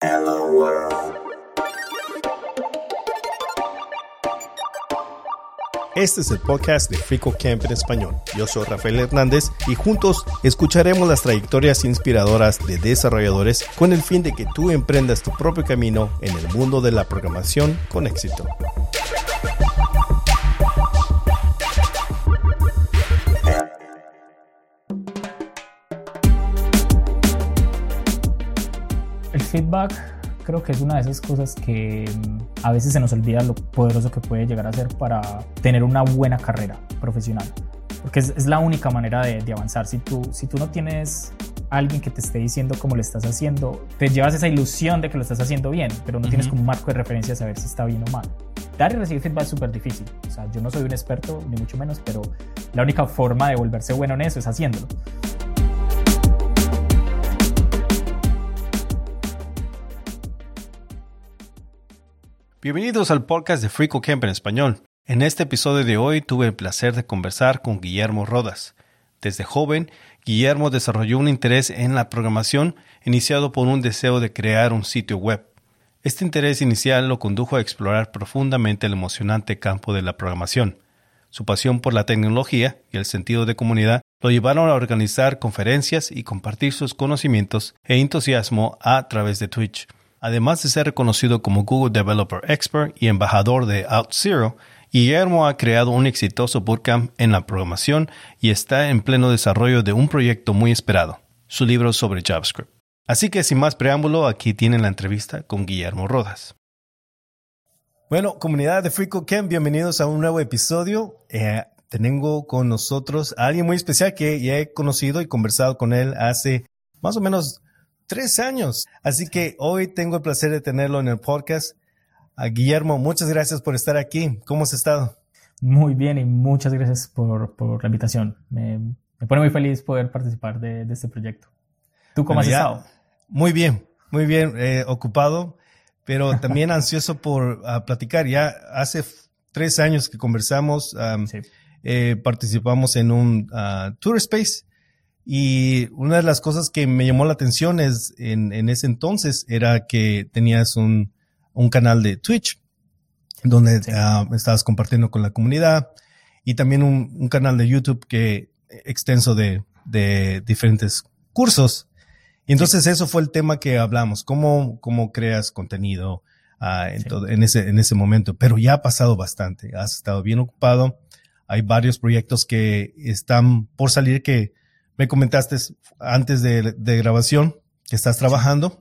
Hello World. Este es el podcast de Frico Camp en español. Yo soy Rafael Hernández y juntos escucharemos las trayectorias inspiradoras de desarrolladores con el fin de que tú emprendas tu propio camino en el mundo de la programación con éxito. Feedback creo que es una de esas cosas que mm, a veces se nos olvida lo poderoso que puede llegar a ser para tener una buena carrera profesional. Porque es, la única manera de, avanzar. Si tú, si tú no tienes alguien que te esté diciendo cómo lo estás haciendo, te llevas esa ilusión de que lo estás haciendo bien, pero no tienes como un marco de referencia a saber si está bien o mal. Dar y recibir feedback es súper difícil. O sea, yo no soy un experto, ni mucho menos, pero la única forma de volverse bueno en eso es haciéndolo. Bienvenidos al podcast de Frico Camp en español. En este episodio de hoy tuve el placer de conversar con Guillermo Rodas. Desde joven, Guillermo desarrolló un interés en la programación iniciado por un deseo de crear un sitio web. Este interés inicial lo condujo a explorar profundamente el emocionante campo de la programación. Su pasión por la tecnología y el sentido de comunidad lo llevaron a organizar conferencias y compartir sus conocimientos e entusiasmo a través de Twitch. Además de ser reconocido como Google Developer Expert y embajador de OutZero, Guillermo ha creado un exitoso bootcamp en la programación y está en pleno desarrollo de un proyecto muy esperado, su libro sobre JavaScript. Así que sin más preámbulo, aquí tienen la entrevista con Guillermo Rodas. Bueno, comunidad de FreeCodeCamp, bienvenidos a un nuevo episodio. Eh, tengo con nosotros a alguien muy especial que ya he conocido y conversado con él hace más o menos tres años. Así que hoy tengo el placer de tenerlo en el podcast. A Guillermo, muchas gracias por estar aquí. ¿Cómo has estado? Muy bien y muchas gracias por, por la invitación. Me, me, pone muy feliz poder participar de, de este proyecto. ¿Tú cómo has estado? Muy bien, muy bien, eh, ocupado, pero también ansioso por uh, platicar. Ya hace tres años que conversamos, um, eh, participamos en un uh, tour space y una de las cosas que me llamó la atención es en, en ese entonces era que tenías un, un canal de Twitch donde ah, estabas compartiendo con la comunidad y también un, un canal de YouTube que extenso de, de diferentes cursos. Y entonces eso fue el tema que hablamos, cómo, cómo creas contenido uh, en, todo, en, ese, en ese momento. Pero ya ha pasado bastante, has estado bien ocupado. Hay varios proyectos que están por salir que me comentaste antes de, grabación que estás trabajando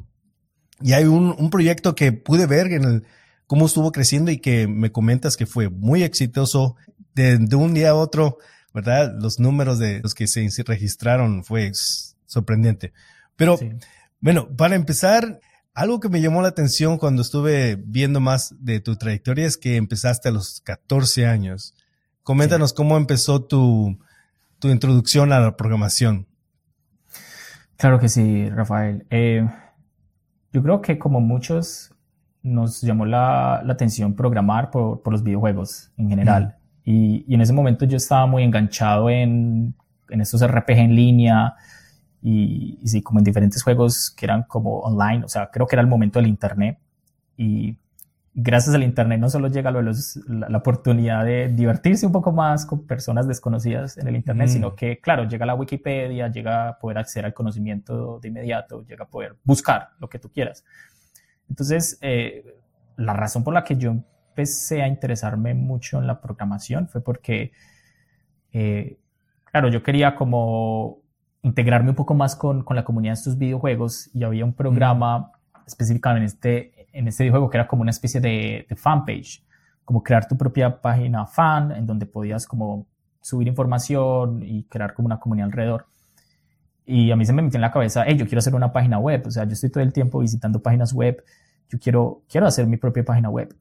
y hay un, proyecto que pude ver en el, cómo estuvo creciendo y que me comentas que fue muy exitoso de, un día a otro, ¿verdad? Los números de los que se registraron fue sorprendente. Pero bueno, para empezar, algo que me llamó la atención cuando estuve viendo más de tu trayectoria es que empezaste a los 14 años. Coméntanos cómo empezó tu, tu introducción a la programación. Claro que sí, Rafael. Eh, yo creo que como muchos nos llamó la, atención programar por, los videojuegos en general. Y, en ese momento yo estaba muy enganchado en, en estos RPG en línea y, y, sí, como en diferentes juegos que eran como online. O sea, creo que era el momento del Internet. Y gracias al Internet no solo llega la, oportunidad de divertirse un poco más con personas desconocidas en el Internet, sino mm. que, claro, llega la Wikipedia, llega a poder acceder al conocimiento de inmediato, llega a poder buscar lo que tú quieras. Entonces, eh, la razón por la que yo empecé a interesarme mucho en la programación fue porque, eh, claro, yo quería como integrarme un poco más con, con, la comunidad de estos videojuegos y había un programa mm. específicamente en este videojuego que era como una especie de, de fanpage, como crear tu propia página fan en donde podías como subir información y crear como una comunidad alrededor. Y a mí se me metió en la cabeza, hey, yo quiero hacer una página web, o sea, yo estoy todo el tiempo visitando páginas web, yo quiero, quiero hacer mi propia página web.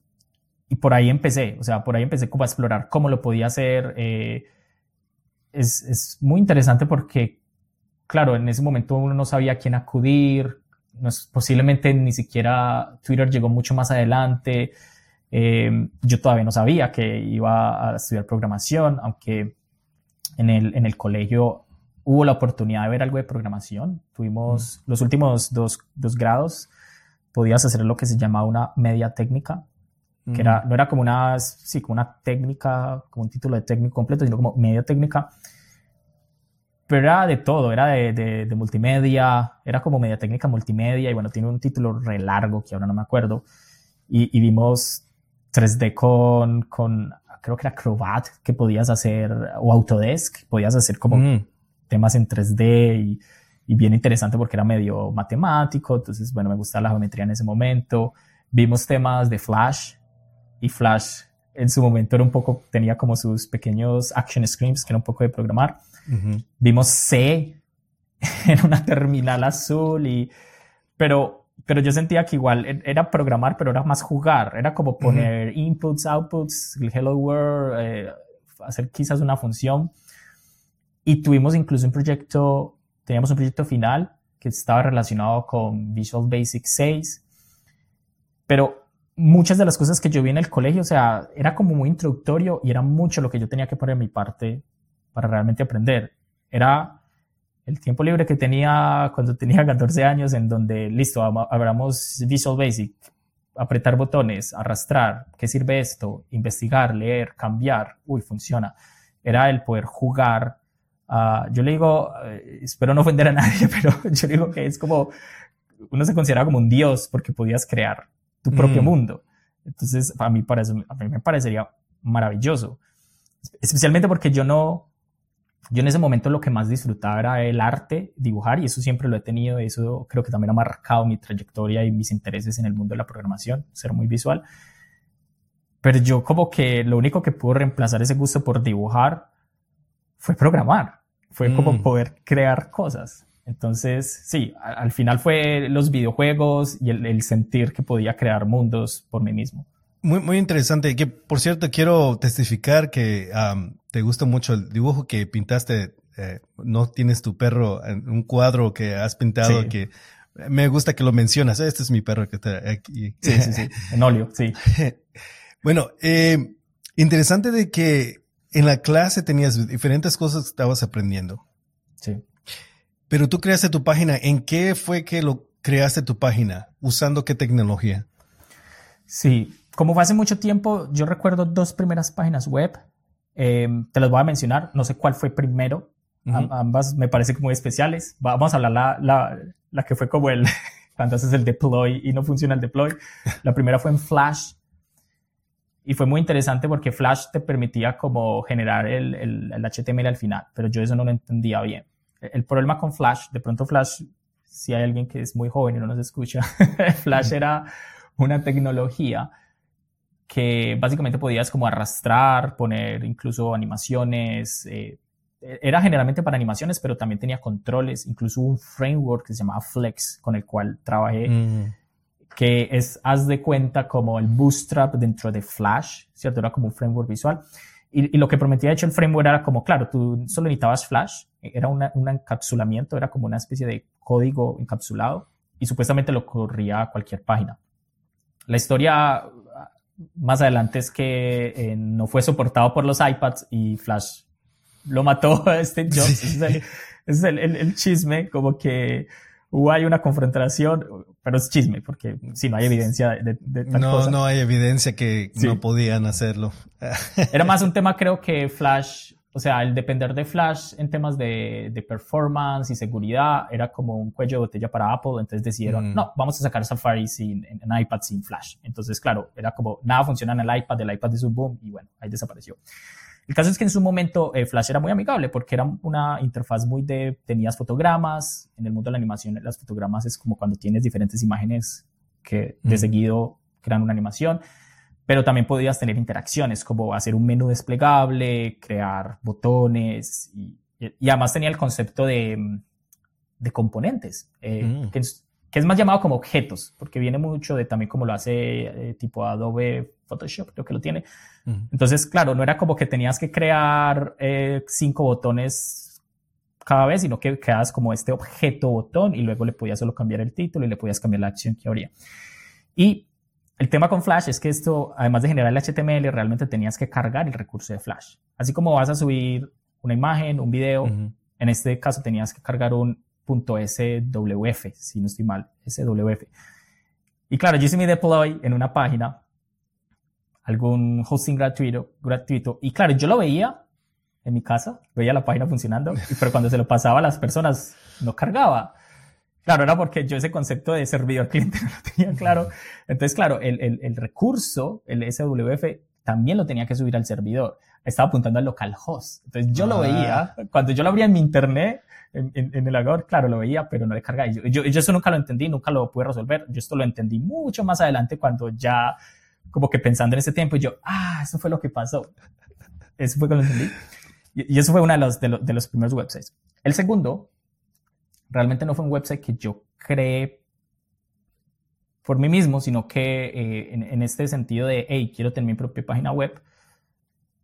Y por ahí empecé, o sea, por ahí empecé como a explorar cómo lo podía hacer. Eh, es, es muy interesante porque, claro, en ese momento uno no sabía a quién acudir, posiblemente ni siquiera Twitter llegó mucho más adelante. Eh, yo todavía no sabía que iba a estudiar programación, aunque en el, en el colegio hubo la oportunidad de ver algo de programación. Tuvimos mm. los últimos dos, dos, grados, podías hacer lo que se llamaba una media técnica, que era, no era como una, sí, como una técnica, como un título de técnico completo, sino como media técnica. Pero era de todo, era de, de, multimedia, era como media técnica multimedia, y bueno, tiene un título re largo que ahora no me acuerdo. Y, y vimos 3D con, con, creo que era Acrobat, que podías hacer, o Autodesk, podías hacer como mm. temas en 3D y, y bien interesante porque era medio matemático, entonces, bueno, me gustaba la geometría en ese momento. Vimos temas de Flash, y Flash en su momento era un poco, tenía como sus pequeños action screens, que era un poco de programar. Vimos C en una terminal azul y, pero, pero yo sentía que igual e, era programar, pero era más jugar, era como poner inputs, outputs, el hello world, eh, hacer quizás una función. Y tuvimos incluso un proyecto, teníamos un proyecto final que estaba relacionado con Visual Basic 6, pero muchas de las cosas que yo vi en el colegio, o sea, era como muy introductorio y era mucho lo que yo tenía que poner en mi parte para realmente aprender. Era el tiempo libre que tenía cuando tenía 14 años en donde, listo, abramos Visual Basic, apretar botones, arrastrar, ¿qué sirve esto? Investigar, leer, cambiar, uy, funciona. Era el poder jugar. Uh, yo le digo, eh, espero no ofender a nadie, pero yo digo que es como, uno se considera como un dios porque podías crear tu propio mm. mundo. Entonces, a mí, para a mí me parecería maravilloso. Especialmente porque yo no, yo en ese momento lo que más disfrutaba era el arte, dibujar, y eso siempre lo he tenido, eso creo que también ha marcado mi trayectoria y mis intereses en el mundo de la programación, ser muy visual. Pero yo como que lo único que pudo reemplazar ese gusto por dibujar fue programar, fue como mm. poder crear cosas. Entonces, sí, al final fue los videojuegos y el, sentir que podía crear mundos por mí mismo. Muy, muy interesante. Que por cierto, quiero testificar que te gusta mucho el dibujo que pintaste. Eh, no tienes tu perro en un cuadro que has pintado que me gusta que lo mencionas. Este es mi perro que está aquí. Sí, sí, sí. En óleo, sí. bueno, eh, interesante de que en la clase tenías diferentes cosas que estabas aprendiendo. Sí. Pero tú creaste tu página. ¿En qué fue que lo creaste tu página? ¿Usando qué tecnología? Sí, como fue hace mucho tiempo, yo recuerdo dos primeras páginas web. Em, te las voy a mencionar. No sé cuál fue primero. ambas me parecen muy especiales. Vamos a hablar la, la, la que fue como el, cuando haces el deploy y no funciona el deploy. La primera fue en Flash. Y fue muy interesante porque Flash te permitía como generar el, el, el HTML al final, pero yo eso no lo entendía bien el problema con Flash, de pronto Flash, si hay alguien que es muy joven y no nos escucha, Flash era una tecnología que básicamente podías como arrastrar, poner incluso animaciones, eh, era generalmente para animaciones, pero también tenía controles, incluso un framework que se llamaba Flex, con el cual trabajé, mm. que es, haz de cuenta, como el Bootstrap dentro de Flash, ¿cierto? Era como un framework visual. Y, lo que prometía, de hecho, el framework era como, claro, tú solo necesitabas Flash, era un encapsulamiento, era como una especie de código encapsulado y supuestamente lo corría a cualquier página. La historia más adelante es que eh, no fue soportado por los iPads y Flash lo mató a este Jobs. Es, el, el, chisme, como que hubo hay una confrontación, pero es chisme, porque si no hay evidencia de, de tal no, No hay evidencia que no podían hacerlo. Era más un tema, creo que Flash, o sea, el depender de Flash en temas de, de performance y seguridad era como un cuello de botella para Apple, entonces decidieron, mm. no, vamos a sacar Safari sin, en, iPad sin Flash. Entonces, claro, era como, nada funciona en el iPad, el iPad es un boom, y bueno, ahí desapareció. El caso es que en su momento eh, Flash era muy amigable porque era una interfaz muy de, tenías fotogramas, en el mundo de la animación las fotogramas es como cuando tienes diferentes imágenes que de seguido crean una animación, pero también podías tener interacciones como hacer un menú desplegable, crear botones y, además tenía el concepto de, de componentes, eh, mm. que, es, que, es, más llamado como objetos, porque viene mucho de también como lo hace eh, tipo Adobe Photoshop, creo que lo tiene, entonces, claro, no era como que tenías que crear eh, cinco botones cada vez, sino que creabas como este objeto botón y luego le podías solo cambiar el título y le podías cambiar la acción que habría. Y el tema con Flash es que esto, además de generar el HTML, realmente tenías que cargar el recurso de Flash. Así como vas a subir una imagen, un video, en este caso tenías que cargar un .swf, si no estoy mal, swf. Y claro, yo hice mi deploy en una página, algún hosting gratuito, gratuito. Y claro, yo lo veía en mi casa, veía la página funcionando, pero cuando se lo pasaba a las personas no cargaba. Claro, era porque yo ese concepto de servidor cliente no lo tenía claro. Entonces, claro, el, el, el recurso, el SWF, también lo tenía que subir al servidor. Estaba apuntando al localhost. Entonces yo lo veía, ah. cuando yo lo abría en mi internet, en, en, el navegador, claro, lo veía, pero no le cargaba. Yo, yo, yo, eso nunca lo entendí, nunca lo pude resolver. Yo esto lo entendí mucho más adelante cuando ya, como que pensando en ese tiempo, yo, ah, eso fue lo que pasó. Eso fue cuando lo entendí. Y, eso fue uno de los, de, de los primeros websites. El segundo, realmente no fue un website que yo creé por mí mismo, sino que eh, en, en, este sentido de, hey, quiero tener mi propia página web,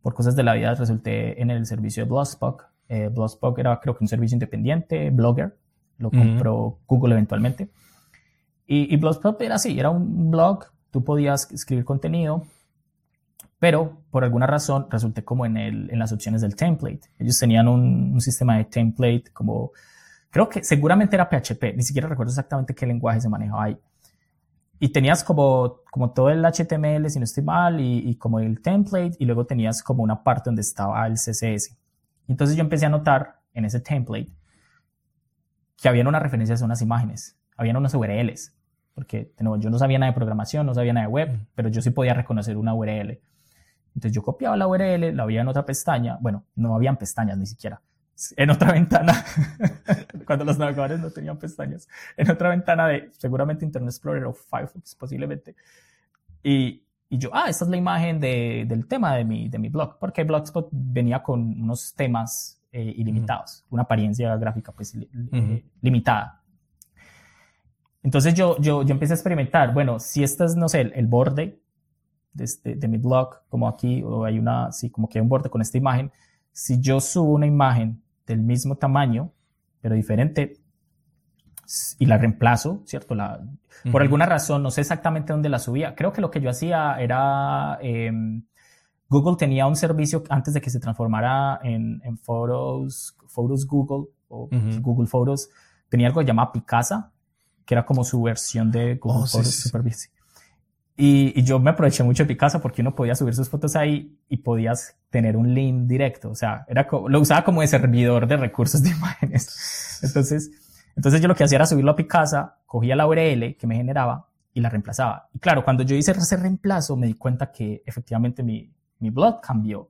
por cosas de la vida resulté en el servicio de Blogspot. Eh, Blogspot era creo que un servicio independiente, Blogger, lo compró Google eventualmente. Y, y Blogspot era así, era un blog, tú podías escribir contenido, pero por alguna razón resulté como en, el, en las opciones del template. Ellos tenían un, un sistema de template como, creo que seguramente era PHP, ni siquiera recuerdo exactamente qué lenguaje se manejaba ahí y tenías como, como todo el HTML, si no estoy mal, y, y, como el template, y luego tenías como una parte donde estaba el CSS. Entonces yo empecé a notar en ese template que habían unas referencias a unas imágenes, habían unas URLs, porque yo no sabía nada de programación, no sabía nada de web, pero yo sí podía reconocer una URL. Entonces yo copiaba la URL, la había en otra pestaña, bueno, no habían pestañas ni siquiera, en otra ventana, cuando los navegadores no tenían pestañas, en otra ventana de seguramente Internet Explorer o Firefox posiblemente. Y, y yo, ah, esta es la imagen de, del tema de mi, de mi blog, porque Blogspot venía con unos temas eh, ilimitados, una apariencia gráfica pues eh, limitada. Entonces yo, yo, yo empecé a experimentar, bueno, si este es, no sé, el, borde de, este, de mi blog, como aquí, o hay una, sí, como que hay un borde con esta imagen, si yo subo una imagen del mismo tamaño, pero diferente, y la reemplazo, ¿cierto? La, Por alguna razón, no sé exactamente dónde la subía. Creo que lo que yo hacía era, em, Google tenía un servicio antes de que se transformara en, en Photos, Photos Google o Google Photos, tenía algo llamado Picasa, que era como su versión de Google oh, Photos y, yo me aproveché mucho de Picasa porque uno podía subir sus fotos ahí y podías tener un link directo. O sea, era lo usaba como de servidor de recursos de imágenes. Entonces, entonces yo lo que hacía era subirlo a Picasa, cogía la URL que me generaba y la reemplazaba. Y claro, cuando yo hice ese reemplazo me di cuenta que efectivamente mi, mi blog cambió.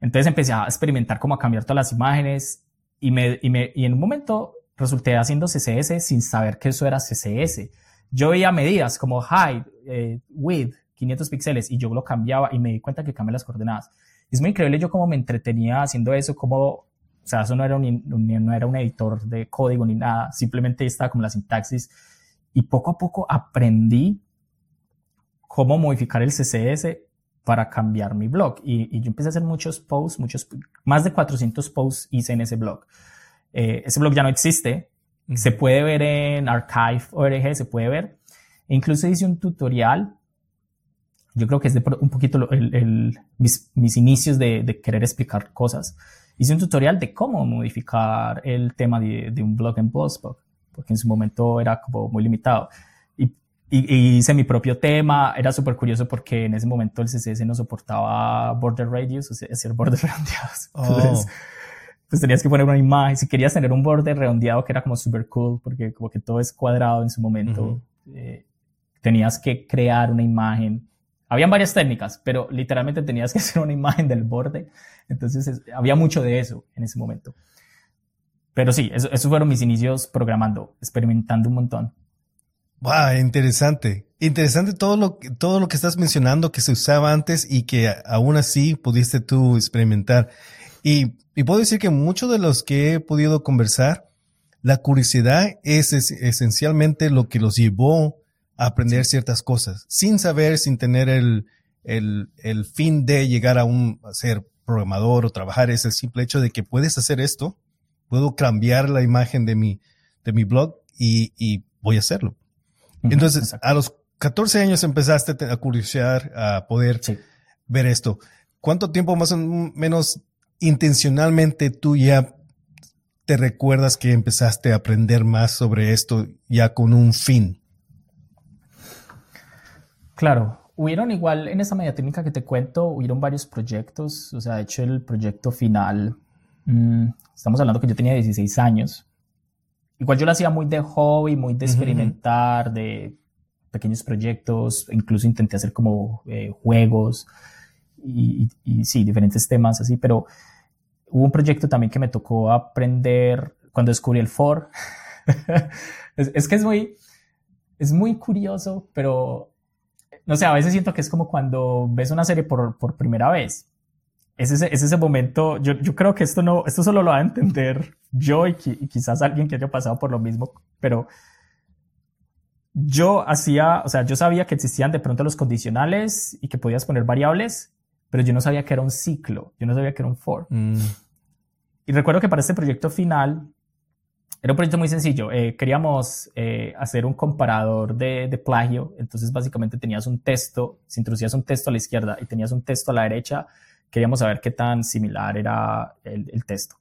Entonces empecé a experimentar cómo a cambiar todas las imágenes y, me, y, me, y en un momento resulté haciendo CSS sin saber que eso era CSS yo veía medidas como high, eh, width, 500 píxeles y yo lo cambiaba y me di cuenta que cambié las coordenadas. Es muy increíble yo cómo me entretenía haciendo eso, como, o sea, eso no era un, no era un editor de código ni nada, simplemente estaba como la sintaxis y poco a poco aprendí cómo modificar el CSS para cambiar mi blog. Y, yo empecé a hacer muchos posts, muchos, más de 400 posts hice en ese blog. Eh, ese blog ya no existe, se puede ver en archive.org, se puede ver. incluso hice un tutorial. Yo creo que es de un poquito el, mis, mis, inicios de, de, querer explicar cosas. Hice un tutorial de cómo modificar el tema de, de un blog en Blogspot, porque en su momento era como muy limitado. Y, y, hice mi propio tema. Era súper curioso porque en ese momento el CSS no soportaba border radius, o sea, hacer bordes redondeados. Oh pues tenías que poner una imagen. Si querías tener un borde redondeado que era como super cool, porque como que todo es cuadrado en su momento, eh, tenías que crear una imagen. Habían varias técnicas, pero literalmente tenías que hacer una imagen del borde. Entonces había mucho de eso en ese momento. Pero sí, eso, esos fueron mis inicios programando, experimentando un montón. Wow, interesante. Interesante todo lo, todo lo que estás mencionando que se usaba antes y que aún así pudiste tú experimentar. Y, y puedo decir que muchos de los que he podido conversar, la curiosidad es, esencialmente lo que los llevó aprender ciertas cosas, sin saber, sin tener el, el, el fin de llegar a, un, a ser programador o trabajar, es el simple hecho de que puedes hacer esto, puedo cambiar la imagen de mi, de mi blog y, y voy a hacerlo. Entonces, a los 14 años empezaste a curiosear, a poder ver esto. ¿Cuánto tiempo más o menos intencionalmente tú ya te recuerdas que empezaste a aprender más sobre esto ya con un fin? Claro, hubieron igual en esa media técnica que te cuento, hubieron varios proyectos, o sea, de hecho el proyecto final, mm, estamos hablando que yo tenía 16 años, igual yo lo hacía muy de hobby, muy de experimentar, de pequeños proyectos, incluso intenté hacer como eh, juegos y, sí, diferentes temas así, pero hubo un proyecto también que me tocó aprender cuando descubrí el for. es, es, que es muy, es muy curioso, pero no sé, a veces siento que es como cuando ves una serie por, por primera vez. Es ese, es ese momento, yo, yo, creo que esto no, esto solo lo va a entender yo y, quizás alguien que haya pasado por lo mismo, pero yo hacía, o sea, yo sabía que existían de pronto los condicionales y que podías poner variables, pero yo no sabía que era un ciclo, yo no sabía que era un for. Mm. Y recuerdo que para este proyecto final era un proyecto muy sencillo. Eh, queríamos eh, hacer un comparador de, de, plagio. Entonces, básicamente tenías un texto, si introducías un texto a la izquierda y tenías un texto a la derecha, queríamos saber qué tan similar era el, el texto.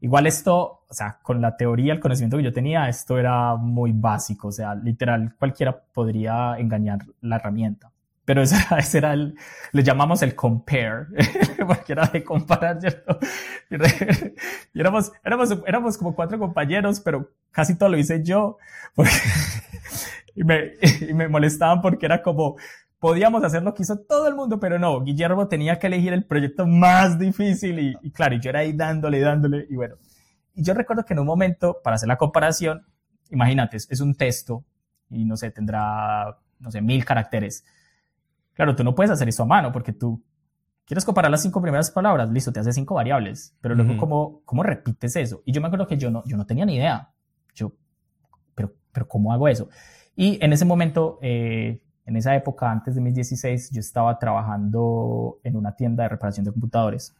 Igual esto, o sea, con la teoría, el conocimiento que yo tenía, esto era muy básico. O sea, literal, cualquiera podría engañar la herramienta pero ese era, ese era el, le llamamos el compare, porque era de comparar. Y, éramos, éramos, éramos como cuatro compañeros, pero casi todo lo hice yo, porque, y, me, y me molestaban porque era como, podíamos hacer lo que hizo todo el mundo, pero no, Guillermo tenía que elegir el proyecto más difícil y, y claro, y yo era ahí dándole, dándole, y bueno. Y yo recuerdo que en un momento, para hacer la comparación, imagínate, es un texto y no sé, tendrá, no sé, mil caracteres Claro, tú no puedes hacer eso a mano porque tú quieres comparar las cinco primeras palabras, listo, te hace cinco variables, pero luego ¿cómo, cómo repites eso? Y yo me acuerdo que yo no, yo no tenía ni idea. Yo, pero, pero ¿cómo hago eso? Y en ese momento, eh, en esa época, antes de mis 16, yo estaba trabajando en una tienda de reparación de computadores.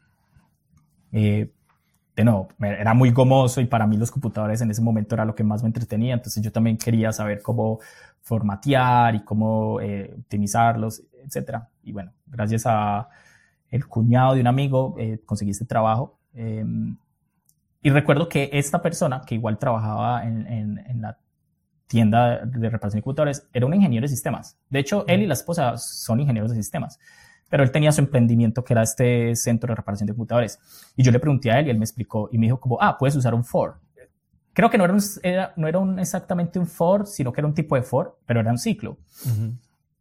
Eh, de nuevo, era muy gomoso y para mí los computadores en ese momento era lo que más me entretenía, entonces yo también quería saber cómo formatear y cómo eh, optimizarlos, etcétera. Y bueno, gracias a el cuñado de un amigo eh, conseguí este trabajo. Em, y recuerdo que esta persona, que igual trabajaba en, en, en, la tienda de reparación de computadores, era un ingeniero de sistemas. De hecho, él y la esposa son ingenieros de sistemas pero él tenía su emprendimiento que era este centro de reparación de computadores. Y yo le pregunté a él y él me explicó y me dijo como, ah, puedes usar un for. Creo que no era, un, no era un, exactamente un for, sino que era un tipo de for, pero era un ciclo.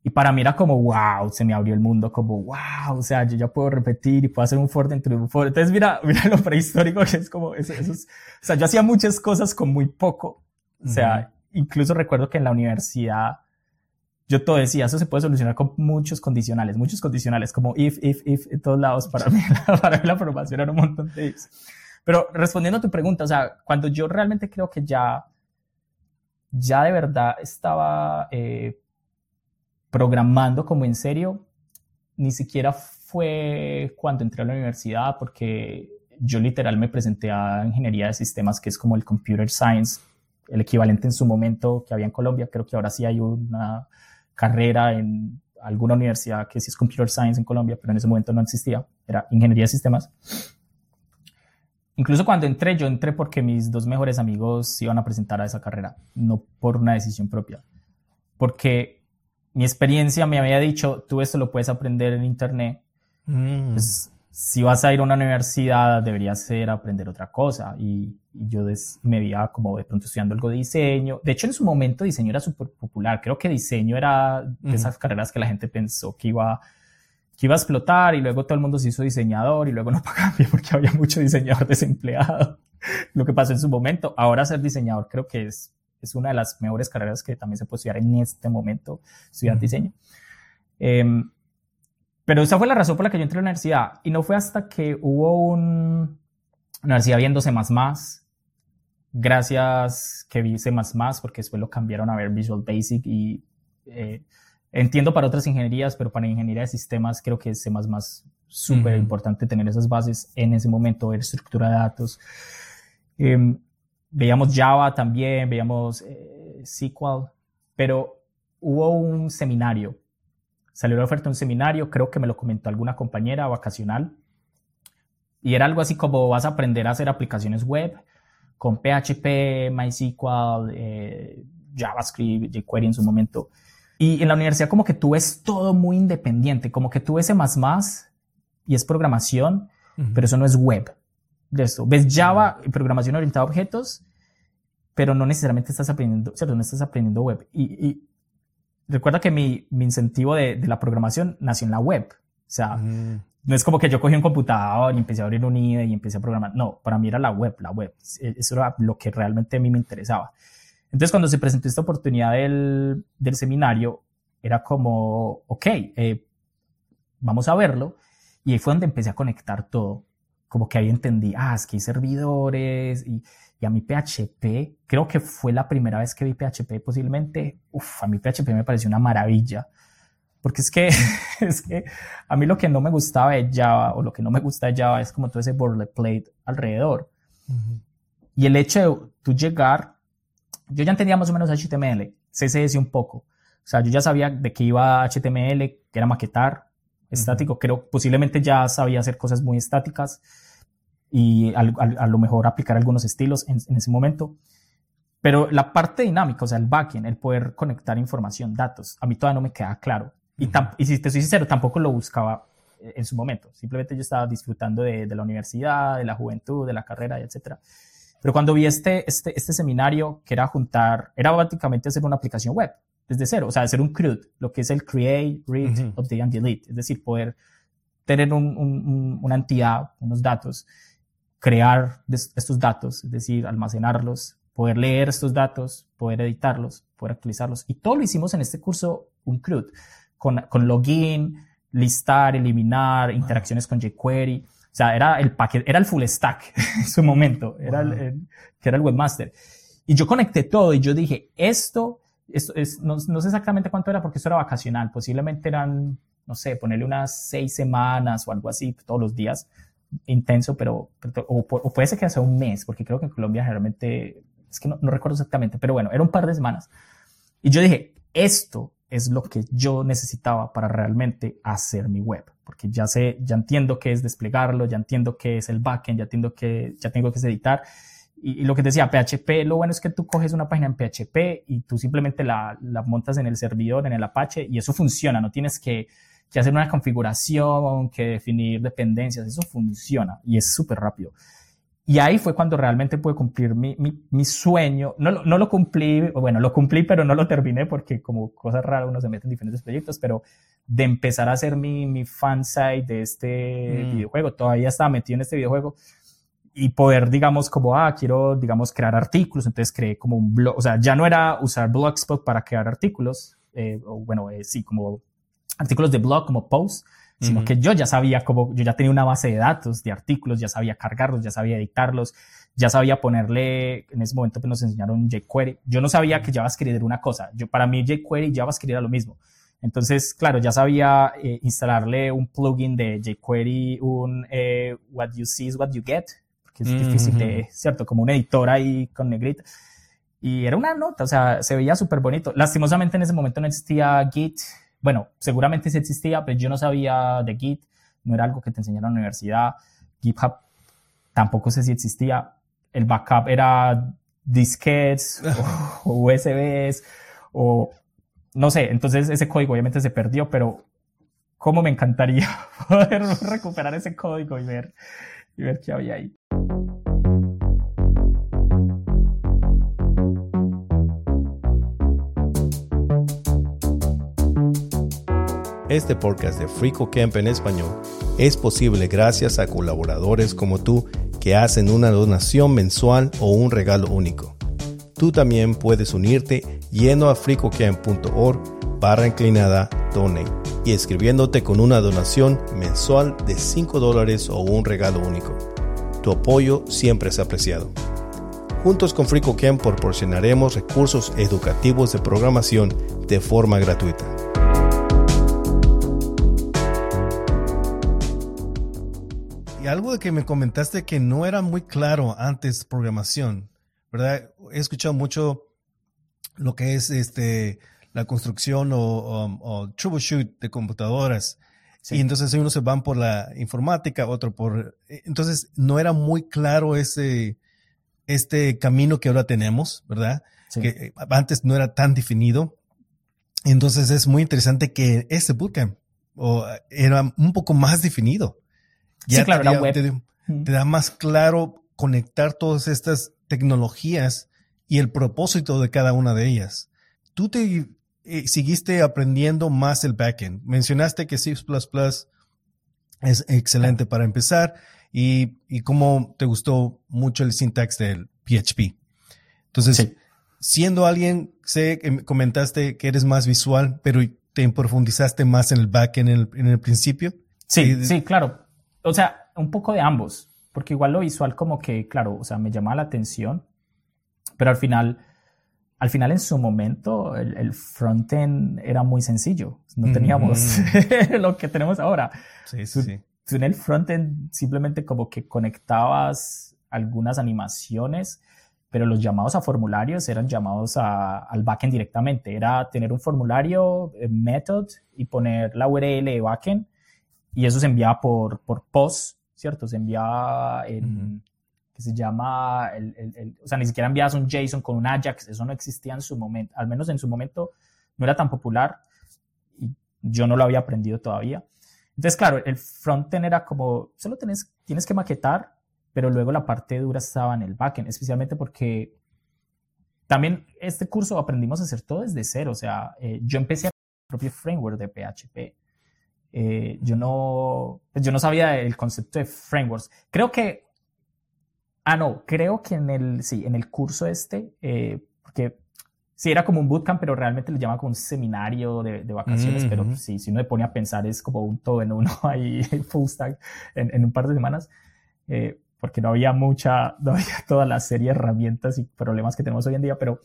Y para mí era como, wow, se me abrió el mundo, como, wow, o sea, yo ya puedo repetir y puedo hacer un for dentro de un for. Entonces, mira, mira lo prehistórico que es como, eso, eso o sea, yo hacía muchas cosas con muy poco. O sea, incluso recuerdo que en la universidad yo todo decía, eso se puede solucionar con muchos condicionales, muchos condicionales, como if, if, if, en todos lados. Para mí, para mí la formación era un montón de ifs. Pero respondiendo a tu pregunta, o sea, cuando yo realmente creo que ya, ya de verdad estaba eh, programando como en serio, ni siquiera fue cuando entré a la universidad, porque yo literal me presenté a ingeniería de sistemas, que es como el computer science, el equivalente en su momento que había en Colombia. Creo que ahora sí hay una carrera en alguna universidad que sí es Computer Science en Colombia, pero en ese momento no existía, era Ingeniería de Sistemas. Incluso cuando entré, yo entré porque mis dos mejores amigos iban a presentar a esa carrera, no por una decisión propia. Porque mi experiencia me había dicho, tú esto lo puedes aprender en Internet. Mm. Pues, si vas a ir a una universidad, deberías ser aprender otra cosa. Y, yo me veía como de pronto estudiando algo de diseño. De hecho, en su momento diseño era súper popular. Creo que diseño era de esas carreras que la gente pensó que iba, que iba a explotar y luego todo el mundo se hizo diseñador y luego no pagaba bien porque había mucho diseñador desempleado. Lo que pasó en su momento. Ahora ser diseñador creo que es, es una de las mejores carreras que también se puede estudiar en este momento, estudiar diseño. Eh, pero esa fue la razón por la que yo entré a la universidad. Y no fue hasta que hubo un, una universidad viendo C++, gracias que vi C++, porque después lo cambiaron a ver Visual Basic y eh, entiendo para otras ingenierías, pero para ingeniería de sistemas creo que es C++ súper importante tener esas bases en ese momento, ver estructura de datos. Em, veíamos Java también, veíamos eh, SQL, pero hubo un seminario Salió la oferta de un seminario, creo que me lo comentó alguna compañera vacacional. Y era algo así como vas a aprender a hacer aplicaciones web con PHP, MySQL, eh, JavaScript, jQuery en su momento. Y en la universidad como que tú ves todo muy independiente, como que tú ves C++ y es programación, pero eso no es web. De esto. Ves Java y programación orientada a objetos, pero no necesariamente estás aprendiendo, ¿cierto? No estás aprendiendo web. Y, recuerda que mi, mi incentivo de, de, la programación nació en la web. O sea, mm. no es como que yo cogí un computador y empecé a abrir un IDE y empecé a programar. No, para mí era la web, la web. Eso era lo que realmente a mí me interesaba. Entonces, cuando se presentó esta oportunidad del, del seminario, era como, ok, eh, vamos a verlo. Y ahí fue donde empecé a conectar todo. Como que ahí entendí, ah, es que hay servidores y, y a mi PHP, creo que fue la primera vez que vi PHP posiblemente. Uf, a mí PHP me pareció una maravilla. Porque es que, es que a mí lo que no me gustaba de Java o lo que no me gusta de Java es como todo ese boilerplate alrededor. Y el hecho de tú llegar yo ya entendía más o menos HTML, CSS un poco. O sea, yo ya sabía de qué iba HTML, que era maquetar, estático. Creo posiblemente ya sabía hacer cosas muy estáticas y a lo mejor aplicar algunos estilos en, ese momento. Pero la parte dinámica, o sea, el backend, el poder conectar información, datos, a mí todavía no me queda claro. Y, y si te soy sincero, tampoco lo buscaba eh, en su momento. Simplemente yo estaba disfrutando de, de la universidad, de la juventud, de la carrera, etcétera. Pero cuando vi este, este, este seminario, que era juntar, era básicamente hacer una aplicación web desde cero, o sea, hacer un CRUD, lo que es el Create, Read, Update and Delete, es decir, poder tener un, un, una entidad, unos datos, crear estos datos, es decir, almacenarlos, poder leer estos datos, poder editarlos, poder actualizarlos. Y todo lo hicimos en este curso, un CRUD, con, con login, listar, eliminar, interacciones con jQuery. O sea, era el paquete, era el full stack en su momento, era el, que era el webmaster. Y yo conecté todo y yo dije, esto, esto es, no, no, sé exactamente cuánto era porque esto era vacacional, posiblemente eran, no sé, ponerle unas seis semanas o algo así todos los días, intenso, pero, o, puede ser que hace un mes, porque creo que en Colombia generalmente, es que no, no recuerdo exactamente, pero bueno, era un par de semanas. Y yo dije, esto es lo que yo necesitaba para realmente hacer mi web porque ya sé, ya entiendo qué es desplegarlo, ya entiendo qué es el backend, ya entiendo que ya tengo que editar. Y, lo que decía, PHP, lo bueno es que tú coges una página en PHP y tú simplemente la, la montas en el servidor, en el Apache, y eso funciona, no tienes que, que hacer una configuración, que definir dependencias, eso funciona y es súper rápido. Y ahí fue cuando realmente pude cumplir mi, mi, mi, sueño. No, no lo cumplí, bueno, lo cumplí, pero no lo terminé porque como cosas raras uno se mete en diferentes proyectos, pero de empezar a hacer mi, mi fansite de este mm. videojuego. Todavía estaba metido en este videojuego y poder, digamos, como, ah, quiero, digamos, crear artículos. Entonces creé como un blog, o sea, ya no era usar Blogspot para crear artículos, eh, o bueno, eh, sí, como artículos de blog, como posts, sino que yo ya sabía cómo, yo ya tenía una base de datos, de artículos, ya sabía cargarlos, ya sabía editarlos, ya sabía ponerle, en ese momento pues nos enseñaron jQuery. Yo no sabía que JavaScript era una cosa. Yo, para mí jQuery y JavaScript era lo mismo. Entonces, claro, ya sabía eh, instalarle un plugin de jQuery, un eh, What You See is What You Get, porque es difícil de, ¿cierto? Como un editor ahí con negrita. Y era una nota, o sea, se veía súper bonito. Lastimosamente en ese momento no existía Git. Bueno, seguramente sí existía, pero yo no sabía de Git. No era algo que te enseñaron en la universidad. GitHub tampoco sé si existía. El backup era disquetes o USBs o no sé, entonces ese código obviamente se perdió, pero cómo me encantaría poder recuperar ese código y ver, y ver qué había ahí. Este podcast de FreeCoCamp en español es posible gracias a colaboradores como tú que hacen una donación mensual o un regalo único. Tú también puedes unirte yendo a fricocamp.org barra inclinada donate y escribiéndote con una donación mensual de 5 dólares o un regalo único. Tu apoyo siempre es apreciado. Juntos con FricoCamp proporcionaremos recursos educativos de programación de forma gratuita. Algo de que me comentaste que no era muy claro antes programación. ¿verdad? He escuchado mucho lo que es este la construcción o, troubleshoot de computadoras. Y entonces unos se van por la informática, otro por... Eh, entonces no era muy claro ese, este camino que ahora tenemos, ¿verdad? Que eh, antes no era tan definido. Entonces es muy interesante que este bootcamp o, era un poco más definido. Ya claro, te, la web. Te, da más claro conectar todas estas tecnologías y el propósito de cada una de ellas. Tú te eh, seguiste aprendiendo más el backend. Mencionaste que C++ es excelente para empezar y, y cómo te gustó mucho el syntax del PHP. Entonces, siendo alguien, sé que comentaste que eres más visual, pero te profundizaste más en el backend en el, en el principio. Sí, sí, claro. O sea, un poco de ambos, porque igual lo visual como que, claro, o sea, me llama la atención, pero al final, al final en su momento el, el frontend era muy sencillo. No teníamos lo que tenemos ahora. Sí, sí, sí en el frontend simplemente como que conectabas algunas animaciones, pero los llamados a formularios eran llamados a, al backend directamente. Era tener un formulario, eh, method, y poner la URL de backend, y eso se enviaba por, por post, ¿cierto? Se enviaba en, que se llama, el, el, o sea, ni siquiera enviabas un JSON con un Ajax, eso no existía en su momento, al menos en su momento no era tan popular, y yo no lo había aprendido todavía. Entonces, claro, el frontend era como, solo tienes, tienes que maquetar, pero luego la parte dura estaba en el backend, especialmente porque también este curso aprendimos a hacer todo desde cero. O sea, eh, yo empecé a mi propio framework de PHP. Eh, yo, no, yo no sabía el concepto de frameworks. Creo que, ah, no, creo que en el, sí, en el curso este, eh, porque sí, era como un bootcamp, pero realmente le llama como un seminario de, vacaciones, pero sí, si uno le pone a pensar es como un todo en uno ahí, full stack, en, un par de semanas, eh, porque no había mucha, no había toda la serie de herramientas y problemas que tenemos hoy en día, pero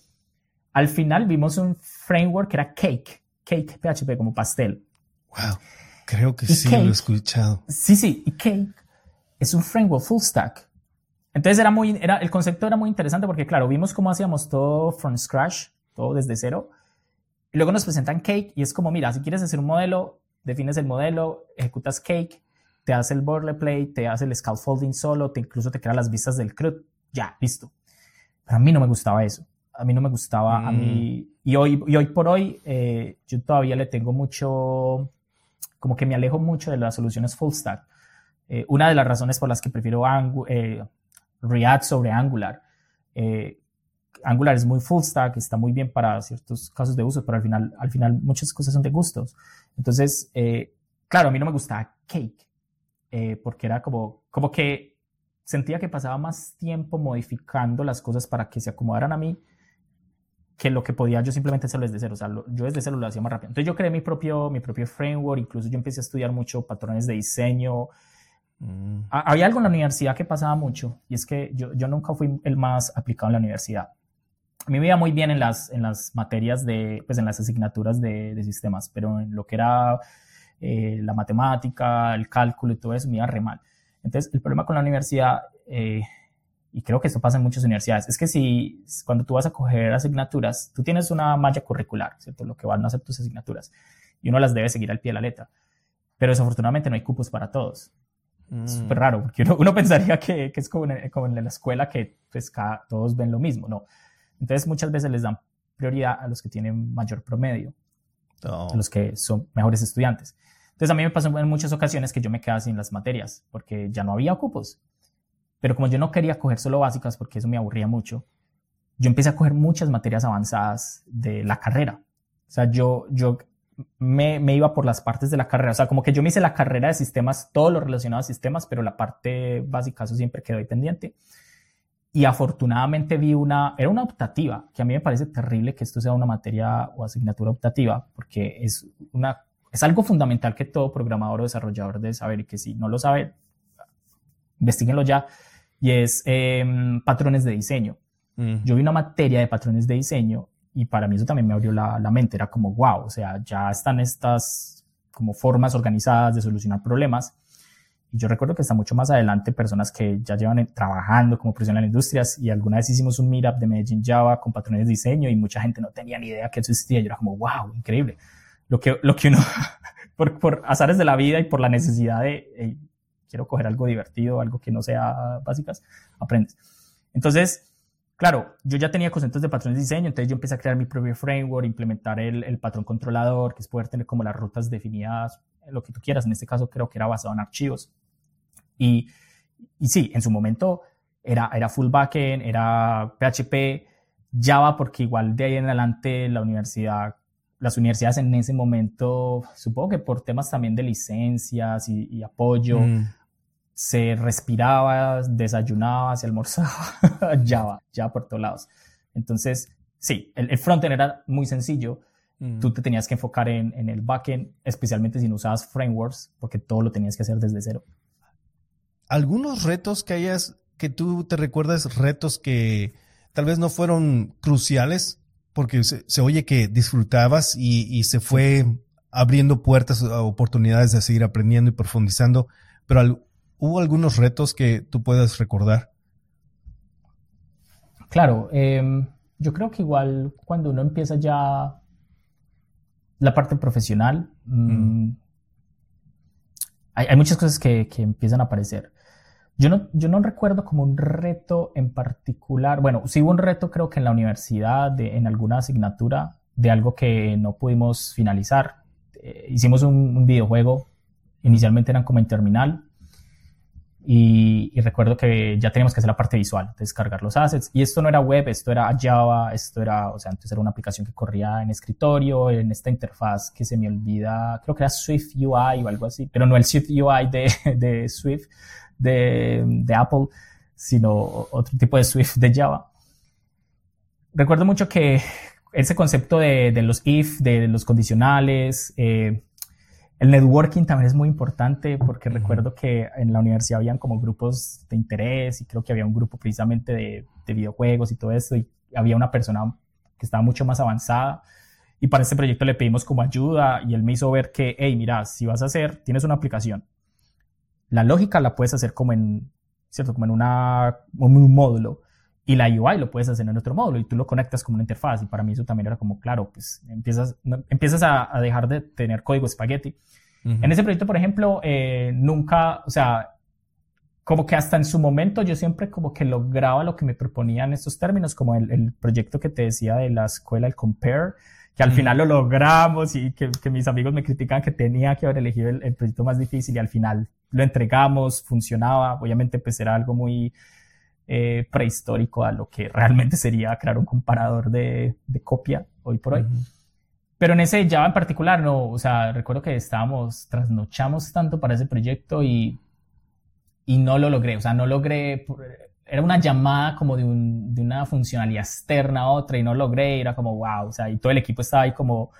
al final vimos un framework que era Cake, Cake PHP como pastel. Wow, creo que sí lo he escuchado. Sí, sí, y Cake es un framework full stack. Entonces era muy, era, el concepto era muy interesante porque claro, vimos cómo hacíamos todo from scratch, todo desde cero. Y luego nos presentan Cake y es como, mira, si quieres hacer un modelo, defines el modelo, ejecutas Cake, te hace el boilerplate, te hace el scaffolding solo, te incluso te crea las vistas del CRUD, ya, listo. Pero a mí no me gustaba eso. A mí no me gustaba, a mí, mm. y hoy, y hoy por hoy, eh, yo todavía le tengo mucho, como que me alejo mucho de las soluciones full stack. Eh, una de las razones por las que prefiero eh, React sobre Angular, Angular es muy full stack, está muy bien para ciertos casos de uso, pero al final, al final muchas cosas son de gustos. Entonces, eh, claro, a mí no me gustaba Cake, eh, porque era como, como que sentía que pasaba más tiempo modificando las cosas para que se acomodaran a mí que lo que podía yo simplemente hacerlo desde cero. O sea, yo desde cero lo hacía más rápido. Entonces yo creé mi propio, mi propio framework, incluso yo empecé a estudiar mucho patrones de diseño. Mm. Había algo en la universidad que pasaba mucho y es que yo, yo nunca fui el más aplicado en la universidad a mí me iba muy bien en las, en las materias de, pues en las asignaturas de, de sistemas, pero en lo que era eh, la matemática, el cálculo y todo eso, me iba re mal. Entonces, el problema con la universidad, eh, y creo que esto pasa en muchas universidades, es que si cuando tú vas a coger asignaturas, tú tienes una malla curricular, ¿cierto? Lo que van a hacer tus asignaturas, y uno las debe seguir al pie de la letra. Pero desafortunadamente no hay cupos para todos. Es súper mm. raro, porque uno, uno pensaría que, que, es como en, como en la escuela que pues, cada, todos ven lo mismo. No, entonces muchas veces les dan prioridad a los que tienen mayor promedio, a los que son mejores estudiantes. Entonces a mí me pasó en muchas ocasiones que yo me quedaba sin las materias porque ya no había cupos. Pero como yo no quería coger solo básicas porque eso me aburría mucho, yo empecé a coger muchas materias avanzadas de la carrera. O sea, yo, yo me, me, iba por las partes de la carrera. O sea, como que yo me hice la carrera de sistemas, todo lo relacionado a sistemas, pero la parte básica, eso siempre quedó ahí pendiente y afortunadamente vi una, era una optativa, que a mí me parece terrible que esto sea una materia o asignatura optativa, porque es, una, es algo fundamental que todo programador o desarrollador debe saber y que si no lo sabe, investiguenlo ya, y es em, patrones de diseño. Yo vi una materia de patrones de diseño y para mí eso también me abrió la, la mente, era como, wow, o sea, ya están estas como formas organizadas de solucionar problemas y yo recuerdo que está mucho más adelante personas que ya llevan trabajando como profesionales en industrias y alguna vez hicimos un meetup de Medellín Java con patrones de diseño y mucha gente no tenía ni idea que eso existía. Yo era como, wow, increíble. Lo que, lo que uno, por, por azares de la vida y por la necesidad de, quiero coger algo divertido, algo que no sea básicas, aprendes. Entonces, claro, yo ya tenía conceptos de patrones de diseño, entonces yo empecé a crear mi propio framework, implementar el, el patrón controlador, que es poder tener como las rutas definidas, lo que tú quieras. En este caso creo que era basado en archivos. Y, y sí, en su momento era, era full backend, era PHP, Java, porque igual de ahí en adelante la universidad, las universidades en ese momento, supongo que por temas también de licencias y, apoyo, mm. Se respiraba, desayunaba, se almorzaba Java, Java por todos lados. Entonces, sí, el, el frontend era muy sencillo. Mm. Tú te tenías que enfocar en, en el backend, especialmente si no usabas frameworks, porque todo lo tenías que hacer desde cero. ¿Algunos retos que hayas, que tú te recuerdas, retos que tal vez no fueron cruciales, porque se, oye que disfrutabas y, se fue abriendo puertas oportunidades de seguir aprendiendo y profundizando, pero ¿hubo algunos retos que tú puedas recordar? Claro, em, yo creo que igual cuando uno empieza ya la parte profesional, mm, hay, muchas cosas que, que, empiezan a aparecer. Yo no, yo no recuerdo como un reto en particular. Bueno, sí hubo un reto creo que en la universidad, de, en alguna asignatura, de algo que no pudimos finalizar. Eh, hicimos un, un, videojuego, inicialmente eran como en terminal, y, recuerdo que ya teníamos que hacer la parte visual, descargar los assets. Y esto no era web, esto era Java, esto era, o sea, antes era una aplicación que corría en escritorio, en esta interfaz que se me olvida, creo que era Swift UI o algo así, pero no el Swift UI de, de Swift, de, de Apple, sino otro tipo de Swift de Java. Recuerdo mucho que ese concepto de, de los if, de los condicionales, eh, el networking también es muy importante porque recuerdo que en la universidad habían como grupos de interés y creo que había un grupo precisamente de, de videojuegos y todo eso y había una persona que estaba mucho más avanzada. Y para este proyecto le pedimos como ayuda y él me hizo ver que, hey, mira, si vas a hacer, tienes una aplicación, la lógica la puedes hacer como en, ¿cierto? Como en, una, un módulo y la UI lo puedes hacer en otro módulo y tú lo conectas como una interfaz. Y para mí eso también era como claro, pues empiezas, empiezas a, a dejar de tener código espagueti. En ese proyecto, por ejemplo, eh, nunca, o sea, como que hasta en su momento yo siempre como que lograba lo que me proponían estos términos, como el, proyecto que te decía de la escuela, el Compare, que al final lo logramos y que, mis amigos me critican que tenía que haber elegido el, proyecto más difícil y al final lo entregamos, funcionaba, obviamente pues era algo muy eh, prehistórico a lo que realmente sería crear un comparador de, copia hoy por hoy. Pero en ese Java en particular, no, o sea, recuerdo que estábamos, trasnochamos tanto para ese proyecto y, y no lo logré, o sea, no logré, era una llamada como de, un, de una funcionalidad externa a otra y no logré, era como, wow, o sea, y todo el equipo estaba ahí como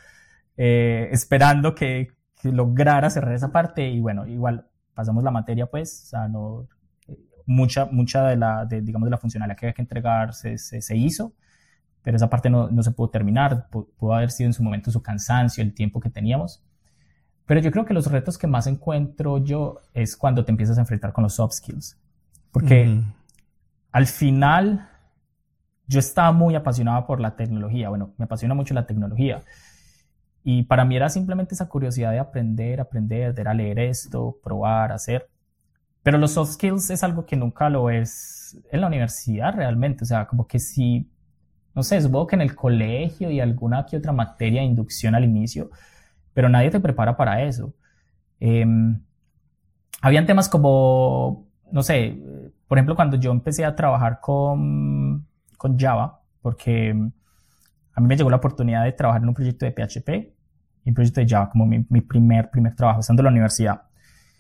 eh, esperando que, que, lograra cerrar esa parte y bueno, igual pasamos la materia pues, o sea, no, mucha, mucha de la, de, digamos, de la funcionalidad que había que entregar se, se, se hizo pero esa parte no, no se pudo terminar, pudo haber sido en su momento su cansancio, el tiempo que teníamos. Pero yo creo que los retos que más encuentro yo es cuando te empiezas a enfrentar con los soft skills, porque al final yo estaba muy apasionado por la tecnología, bueno, me apasiona mucho la tecnología. Y para mí era simplemente esa curiosidad de aprender, aprender, de ir a leer esto, probar, hacer. Pero los soft skills es algo que nunca lo es en la universidad realmente. O sea, como que si no sé, supongo que en el colegio y alguna que otra materia de inducción al inicio, pero nadie te prepara para eso. Em, habían temas como, no sé, por ejemplo, cuando yo empecé a trabajar con, con Java, porque a mí me llegó la oportunidad de trabajar en un proyecto de PHP y un proyecto de Java como mi, primer, primer trabajo, estando en la universidad.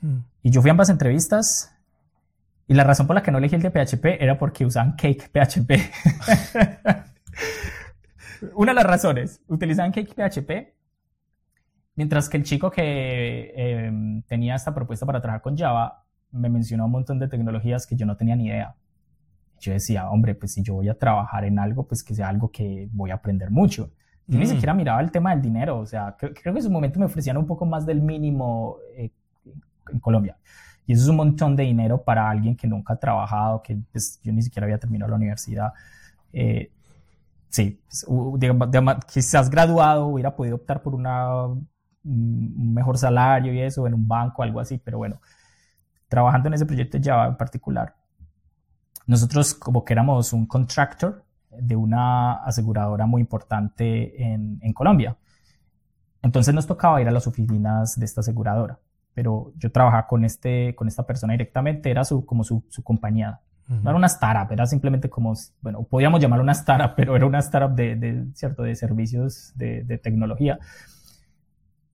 Mm. Y yo fui a ambas entrevistas y la razón por la que no elegí el de PHP era porque usaban Cake PHP. Una de las razones, utilizaban Cake PHP, mientras que el chico que em, tenía esta propuesta para trabajar con Java me mencionó un montón de tecnologías que yo no tenía ni idea. Yo decía, hombre, pues si yo voy a trabajar en algo, pues que sea algo que voy a aprender mucho. Yo ni mm. siquiera miraba el tema del dinero, o sea, creo, que en su momento me ofrecían un poco más del mínimo eh, en Colombia. Y eso es un montón de dinero para alguien que nunca ha trabajado, que pues, yo ni siquiera había terminado la universidad. Eh, sí, pues, quizás graduado hubiera podido optar por una, un mejor salario y eso, en un banco, algo así, pero bueno, trabajando en ese proyecto de en particular, nosotros como que éramos un contractor, de una aseguradora muy importante en, en Colombia. Entonces nos tocaba ir a las oficinas de esta aseguradora, pero yo trabajaba con, este, con esta persona directamente, era su, como su, su compañía. No era una startup, era simplemente como, bueno, podíamos llamarlo una startup, pero era una startup de, de ¿cierto? de servicios de, de, tecnología.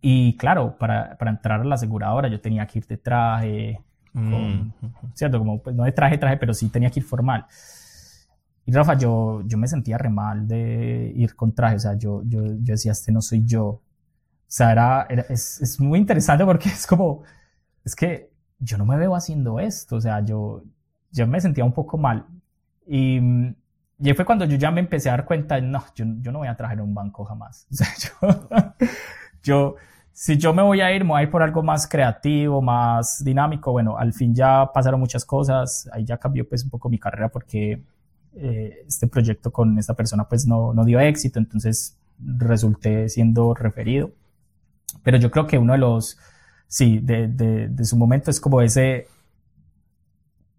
Y claro, para, para, entrar a la aseguradora yo tenía que ir de traje, mm. ¿cierto? Como, pues no de traje, traje, pero sí tenía que ir formal. Y Rafa, yo, yo me sentía re mal de ir con traje, o sea, yo, yo, yo decía, este no soy yo. Sea, era, es, es, muy interesante porque es como, es que yo no me veo haciendo esto, o sea, yo, yo me sentía un poco mal. Y, y fue cuando yo ya me empecé a dar cuenta, no, yo, yo no voy a trabajar en un banco jamás. O sea, yo, yo, si yo me voy a ir, me voy a ir por algo más creativo, más dinámico. Bueno, al fin ya pasaron muchas cosas, ahí ya cambió pues un poco mi carrera porque eh, este proyecto con esta persona pues no, no dio éxito, entonces resulté siendo referido. Pero yo creo que uno de los, sí, de, de, de su momento es como ese,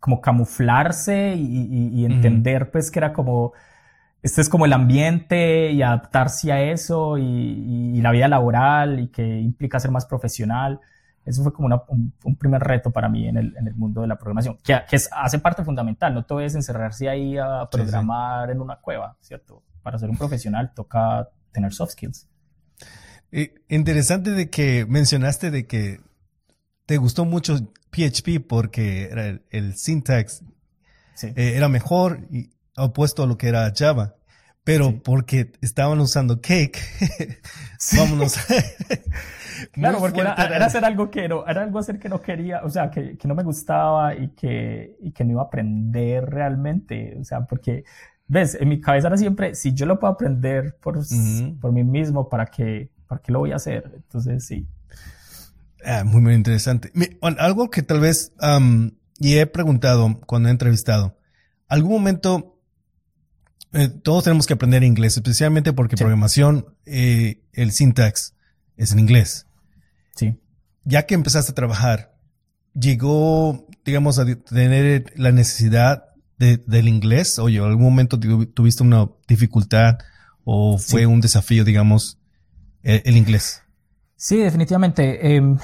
como camuflarse y, entender pues que era como, este es como el ambiente y adaptarse a eso y, la vida laboral y que implica ser más profesional. Eso fue como un, primer reto para mí en el, en el mundo de la programación, que, que es, hace parte fundamental, no todo es encerrarse ahí a programar en una cueva, ¿cierto? Para ser un profesional toca tener soft skills. Interesante de que mencionaste de que te gustó mucho PHP porque era el, syntax eh, era mejor y opuesto a lo que era Java. Pero porque estaban usando Cake, vámonos. claro, porque era, hacer algo que no, era algo hacer que no quería, o sea, que, que no me gustaba y que, y que no iba a aprender realmente. O sea, porque, ves, en mi cabeza era siempre, si yo lo puedo aprender por, por mí mismo, ¿para qué, ¿para qué lo voy a hacer? Entonces, sí. Ah, muy, muy interesante. Algo que tal vez, y he preguntado cuando he entrevistado, algún momento eh, todos tenemos que aprender inglés, especialmente porque programación, eh, el syntax es en inglés. Sí. Ya que empezaste a trabajar, llegó, digamos, a tener la necesidad de, del inglés, o algún momento tuviste una dificultad o fue un desafío, digamos, el inglés. Sí, definitivamente. Em,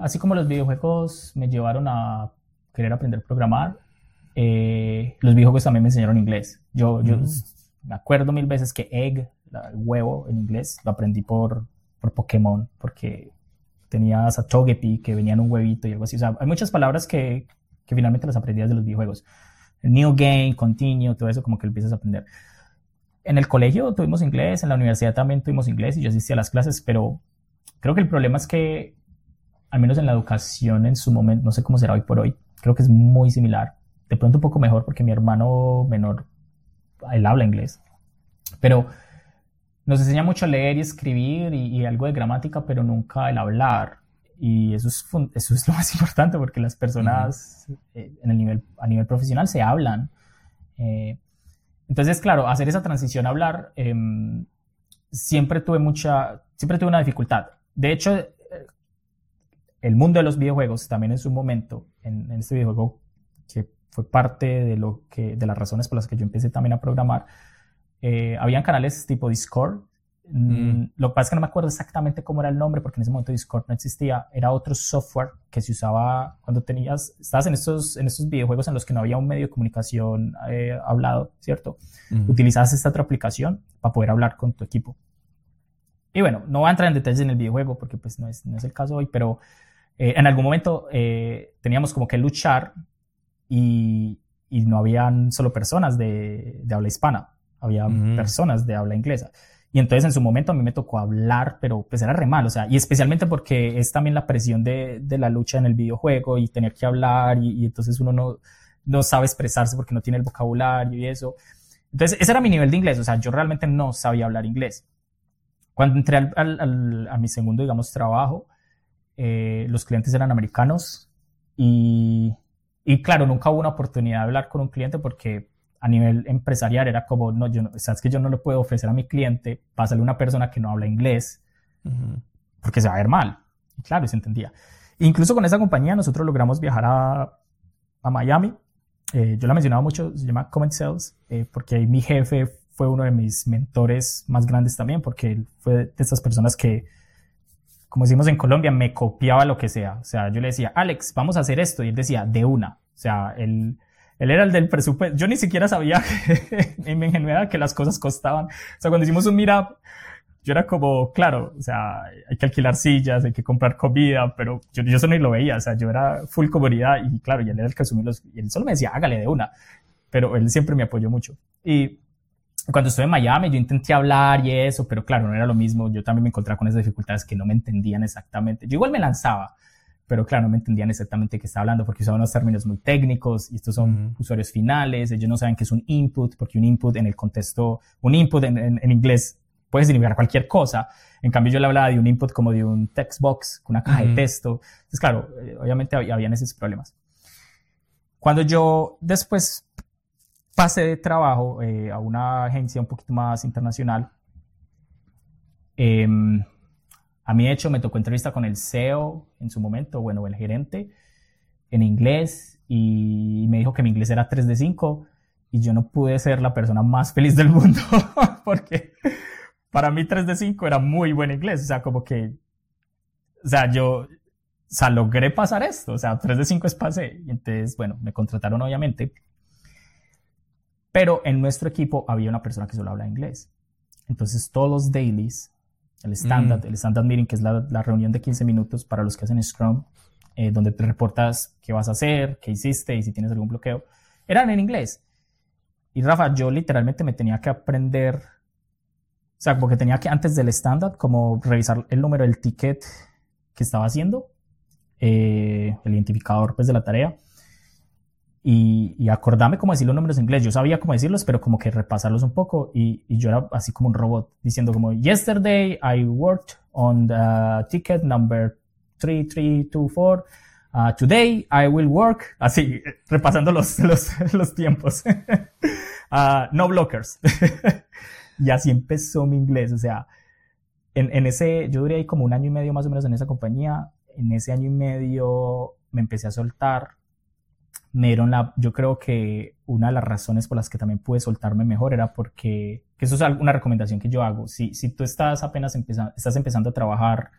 así como los videojuegos me llevaron a querer aprender a programar, eh, los videojuegos también me enseñaron inglés. Yo, yo me acuerdo mil veces que egg, el huevo en inglés, lo aprendí por, por Pokémon, porque tenías a Togepi que venía en un huevito y algo así. O sea, hay muchas palabras que, que finalmente las aprendías de los videojuegos. New game, continue, todo eso como que empiezas a aprender. En el colegio tuvimos inglés, en la universidad también tuvimos inglés y yo asistía a las clases, pero Creo que el problema es que, al menos en la educación en su momento, no sé cómo será hoy por hoy, creo que es muy similar. De pronto un poco mejor porque mi hermano menor, él habla inglés. Pero nos enseña mucho a leer y escribir y, algo de gramática, pero nunca el hablar. Y eso es, eso es lo más importante porque las personas eh, en el nivel, a nivel profesional se hablan. Eh, entonces, claro, hacer esa transición a hablar, em, siempre tuve mucha, siempre tuve una dificultad. De hecho, eh, el mundo de los videojuegos también en su momento, en, este videojuego que fue parte de, lo que, de las razones por las que yo empecé también a programar, eh, habían canales tipo Discord. Mm, mm. Lo que pasa es que no me acuerdo exactamente cómo era el nombre porque en ese momento Discord no existía. Era otro software que se usaba cuando tenías, estabas en estos, en estos videojuegos en los que no había un medio de comunicación eh, hablado, ¿cierto? Utilizabas esta otra aplicación para poder hablar con tu equipo. Y bueno, no voy a entrar en detalles en el videojuego porque pues no es, no es el caso hoy, pero eh, en algún momento eh, teníamos como que luchar y, y, no habían solo personas de, de habla hispana, había personas de habla inglesa. Y entonces en su momento a mí me tocó hablar, pero pues era re mal, o sea, y especialmente porque es también la presión de, de la lucha en el videojuego y tener que hablar y, y, entonces uno no, no sabe expresarse porque no tiene el vocabulario y eso. Entonces ese era mi nivel de inglés, o sea, yo realmente no sabía hablar inglés. Cuando entré al, a mi segundo, digamos, trabajo, eh, los clientes eran americanos y, y, claro, nunca hubo una oportunidad de hablar con un cliente porque a nivel empresarial era como, no, yo no, sabes que yo no le puedo ofrecer a mi cliente, pásale una persona que no habla inglés porque se va a ver mal. Y claro, se entendía. Incluso con esa compañía nosotros logramos viajar a, a Miami eh, yo la he mencionado mucho, se llama Comment Sales, eh, porque ahí mi jefe fue uno de mis mentores más grandes también, porque él fue de estas personas que, como decimos en Colombia, me copiaba lo que sea. O sea, yo le decía, Alex, vamos a hacer esto, y él decía, de una. O sea, él, él era el del presupuesto. Yo ni siquiera sabía en mi ingenuidad que las cosas costaban. O sea, cuando hicimos un meetup, yo era como, claro, o sea, hay que alquilar sillas, hay que comprar comida, pero yo, yo eso ni lo veía, o sea, yo era full comodidad y claro, y él era el que asumía los, y él solo me decía, hágale de una, pero él siempre me apoyó mucho. Y cuando estuve en Miami, yo intenté hablar y eso, pero claro, no era lo mismo, yo también me encontraba con esas dificultades que no me entendían exactamente. Yo igual me lanzaba, pero claro, no me entendían exactamente qué estaba hablando porque usaban unos términos muy técnicos y estos son usuarios finales, ellos no saben qué es un input, porque un input en el contexto, un input en, en inglés puede significar cualquier cosa. En cambio, yo le hablaba de un input como de un text box, una caja de texto. Entonces, claro, eh, obviamente había, habían esos problemas. Cuando yo después pasé de trabajo eh, a una agencia un poquito más internacional, em, a mí, de hecho, me tocó entrevista con el CEO en su momento, bueno, el gerente, en inglés, y me dijo que mi inglés era 3 de 5, y yo no pude ser la persona más feliz del mundo, porque para mí 3 de 5 era muy buen inglés, o sea, como que, o sea, yo, o sea, logré pasar esto, o sea, 3 de 5 es pasé, y entonces, bueno, me contrataron obviamente, pero en nuestro equipo había una persona que solo habla inglés. Entonces, todos los dailies, el standard, mm. el standard meeting, que es la, la, reunión de 15 minutos para los que hacen Scrum, eh, donde te reportas qué vas a hacer, qué hiciste y si tienes algún bloqueo, eran en inglés. Y Rafa, yo literalmente me tenía que aprender o sea, porque tenía que antes del stand-up como revisar el número del ticket que estaba haciendo, eh, el identificador pues de la tarea y, y, acordarme cómo decir los números en inglés. Yo sabía cómo decirlos, pero como que repasarlos un poco y, y, yo era así como un robot diciendo como yesterday I worked on the ticket number 3324. Uh, today I will work, así, repasando los, los, los tiempos. uh, no blockers. Y así empezó mi inglés. O sea, en, en, ese, yo duré ahí como un año y medio más o menos en esa compañía. En ese año y medio me empecé a soltar. Me dieron la, yo creo que una de las razones por las que también pude soltarme mejor era porque, que eso es una recomendación que yo hago. Si, si tú estás apenas empezando, estás empezando a trabajar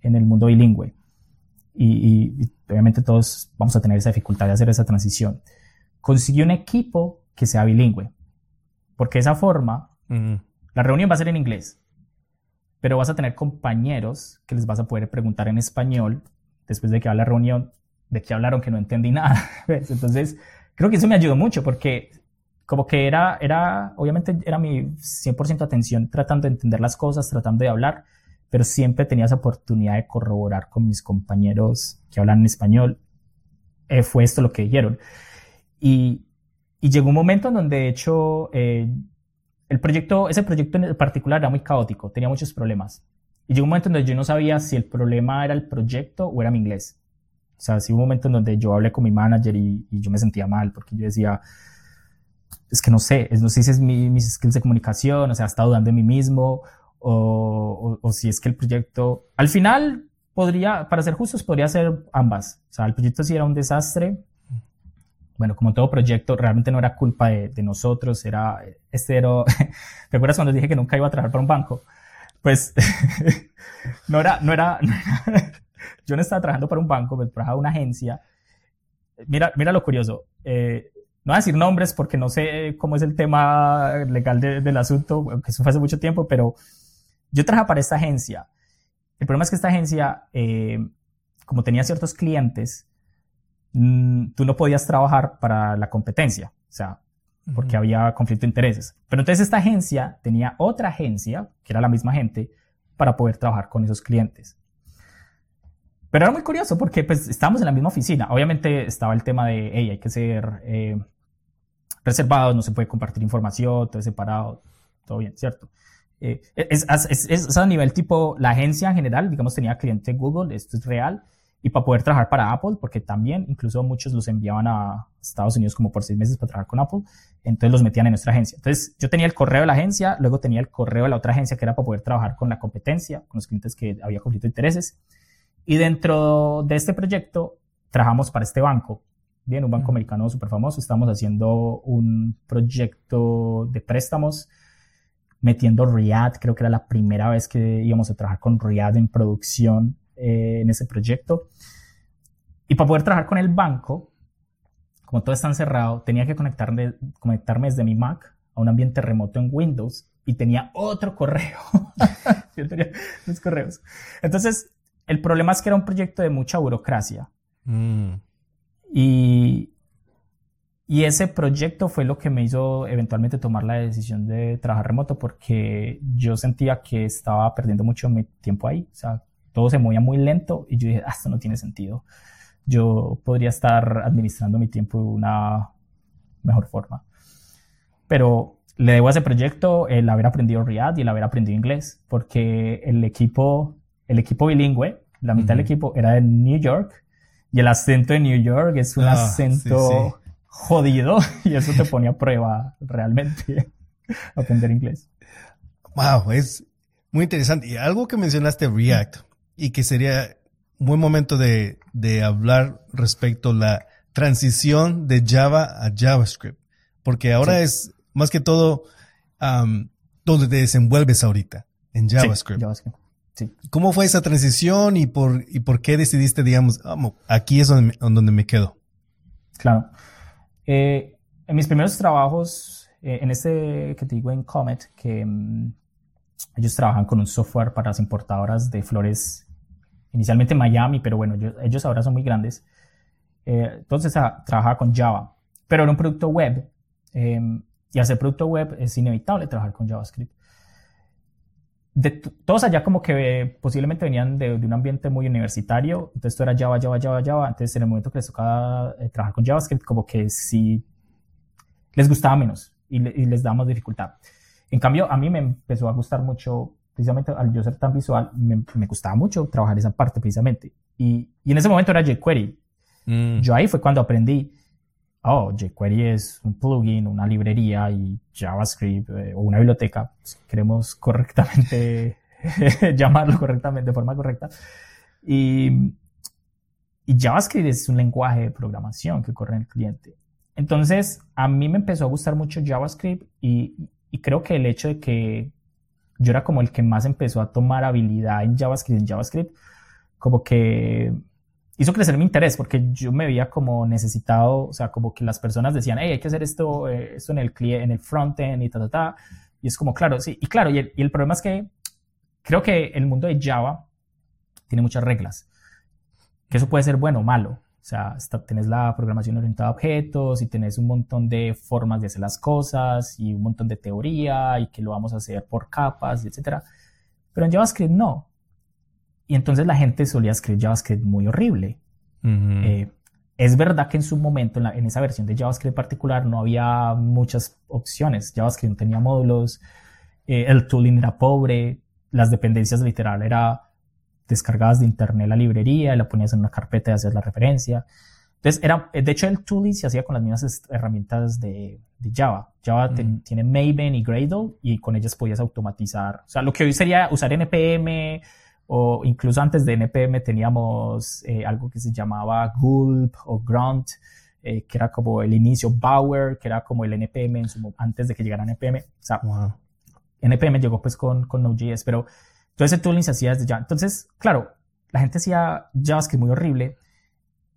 en el mundo bilingüe, y, y, obviamente todos vamos a tener esa dificultad de hacer esa transición, consigue un equipo que sea bilingüe, porque de esa forma la reunión va a ser en inglés, pero vas a tener compañeros que les vas a poder preguntar en español después de que va la reunión, de qué hablaron que no entendí nada. Entonces, creo que eso me ayudó mucho porque como que era, era, obviamente era mi 100% atención tratando de entender las cosas, tratando de hablar, pero siempre tenía esa oportunidad de corroborar con mis compañeros que hablan en español. Eh, fue esto lo que dijeron. Y, y llegó un momento en donde, de hecho, eh, el proyecto, ese proyecto en particular era muy caótico, tenía muchos problemas. Y llegó un momento en donde yo no sabía si el problema era el proyecto o era mi inglés. O sea, sí hubo un momento en donde yo hablé con mi manager y, yo me sentía mal porque yo decía, es que no sé, no sé si es mi, mis skills de comunicación, o sea, estado dudando de mí mismo o, o, si es que el proyecto, al final podría, para ser justos, podría ser ambas. O sea, el proyecto sí era un desastre, bueno, como todo proyecto, realmente no era culpa de, nosotros, era, este era, ¿te acuerdas cuando dije que nunca iba a trabajar para un banco? Pues, no era, no era, yo no estaba trabajando para un banco, me trabajaba una agencia. Mira, mira lo curioso, eh, no voy a decir nombres porque no sé cómo es el tema legal del asunto, que eso fue hace mucho tiempo, pero yo trabajaba para esta agencia. El problema es que esta agencia, eh, como tenía ciertos clientes, Mm, tú no podías trabajar para la competencia, o sea, porque había conflicto de intereses. Pero entonces esta agencia tenía otra agencia, que era la misma gente, para poder trabajar con esos clientes. Pero era muy curioso porque pues estábamos en la misma oficina. Obviamente estaba el tema de, hey, hay que ser eh, reservados, no se puede compartir información, todo separado, todo bien, ¿cierto? Eh, es, es, es, a nivel tipo, la agencia en general, digamos, tenía cliente Google, esto es real, y para poder trabajar para Apple, porque también incluso muchos los enviaban a Estados Unidos como por seis meses para trabajar con Apple, entonces los metían en nuestra agencia. Entonces yo tenía el correo de la agencia, luego tenía el correo de la otra agencia que era para poder trabajar con la competencia, con los clientes que había conflicto de intereses. Y dentro de este proyecto trabajamos para este banco. bien, un banco americano súper famoso, estamos haciendo un proyecto de préstamos metiendo React, creo que era la primera vez que íbamos a trabajar con React en producción eh, en ese proyecto. Y para poder trabajar con el banco, como todo está encerrado, tenía que conectarme, conectarme desde mi Mac a un ambiente remoto en Windows y tenía otro correo. Yo tenía dos correos. Entonces, el problema es que era un proyecto de mucha burocracia. Mm. Y, y ese proyecto fue lo que me hizo eventualmente tomar la decisión de trabajar remoto porque yo sentía que estaba perdiendo mucho mi tiempo ahí. O sea, todo se movía muy lento y yo dije, ah, esto no tiene sentido. Yo podría estar administrando mi tiempo de una mejor forma. Pero le debo a ese proyecto el haber aprendido React y el haber aprendido inglés, porque el equipo, el equipo bilingüe, la mitad del equipo era de New York y el acento de New York es un ah, acento jodido y eso te pone a prueba realmente aprender inglés. Wow, es muy interesante. Y algo que mencionaste React y que sería un buen momento de, hablar respecto a la transición de Java a JavaScript, porque ahora es más que todo donde te desenvuelves ahorita, en JavaScript. JavaScript. ¿Cómo fue esa transición y por, y por qué decidiste, digamos, vamos, aquí es donde, donde me quedo? Claro. Eh, en mis primeros trabajos, eh, en este que te digo en Comet, que mm, ellos trabajan con un software para las importadoras de flores, inicialmente en Miami, pero bueno, ellos, ahora son muy grandes. Eh, entonces ah, trabajaba con Java, pero era un producto web. Y hacer producto web es inevitable trabajar con JavaScript. De todos allá como que posiblemente venían de, un ambiente muy universitario, entonces esto era Java, Java, Java, Java, entonces en el momento que les tocaba eh, trabajar con JavaScript como que sí les gustaba menos y, les daba más dificultad. En cambio, a mí me empezó a gustar mucho, precisamente al yo ser tan visual, me, me gustaba mucho trabajar esa parte precisamente. Y, y en ese momento era jQuery. Mm. Yo ahí fue cuando aprendí oh, jQuery es un plugin, una librería y JavaScript eh, o una biblioteca, si queremos correctamente llamarlo correctamente, de forma correcta. Y, y, JavaScript es un lenguaje de programación que corre en el cliente. Entonces, a mí me empezó a gustar mucho JavaScript y, y creo que el hecho de que yo era como el que más empezó a tomar habilidad en JavaScript, en JavaScript, como que hizo crecer mi interés porque yo me veía como necesitado, o sea, como que las personas decían, hey, hay que hacer esto, eh, esto en el, en el frontend y ta, ta, ta. Y es como, claro, sí. Y claro, y el, problema es que creo que el mundo de Java tiene muchas reglas. Que eso puede ser bueno o malo. O sea, está, tenés la programación orientada a objetos y tenés un montón de formas de hacer las cosas y un montón de teoría y que lo vamos a hacer por capas, etc. Pero en JavaScript no. Y entonces la gente solía escribir JavaScript muy horrible. Eh, es verdad que en su momento, en, esa versión de JavaScript particular, no había muchas opciones. JavaScript no tenía módulos, eh, el tooling era pobre, las dependencias literal era descargadas de internet la librería, la ponías en una carpeta y hacías la referencia. Entonces, era, de hecho, el tooling se hacía con las mismas herramientas de, Java. Java tiene Maven y Gradle y con ellas podías automatizar. O sea, lo que hoy sería usar NPM, o incluso antes de NPM teníamos eh, algo que se llamaba Gulp o Grunt, eh, que era como el inicio, Bower, que era como el NPM en su, antes de que llegara NPM. O sea, NPM llegó pues con, con Node.js, pero todo ese tooling se hacía desde ya. Entonces, claro, la gente hacía JavaScript muy horrible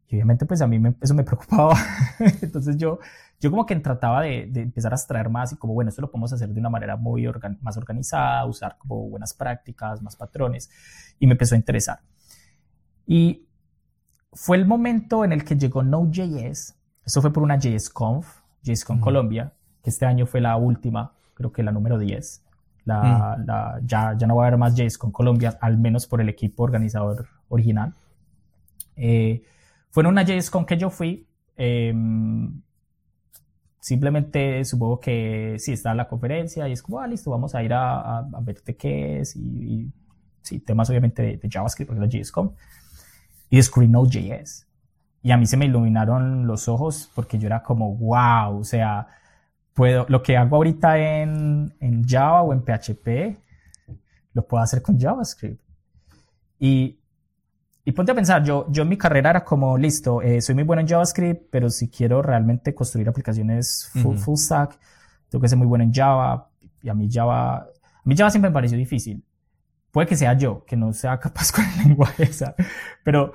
y obviamente pues a mí eso me preocupaba. Entonces yo yo como que trataba de, empezar a extraer más y como, bueno, esto lo podemos hacer de una manera muy más organizada, usar como buenas prácticas, más patrones, y me empezó a interesar. Y fue el momento en el que llegó Node.js, eso fue por una JSConf, JSConf Colombia, que este año fue la última, creo que la número 10. La, mm. ya, ya no va a haber más JSConf Colombia, al menos por el equipo organizador original. Eh, fue en una JSConf que yo fui, eh, Simplemente supongo que sí está la conferencia y es como, ah, listo, vamos a ir a, a, ver de qué es y, sí, temas obviamente de, JavaScript, porque la JSCOM. Y descubrí Node.js. Y a mí se me iluminaron los ojos porque yo era como, wow, o sea, puedo, lo que hago ahorita en, en Java o en PHP, lo puedo hacer con JavaScript. Y y ponte a pensar, yo, yo en mi carrera era como, listo, eh, soy muy bueno en JavaScript, pero si quiero realmente construir aplicaciones full, full stack, tengo que ser muy bueno en Java. Y a mí Java, a mí Java siempre me pareció difícil. Puede que sea yo, que no sea capaz con el lenguaje, pero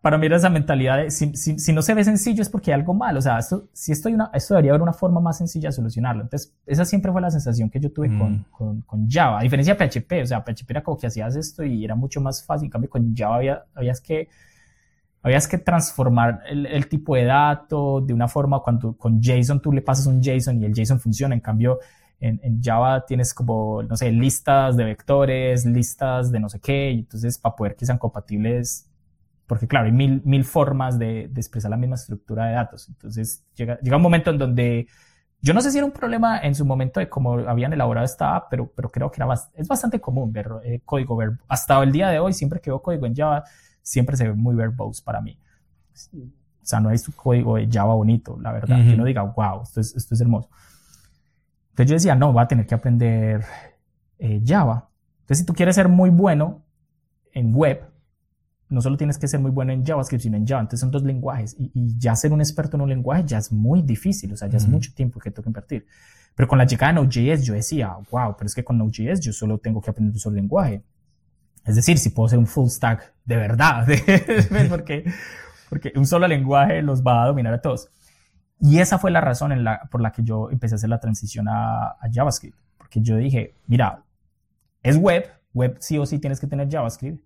para mí era esa mentalidad de si, si, no se ve sencillo es porque hay algo mal. O sea, esto, si esto, una, esto debería haber una forma más sencilla de solucionarlo. Entonces, esa siempre fue la sensación que yo tuve con, mm. con, con, Java. A diferencia de PHP, o sea, PHP era como que hacías esto y era mucho más fácil. En cambio, con Java había, habías que habías que transformar el, el, tipo de dato de una forma cuando con JSON tú le pasas un JSON y el JSON funciona. En cambio, en, en, Java tienes como, no sé, listas de vectores, listas de no sé qué, y entonces para poder que sean compatibles porque claro, hay mil, mil formas de, de, expresar la misma estructura de datos. Entonces llega, llega un momento en donde yo no sé si era un problema en su momento de cómo habían elaborado esta app, pero, pero creo que era es bastante común ver eh, código verbo. Hasta el día de hoy, siempre que veo código en Java, siempre se ve muy verbose para mí. O sea, no hay su código de Java bonito, la verdad. Que uno diga, wow, esto es, esto es hermoso. Entonces yo decía, no, va a tener que aprender eh, Java. Entonces, si tú quieres ser muy bueno en web, no solo tienes que ser muy bueno en JavaScript, sino en Java. Entonces son dos lenguajes y, ya ser un experto en un lenguaje ya es muy difícil, o sea, ya es mucho tiempo que tengo que invertir. Pero con la llegada de Node.js yo decía, wow, pero es que con Node.js yo solo tengo que aprender un solo lenguaje. Es decir, si puedo ser un full stack de verdad, porque, porque un solo lenguaje los va a dominar a todos. Y esa fue la razón en la, por la que yo empecé a hacer la transición a, a JavaScript, porque yo dije, mira, es web, web sí o sí tienes que tener JavaScript,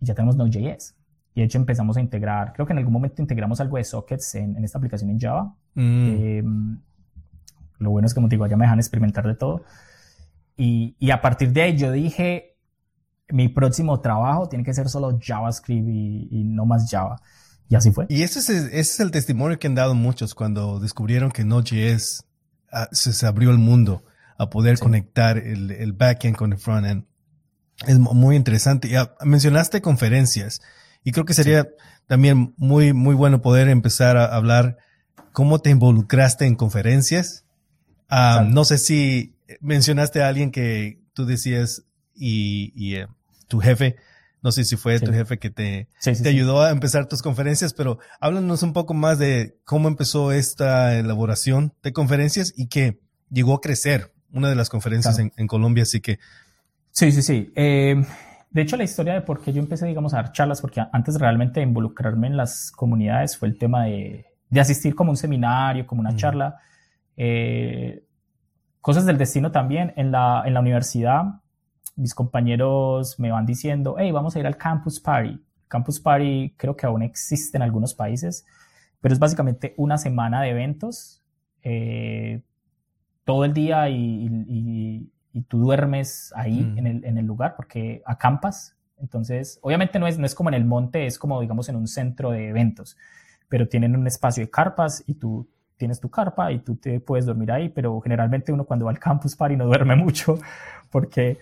y ya tenemos Node.js. Y de hecho empezamos a integrar, creo que en algún momento integramos algo de sockets en, en esta aplicación en Java. Mm. Eh, lo bueno es que, como digo, ya me dejan experimentar de todo. Y, y, a partir de ahí yo dije, mi próximo trabajo tiene que ser solo JavaScript y, y no más Java. Y así fue. Y ese es, ese es el testimonio que han dado muchos cuando descubrieron que Node.js ah, se, se, abrió el mundo a poder conectar el, el backend con el frontend. Es muy interesante. Ya mencionaste conferencias y creo que sería también muy, muy bueno poder empezar a hablar cómo te involucraste en conferencias. Ah, no sé si mencionaste a alguien que tú decías y, y eh, tu jefe, no sé si fue tu jefe que te, te ayudó a empezar tus conferencias, pero háblanos un poco más de cómo empezó esta elaboración de conferencias y que llegó a crecer una de las conferencias en, en Colombia. Así que Sí, sí, sí. Eh, de hecho, la historia de por qué yo empecé, digamos, a dar charlas, porque antes realmente de involucrarme en las comunidades fue el tema de, de asistir como un seminario, como una charla. Eh, cosas del destino también. En la, en la universidad, mis compañeros me van diciendo, hey, vamos a ir al Campus Party. Campus Party creo que aún existe en algunos países, pero es básicamente una semana de eventos, eh, todo el día y, y tú duermes ahí mm. en, el, en, el, lugar porque acampas. Entonces, obviamente no es, no es como en el monte, es como, digamos, en un centro de eventos, pero tienen un espacio de carpas y tú tienes tu carpa y tú te puedes dormir ahí, pero generalmente uno cuando va al campus party no duerme mucho porque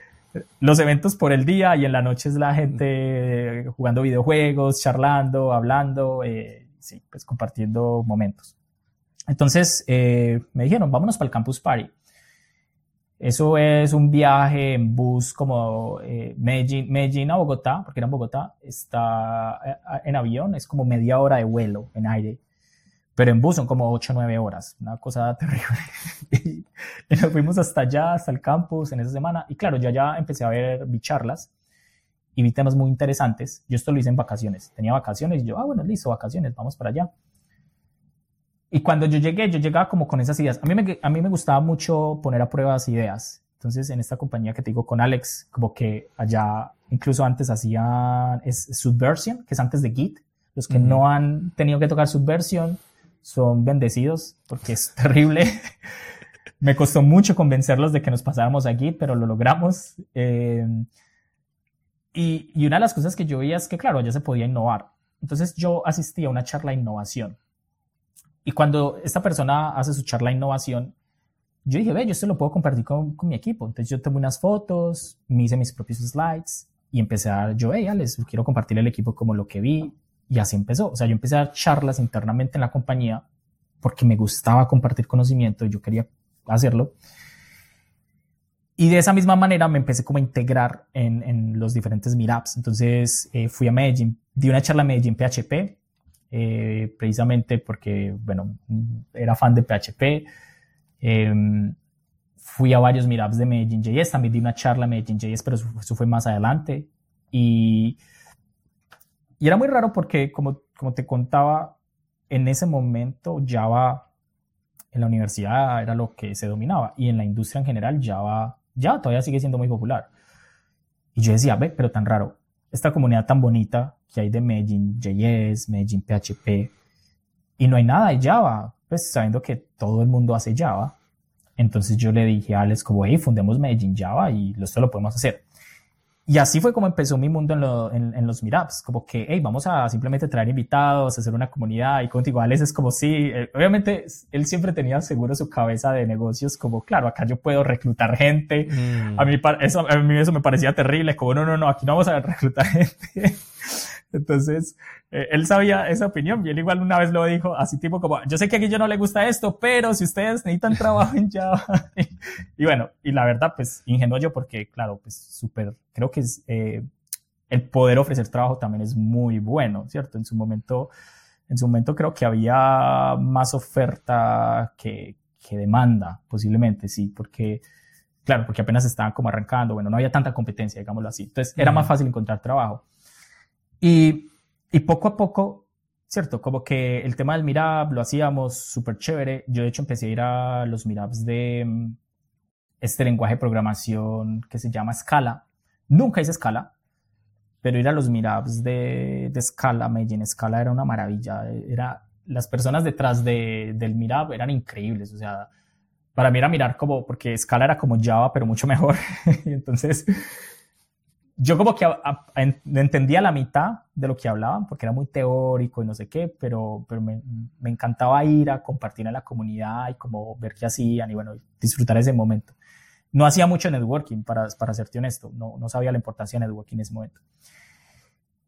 los eventos por el día y en la noche es la gente jugando videojuegos, charlando, hablando, eh, sí, pues compartiendo momentos. Entonces eh, me dijeron, vámonos para el campus party. Eso es un viaje en bus como eh, Medellín, a Bogotá, porque era en Bogotá, está eh, en avión, es como media hora de vuelo en aire, pero en bus son como 8 o 9 horas, una cosa terrible. y, nos fuimos hasta allá, hasta el campus en esa semana, y claro, yo ya empecé a ver, vi charlas y vi temas muy interesantes. Yo esto lo hice en vacaciones, tenía vacaciones y yo, ah, bueno, listo, vacaciones, vamos para allá. Y cuando yo llegué, yo llegaba como con esas ideas. A mí me, a mí me gustaba mucho poner a prueba las ideas. Entonces, en esta compañía que te digo con Alex, como que allá, incluso antes hacían es Subversion, que es antes de Git. Los que no han tenido que tocar Subversion son bendecidos porque es terrible. me costó mucho convencerlos de que nos pasáramos a Git, pero lo logramos. Eh, y, y una de las cosas que yo veía es que, claro, ya se podía innovar. Entonces, yo asistí a una charla de innovación y cuando esta persona hace su charla de innovación, yo dije, ve, yo esto lo puedo compartir con, con mi equipo. Entonces yo tomé unas fotos, me hice mis propios slides y empecé a dar, yo, hey, les quiero compartir el equipo como lo que vi. Y así empezó. O sea, yo empecé a dar charlas internamente en la compañía porque me gustaba compartir conocimiento y yo quería hacerlo. y de esa misma manera me empecé como a integrar en, en los diferentes meetups. Entonces eh, fui a Medellín, di una charla a Medellín PHP, eh, precisamente porque, bueno, era fan de PHP. Em, fui a varios meetups de Medellín JS, también di una charla a Medellín JS, pero eso, fue más adelante. Y, y era muy raro porque, como, como te contaba, en ese momento Java en la universidad era lo que se dominaba y en la industria en general Java ya todavía sigue siendo muy popular. Y yo decía, ve, pero tan raro, esta comunidad tan bonita que hay de Medellín JS, Medellín PHP, y no hay nada de Java, pues sabiendo que todo el mundo hace Java. Entonces yo le dije a Alex como, hey, fundemos Medellín Java y esto lo podemos hacer. Y así fue como empezó mi mundo en, en, los meetups, como que, hey, vamos a simplemente traer invitados, hacer una comunidad y contigo. Alex es como, sí, eh, obviamente él siempre tenía seguro su cabeza de negocios, como, claro, acá yo puedo reclutar gente. Mm. A, mí, eso, a mí eso me parecía terrible, como, no, no, no, aquí no vamos a reclutar gente. Entonces, eh, él sabía esa opinión y él igual una vez lo dijo así tipo como, yo sé que aquí yo no le gusta esto, pero si ustedes necesitan trabajo en Java. y, bueno, y la verdad, pues ingenuo yo porque, claro, pues súper, creo que es, eh, el poder ofrecer trabajo también es muy bueno, ¿cierto? En su momento, en su momento creo que había más oferta que, que demanda, posiblemente, sí, porque, claro, porque apenas estaban como arrancando, bueno, no había tanta competencia, digámoslo así. Entonces, era más fácil encontrar trabajo. Y, y poco a poco, ¿cierto? Como que el tema del Mirab lo hacíamos súper chévere. Yo de hecho empecé a ir a los Mirabs de mm, este lenguaje de programación que se llama Scala. Nunca hice Scala, pero ir a los Mirabs de, de Scala, Medellín Scala era una maravilla. Era, las personas detrás de, del Mirab eran increíbles. O sea, para mí era mirar como, porque Scala era como Java, pero mucho mejor. entonces yo como que entendía la mitad de lo que hablaban porque era muy teórico y no sé qué, pero, pero me, me, encantaba ir a compartir en la comunidad y como ver qué hacían y bueno, disfrutar ese momento. No hacía mucho networking, para, para serte honesto, no, no sabía la importancia de networking en ese momento.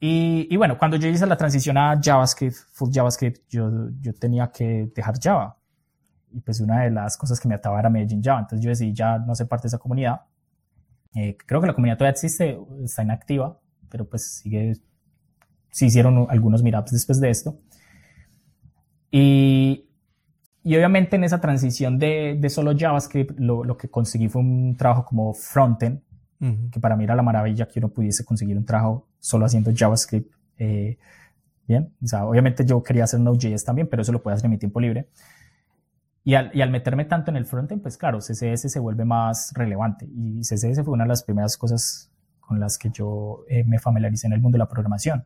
Y, y, bueno, cuando yo hice la transición a JavaScript, full JavaScript, yo, yo tenía que dejar Java. Y pues una de las cosas que me ataba era Medellín Java. Entonces yo decidí ya no ser parte de esa comunidad eh, creo que la comunidad todavía existe, está inactiva, pero pues sigue, se hicieron algunos meetups después de esto. Y, y obviamente en esa transición de, de solo JavaScript, lo, lo, que conseguí fue un trabajo como frontend, que para mí era la maravilla que uno pudiese conseguir un trabajo solo haciendo JavaScript. Eh, bien, o sea, obviamente yo quería hacer Node.js también, pero eso lo puedo hacer en mi tiempo libre. Y al, y al, meterme tanto en el frontend, pues claro, CSS se vuelve más relevante. Y CSS fue una de las primeras cosas con las que yo eh, me familiaricé en el mundo de la programación.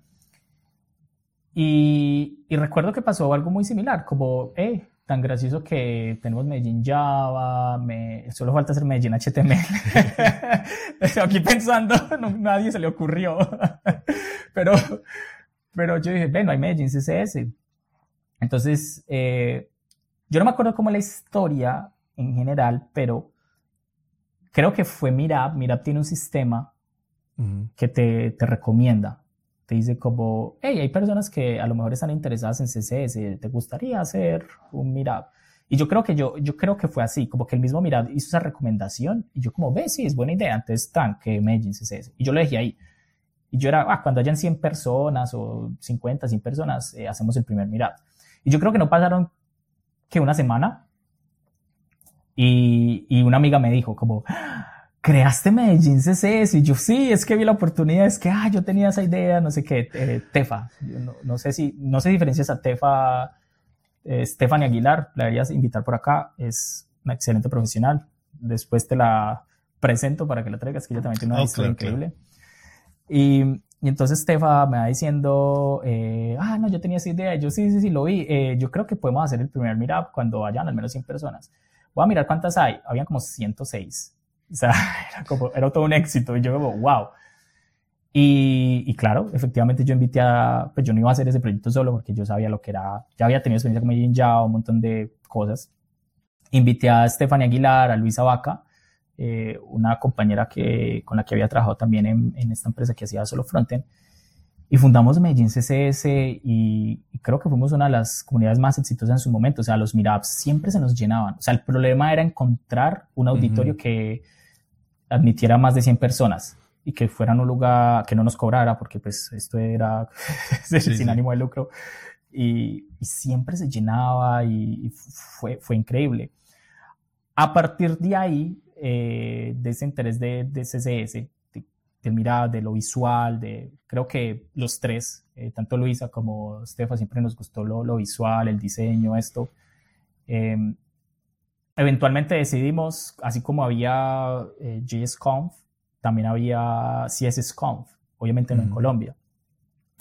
Y, y, recuerdo que pasó algo muy similar, como, eh, tan gracioso que tenemos Medellín Java, me, solo falta hacer Medellín HTML. Aquí pensando, no, nadie se le ocurrió. pero, pero yo dije, bueno, hay Medellín CSS. Entonces, eh, yo no me acuerdo cómo la historia en general, pero creo que fue Mirab. Mirab tiene un sistema que te, te, recomienda. Te dice como, hey, hay personas que a lo mejor están interesadas en CSS, ¿te gustaría hacer un Mirab? Y yo creo que yo, yo creo que fue así, como que el mismo Mirab hizo esa recomendación y yo como, ve, sí, es buena idea, entonces tan que Medellín CSS. Y yo lo dejé ahí. Y yo era, ah, cuando hayan 100 personas o 50, 100 personas, eh, hacemos el primer Mirab. Y yo creo que no pasaron que una semana y, y una amiga me dijo como, ¿creaste Medellín CSS? Y yo, sí, es que vi la oportunidad, es que, ah, yo tenía esa idea, no sé qué, eh, Tefa, no, no, sé si, no sé diferencias a Tefa, eh, Stephanie Aguilar, la deberías invitar por acá, es una excelente profesional, después te la presento para que la traigas, que ella también tiene una historia increíble. Y, y entonces Stefa me va diciendo, eh, ah, no, yo tenía esa idea. Yo sí, sí, sí, lo vi. Eh, yo creo que podemos hacer el primer meetup cuando vayan al menos 100 personas. Voy a mirar cuántas hay. Habían como 106. O sea, era, como, era todo un éxito. Y yo como, wow. Y, y, claro, efectivamente yo invité a, pues yo no iba a hacer ese proyecto solo porque yo sabía lo que era, ya había tenido experiencia con en Java, un montón de cosas. Invité a Stephanie Aguilar, a Luisa Vaca, eh, una compañera que, con la que había trabajado también en, en esta empresa que hacía solo frontend. Y fundamos Medellín CSS y, creo que fuimos una de las comunidades más exitosas en su momento. O sea, los meetups siempre se nos llenaban. O sea, el problema era encontrar un auditorio que, admitiera más de 100 personas y que fuera un lugar que no nos cobrara, porque pues esto era sin ánimo de lucro. Y, siempre se llenaba y, fue, fue increíble. A partir de ahí, eh, de ese interés de, de CSS, de, de mirar, de lo visual, de creo que los tres, eh, tanto Luisa como Stefa, siempre nos gustó lo, lo visual, el diseño, esto. Em, eventualmente decidimos, así como había eh, JSConf, también había CSSConf, obviamente no en Colombia.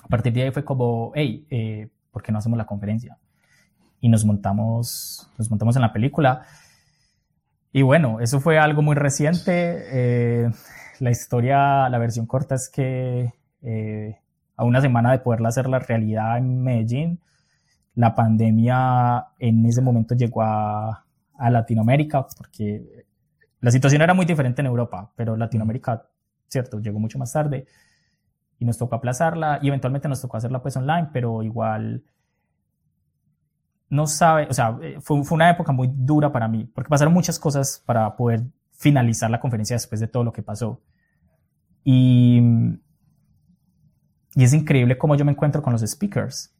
A partir de ahí fue como, hey, eh, ¿por qué no hacemos la conferencia? Y nos montamos, nos montamos en la película. Y bueno, eso fue algo muy reciente. Eh, la historia, la versión corta es que eh, a una semana de poderla hacer la realidad en Medellín, la pandemia en ese momento llegó a, a Latinoamérica, porque la situación era muy diferente en Europa, pero Latinoamérica, cierto, llegó mucho más tarde y nos tocó aplazarla y eventualmente nos tocó hacerla pues online, pero igual no sabe, o sea, eh, fue, fue, una época muy dura para mí, porque pasaron muchas cosas para poder finalizar la conferencia después de todo lo que pasó. Y, y es increíble cómo yo me encuentro con los speakers.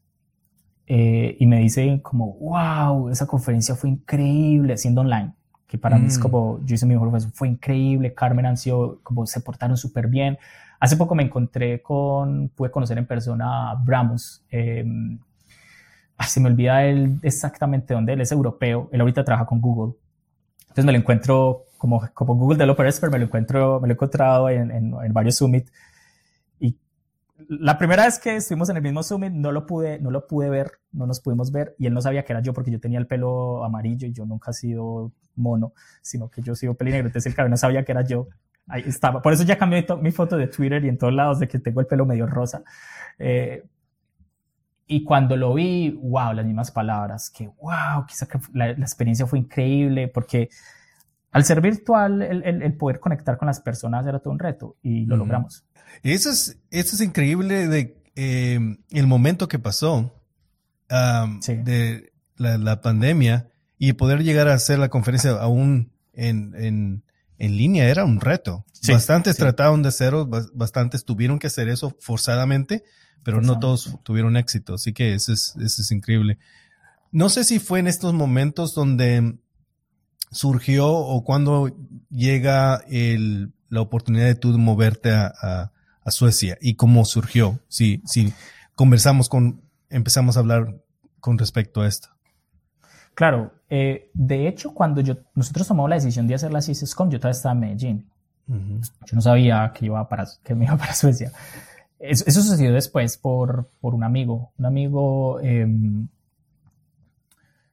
Eh, y me dicen como, wow, esa conferencia fue increíble, siendo online, que para mí es mm. como, yo hice mi mejor fue increíble, Carmen han sido, como se portaron súper bien. Hace poco me encontré con, pude conocer en persona a Bramus, eh, Ah, se me olvida él exactamente dónde, él es europeo, él ahorita trabaja con Google. Entonces me lo encuentro como, como Google Developer Expert, me lo encuentro, me lo he encontrado en, en, varios Summit. Y la primera vez que estuvimos en el mismo Summit no lo pude, no lo pude ver, no nos pudimos ver y él no sabía que era yo porque yo tenía el pelo amarillo y yo nunca he sido mono, sino que yo he sido pelinegro. Entonces el cabrón no sabía que era yo. Ahí estaba. Por eso ya cambié mi foto de Twitter y en todos lados de que tengo el pelo medio rosa. Eh, y cuando lo vi, wow, las mismas palabras, que wow, quizá que la, experiencia fue increíble, porque al ser virtual, el, el, poder conectar con las personas era todo un reto y lo logramos. Eso es, eso es increíble de eh, el momento que pasó de la, la, pandemia y poder llegar a hacer la conferencia aún en, en, en línea era un reto. bastantes trataron de hacerlo, bastantes tuvieron que hacer eso forzadamente pero no todos tuvieron éxito, así que eso es, eso es increíble. No sé si fue en estos momentos donde surgió o cuando llega el, la oportunidad de tú moverte a, a, Suecia y cómo surgió, si, si conversamos con, empezamos a hablar con respecto a esto. Claro, eh, de hecho, cuando yo, nosotros tomamos la decisión de hacer la CISCOM, yo todavía estaba en Medellín. Yo no sabía que, iba para, que me iba para Suecia. Eso, sucedió después por, por, un amigo. Un amigo. Em,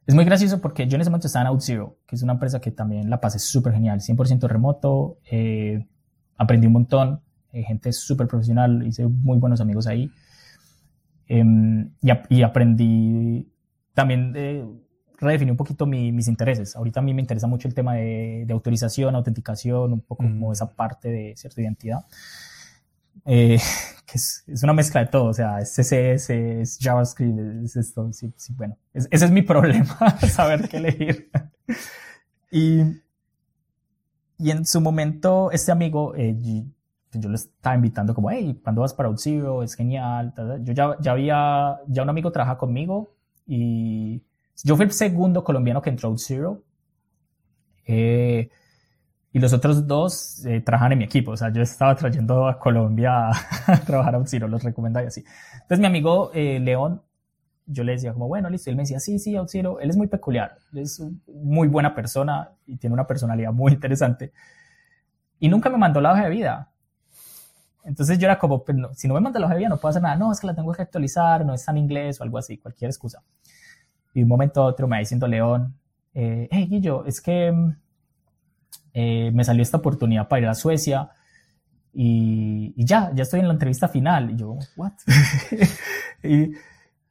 es muy gracioso porque yo en ese momento estaba en OutZero, que es una empresa que también la pasé súper genial, 100% remoto. Eh, aprendí un montón, eh, gente súper profesional, hice muy buenos amigos ahí. Em, y, aprendí también. Eh, redefiní un poquito mis intereses. Ahorita a mí me interesa mucho el tema de, autorización, autenticación, un poco como esa parte de cierta identidad. Eh, que es, una mezcla de todo, o sea, es CSS, es JavaScript, es esto, sí, sí bueno, ese es mi problema, saber qué elegir. y, y en su momento, este amigo, eh, yo, le estaba invitando como, hey, cuando vas para OutZero? Es genial. Yo ya, ya había, ya un amigo trabaja conmigo y yo fui el segundo colombiano que entró a OutZero. Eh, y los otros dos eh, trabajan en mi equipo. O sea, yo estaba trayendo a Colombia a, trabajar a Ciro, los recomendaba y así. Entonces, mi amigo eh, León, yo le decía como, bueno, listo. Y él me decía, sí, sí, Auxilio. Él es muy peculiar. es muy buena persona y tiene una personalidad muy interesante. Y nunca me mandó la hoja de vida. Entonces yo era como, pues, si no me manda la hoja de vida no puedo hacer nada. No, es que la tengo que actualizar, no está en inglés o algo así, cualquier excusa. Y de un momento a otro me va diciendo León, eh, hey, Guillo, es que mm, eh, me salió esta oportunidad para ir a Suecia y, ya, ya estoy en la entrevista final. Y yo, ¿what? ¿Y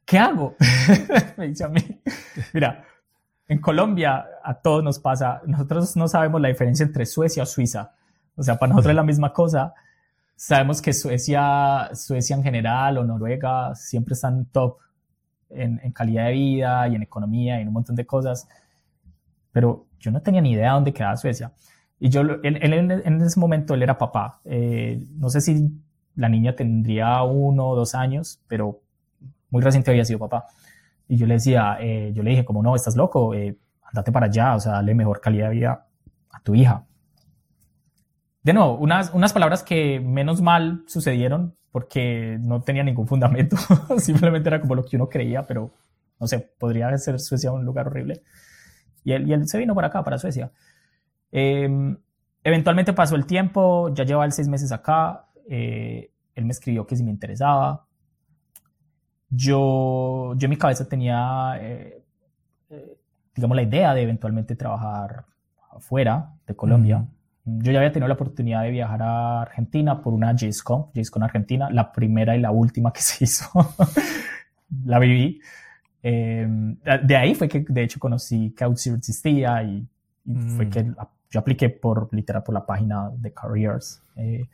qué hago? me dice a mí. Mira, en Colombia a todos nos pasa, nosotros no sabemos la diferencia entre Suecia o Suiza. O sea, para nosotros es la misma cosa. Sabemos que Suecia, Suecia en general o Noruega siempre están top en, en calidad de vida y en economía y en un montón de cosas. Pero yo no tenía ni idea de dónde quedaba Suecia. Y yo, él, en ese momento, él era papá. Eh, no sé si la niña tendría uno o dos años, pero muy reciente había sido papá. Y yo le decía, eh, yo le dije, como no, estás loco, eh, andate para allá, o sea, dale mejor calidad de vida a tu hija. De nuevo, unas, unas palabras que menos mal sucedieron porque no tenía ningún fundamento, simplemente era como lo que uno creía, pero no sé, podría ser Suecia un lugar horrible. Y él, y él se vino para acá, para Suecia. Em, eventualmente pasó el tiempo, ya llevaba seis meses acá, eh, él me escribió que si me interesaba. Yo, yo en mi cabeza tenía, eh, eh, digamos, la idea de eventualmente trabajar afuera de Colombia. Yo ya había tenido la oportunidad de viajar a Argentina por una JSCON, JSCON Argentina, la primera y la última que se hizo. la viví. De ahí fue que, de hecho, conocí que Outside existía y, fue mm. que yo apliqué por, literal, por la página de Careers. Eh,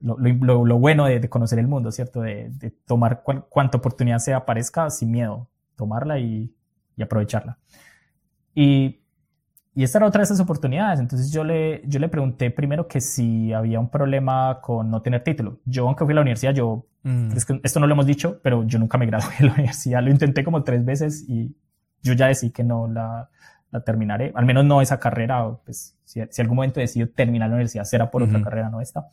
lo, lo, lo, bueno de, conocer el mundo, ¿cierto? De, de tomar cuanta oportunidad se aparezca sin miedo, tomarla y, y, aprovecharla. Y, y esta era otra de esas oportunidades. Entonces yo le, yo le pregunté primero que si había un problema con no tener título. Yo, aunque fui a la universidad, yo, mm. esto no lo hemos dicho, pero yo nunca me gradué de la universidad. Lo intenté como tres veces y yo ya decidí que no la, la terminaré, al menos no esa carrera, pues si, si algún momento decido terminar la universidad será por otra carrera, no esta.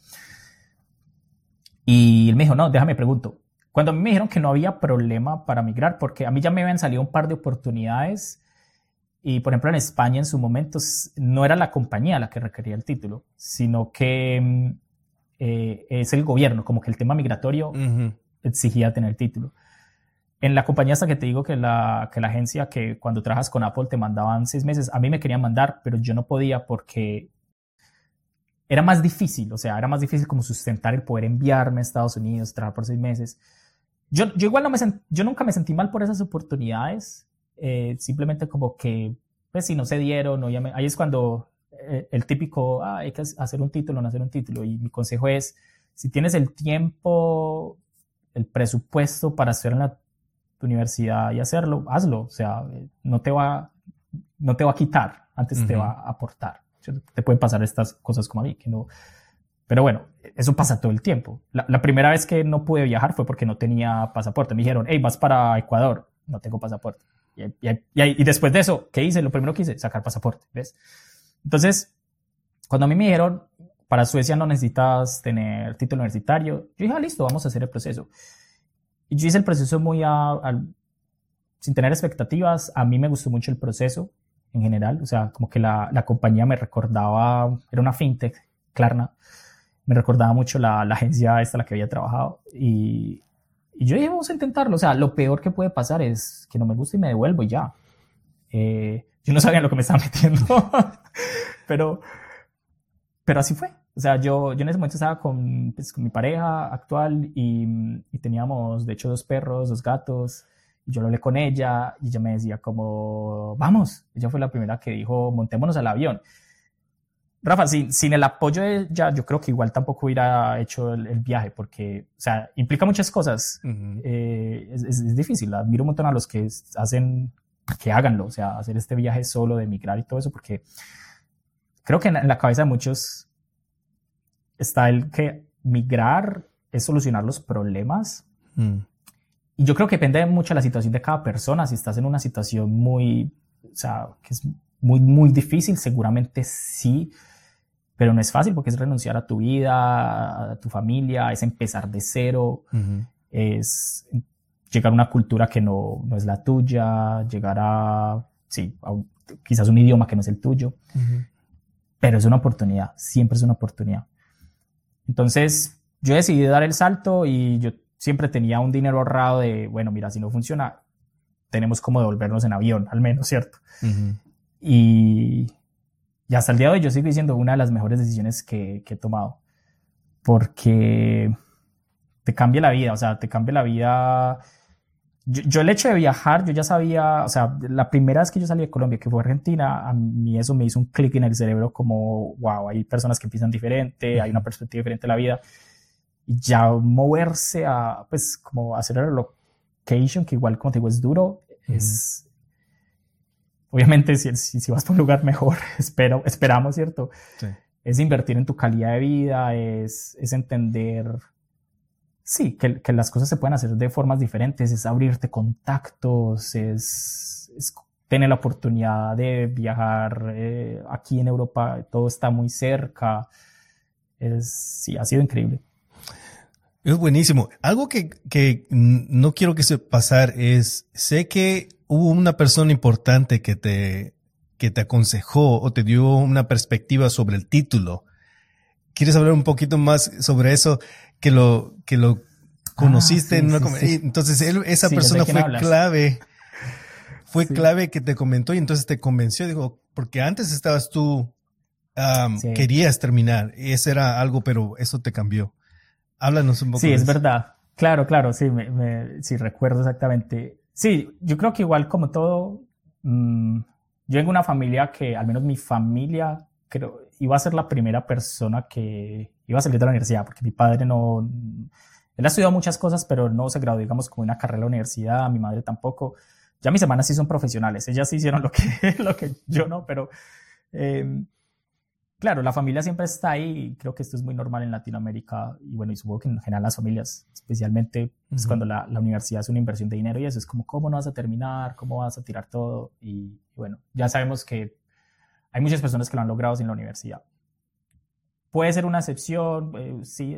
Y él me dijo, no, déjame pregunto. Cuando a mí me dijeron que no había problema para migrar, porque a mí ya me habían salido un par de oportunidades, y por ejemplo en España en su momento no era la compañía la que requería el título, sino que mm, eh, es el gobierno, como que el tema migratorio exigía tener título. En la compañía hasta que te digo que la, que la agencia que cuando trabajas con Apple te mandaban seis meses, a mí me querían mandar, pero yo no podía porque era más difícil, o sea, era más difícil como sustentar el poder enviarme a Estados Unidos, trabajar por seis meses. Yo, yo igual no me yo nunca me sentí mal por esas oportunidades, eh, simplemente como que, pues si no se dieron, no, ahí es cuando eh, el típico, ah, hay que hacer un título, no hacer un título, y mi consejo es, si tienes el tiempo, el presupuesto para hacer en la tu universidad y hacerlo, hazlo. O sea, no te va, no te va a quitar, antes te va a aportar. Te pueden pasar estas cosas como a mí, que no. Pero bueno, eso pasa todo el tiempo. La, primera vez que no pude viajar fue porque no tenía pasaporte. Me dijeron, hey, vas para Ecuador. No tengo pasaporte. Y, y, y, después de eso, ¿qué hice? Lo primero que hice, sacar pasaporte. ¿Ves? Entonces, cuando a mí me dijeron, para Suecia no necesitas tener título universitario, yo dije, ah, listo, vamos a hacer el proceso. Y yo hice el proceso muy sin tener expectativas. A mí me gustó mucho el proceso en general. O sea, como que la, la compañía me recordaba, era una fintech, Klarna. Me recordaba mucho la, la agencia esta la que había trabajado. Y, y, yo dije, vamos a intentarlo. O sea, lo peor que puede pasar es que no me guste y me devuelvo y ya. Eh, yo no sabía en lo que me estaba metiendo. pero, pero así fue. O sea, yo, yo en ese momento estaba con, pues, con mi pareja actual y, y, teníamos, de hecho, dos perros, dos gatos. Y yo lo hablé con ella y ella me decía como, vamos. Ella fue la primera que dijo, montémonos al avión. Rafa, sin, sin el apoyo de ella, yo creo que igual tampoco hubiera hecho el, viaje porque, o sea, implica muchas cosas. Eh, es, es, difícil. Admiro un montón a los que hacen, que háganlo. O sea, hacer este viaje solo, de emigrar y todo eso, porque creo que en la cabeza de muchos está el que migrar es solucionar los problemas. Mm. Y yo creo que depende mucho de la situación de cada persona. Si estás en una situación muy, o sea, que es muy, muy difícil, seguramente sí, pero no es fácil porque es renunciar a tu vida, a tu familia, es empezar de cero, es llegar a una cultura que no, no, es la tuya, llegar a, sí, a quizás un idioma que no es el tuyo, pero es una oportunidad, siempre es una oportunidad. Entonces, yo decidí dar el salto y yo siempre tenía un dinero ahorrado de, bueno, mira, si no funciona, tenemos como devolvernos en avión, al menos, ¿cierto? y, y, hasta el día de hoy yo sigo diciendo una de las mejores decisiones que, que he tomado, porque te cambia la vida, o sea, te cambia la vida. Yo, el hecho de viajar, yo ya sabía, o sea, la primera vez que yo salí de Colombia, que fue Argentina, a mí eso me hizo un clic en el cerebro como, wow, hay personas que piensan diferente, hay una perspectiva diferente de la vida. Y ya moverse a, pues, como hacer el relocation, que igual, como te digo, es duro, es, obviamente si, si, vas por un lugar mejor, espero, esperamos, ¿cierto? Es invertir en tu calidad de vida, es, es entender, sí, que, que, las cosas se pueden hacer de formas diferentes, es abrirte contactos, es, es tener la oportunidad de viajar eh, aquí en Europa, todo está muy cerca, es, sí, ha sido increíble. Es buenísimo. Algo que, que no quiero que se pasar es, sé que hubo una persona importante que te, que te aconsejó o te dio una perspectiva sobre el título. ¿Quieres hablar un poquito más sobre eso? Que lo, que lo conociste ah, en una Entonces, esa persona fue clave. Fue clave que te comentó y entonces te convenció. Digo, porque antes estabas tú, querías terminar. Ese era algo, pero eso te cambió. Háblanos un poco. Sí, es verdad. Claro, claro, sí, me, sí, recuerdo exactamente. Sí, yo creo que igual como todo, mm, yo en una familia que, al menos mi familia, creo, iba a ser la primera persona que iba a salir de la universidad, porque mi padre no, él ha estudiado muchas cosas, pero no se graduó, digamos, como una carrera en la universidad, mi madre tampoco. Ya mis hermanas sí son profesionales, ellas sí hicieron lo que, lo que yo no, pero eh, claro, la familia siempre está ahí. Creo que esto es muy normal en Latinoamérica y bueno, y supongo que en general las familias, especialmente pues, cuando la, universidad es una inversión de dinero y eso es como, ¿cómo no vas a terminar? ¿Cómo vas a tirar todo? Y, bueno, ya sabemos que hay muchas personas que lo han logrado sin la universidad. Puede ser una excepción, eh, sí,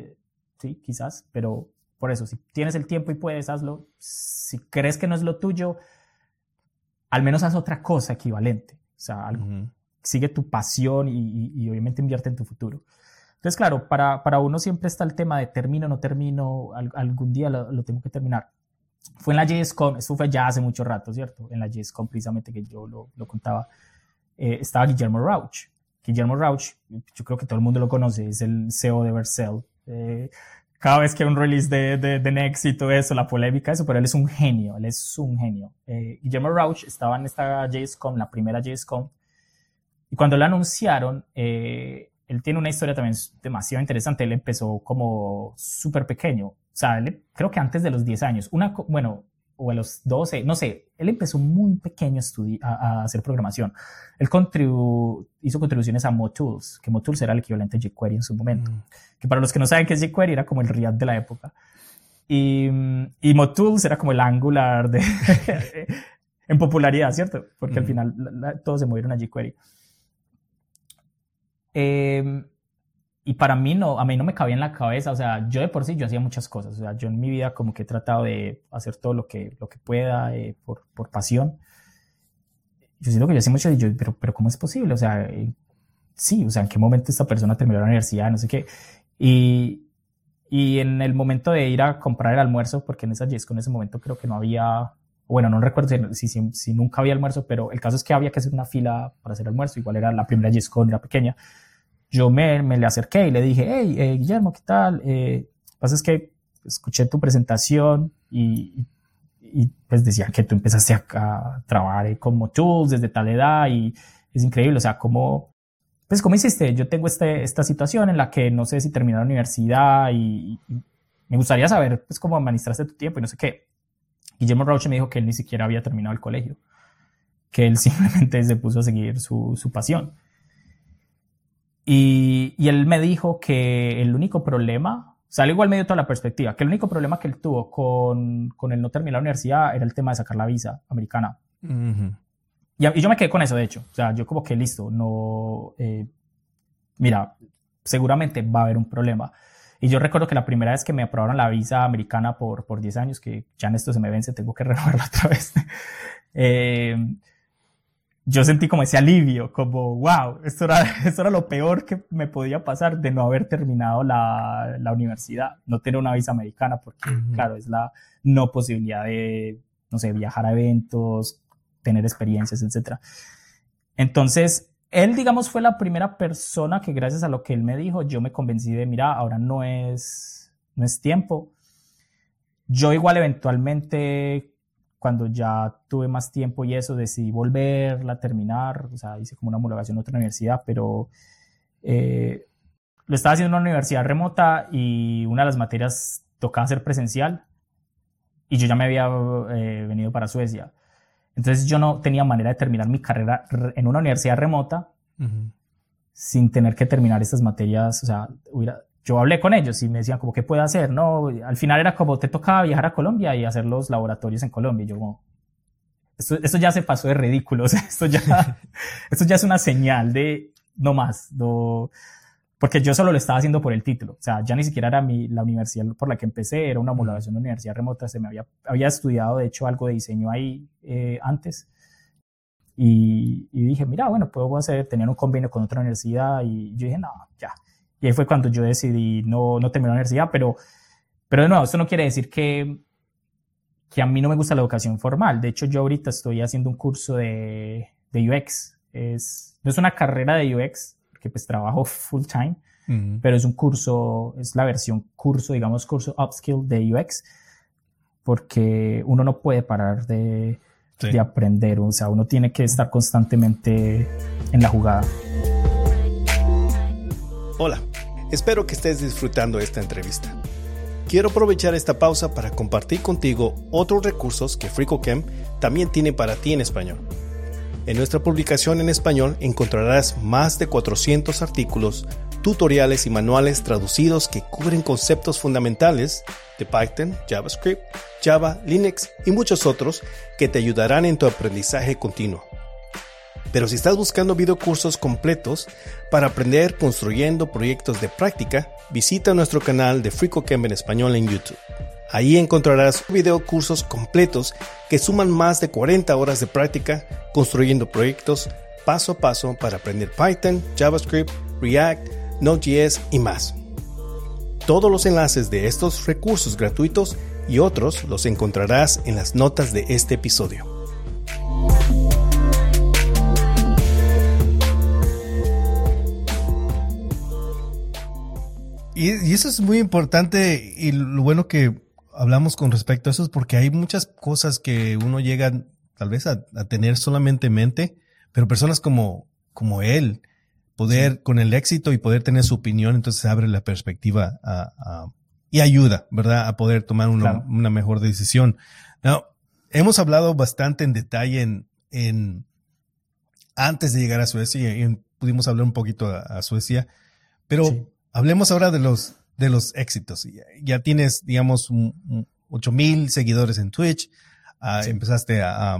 sí, quizás, pero por eso, si tienes el tiempo y puedes, hazlo. Si crees que no es lo tuyo, al menos haz otra cosa equivalente. O sea, algo, sigue tu pasión y, obviamente invierte en tu futuro. Entonces, claro, para, para, uno siempre está el tema de termino, no termino, algún día lo, tengo que terminar. Fue en la JSCOM, eso fue ya hace mucho rato, ¿cierto? En la JSCOM precisamente que yo lo, lo contaba, eh, estaba Guillermo Rauch. Guillermo Rauch, yo creo que todo el mundo lo conoce, es el CEO de Vercel. Eh, cada vez que hay un release de, de, de, Next y todo eso, la polémica, eso, pero él es un genio, él es un genio. Eh, Guillermo Rauch estaba en esta JSCOM, la primera JSCOM, y cuando lo anunciaron, eh, él tiene una historia también demasiado interesante. Él empezó como súper pequeño. O sea, creo que antes de los 10 años. Una, bueno, o a los 12, no sé. Él empezó muy pequeño a, a, hacer programación. Él hizo contribuciones a MoTools, que MoTools era el equivalente a jQuery en su momento. Mm. Que para los que no saben qué es jQuery, era como el React de la época. Y, y MoTools era como el Angular de, en popularidad, ¿cierto? Porque al mm. final todos se movieron a jQuery. Em, y para mí no, a mí no me cabía en la cabeza, o sea, yo de por sí yo hacía muchas cosas, o sea, yo en mi vida como que he tratado de hacer todo lo que, lo que pueda eh, por, por, pasión. Yo siento que yo hacía mucho y yo, pero, pero ¿cómo es posible? O sea, eh, sí, o sea, ¿en qué momento esta persona terminó la universidad? No sé qué. Y, y en el momento de ir a comprar el almuerzo, porque en esa YESCO en ese momento creo que no había, bueno, no recuerdo si, si, si, nunca había almuerzo, pero el caso es que había que hacer una fila para hacer almuerzo, igual era la primera YESCO, era pequeña yo me, me, le acerqué y le dije, hey, eh, Guillermo, ¿qué tal? Eh, pasa es que escuché tu presentación y, y, pues decía que tú empezaste a, trabajar como tools desde tal edad y es increíble, o sea, cómo, pues cómo hiciste, yo tengo este, esta situación en la que no sé si terminé la universidad y, me gustaría saber pues cómo administraste tu tiempo y no sé qué. Guillermo Rauch me dijo que él ni siquiera había terminado el colegio, que él simplemente se puso a seguir su, su pasión. Y, y, él me dijo que el único problema, sale igual medio toda la perspectiva, que el único problema que él tuvo con, con el no terminar la universidad era el tema de sacar la visa americana. y, y, yo me quedé con eso, de hecho. O sea, yo como que listo, no... Eh, mira, seguramente va a haber un problema. Y yo recuerdo que la primera vez que me aprobaron la visa americana por, por 10 años, que ya en esto se me vence, tengo que renovarla otra vez. eh, yo sentí como ese alivio, como, wow, esto era, esto era lo peor que me podía pasar de no haber terminado la, la universidad, no tener una visa americana, porque, claro, es la no posibilidad de, no sé, viajar a eventos, tener experiencias, etc. Entonces, él, digamos, fue la primera persona que gracias a lo que él me dijo, yo me convencí de, mira, ahora no es, no es tiempo. Yo igual eventualmente cuando ya tuve más tiempo y eso, decidí volverla a terminar, o sea, hice como una homologación en otra universidad, pero eh, lo estaba haciendo en una universidad remota y una de las materias tocaba ser presencial y yo ya me había eh, venido para Suecia. Entonces yo no tenía manera de terminar mi carrera en una universidad remota sin tener que terminar estas materias. O sea, yo hablé con ellos y me decían como, ¿qué puedo hacer? No, al final era como, te tocaba viajar a Colombia y hacer los laboratorios en Colombia. Y yo como, esto, ya se pasó de ridículo. O sea, esto ya, esto ya es una señal de no más. No, porque yo solo lo estaba haciendo por el título. O sea, ya ni siquiera era mi, la universidad por la que empecé, era una homologación de universidad remota. Se me había, había estudiado, de hecho, algo de diseño ahí eh, antes. Y, y, dije, mira, bueno, puedo hacer, tener un convenio con otra universidad. Y yo dije, no, ya. Y ahí fue cuando yo decidí no, no terminar la universidad. Pero, pero de nuevo, esto no quiere decir que, que a mí no me gusta la educación formal. De hecho, yo ahorita estoy haciendo un curso de, de UX. Es, no es una carrera de UX, que pues trabajo full time, pero es un curso, es la versión curso, digamos, curso upskill de UX, porque uno no puede parar de, de aprender, o sea, uno tiene que estar constantemente en la jugada. Hola, espero que estés disfrutando esta entrevista. Quiero aprovechar esta pausa para compartir contigo otros recursos que FricoCamp también tiene para ti en español. En nuestra publicación en español encontrarás más de 400 artículos, tutoriales y manuales traducidos que cubren conceptos fundamentales de Python, JavaScript, Java, Linux y muchos otros que te ayudarán en tu aprendizaje continuo. Pero si estás buscando videocursos completos para aprender construyendo proyectos de práctica, visita nuestro canal de FreeCodeCamp en español en YouTube. Ahí encontrarás videocursos completos que suman más de 40 horas de práctica construyendo proyectos paso a paso para aprender Python, JavaScript, React, Node.js y más. Todos los enlaces de estos recursos gratuitos y otros los encontrarás en las notas de este episodio. Y, eso es muy importante y lo bueno que hablamos con respecto a eso es porque hay muchas cosas que uno llega tal vez a, tener solamente en mente, pero personas como, como él, poder con el éxito y poder tener su opinión, entonces abre la perspectiva y ayuda, ¿verdad? A poder tomar una, mejor decisión. hemos hablado bastante en detalle en, en antes de llegar a Suecia y, pudimos hablar un poquito a, Suecia, pero hablemos ahora de los de los éxitos. Ya, tienes, digamos, ocho mil seguidores en Twitch. Ah, empezaste a,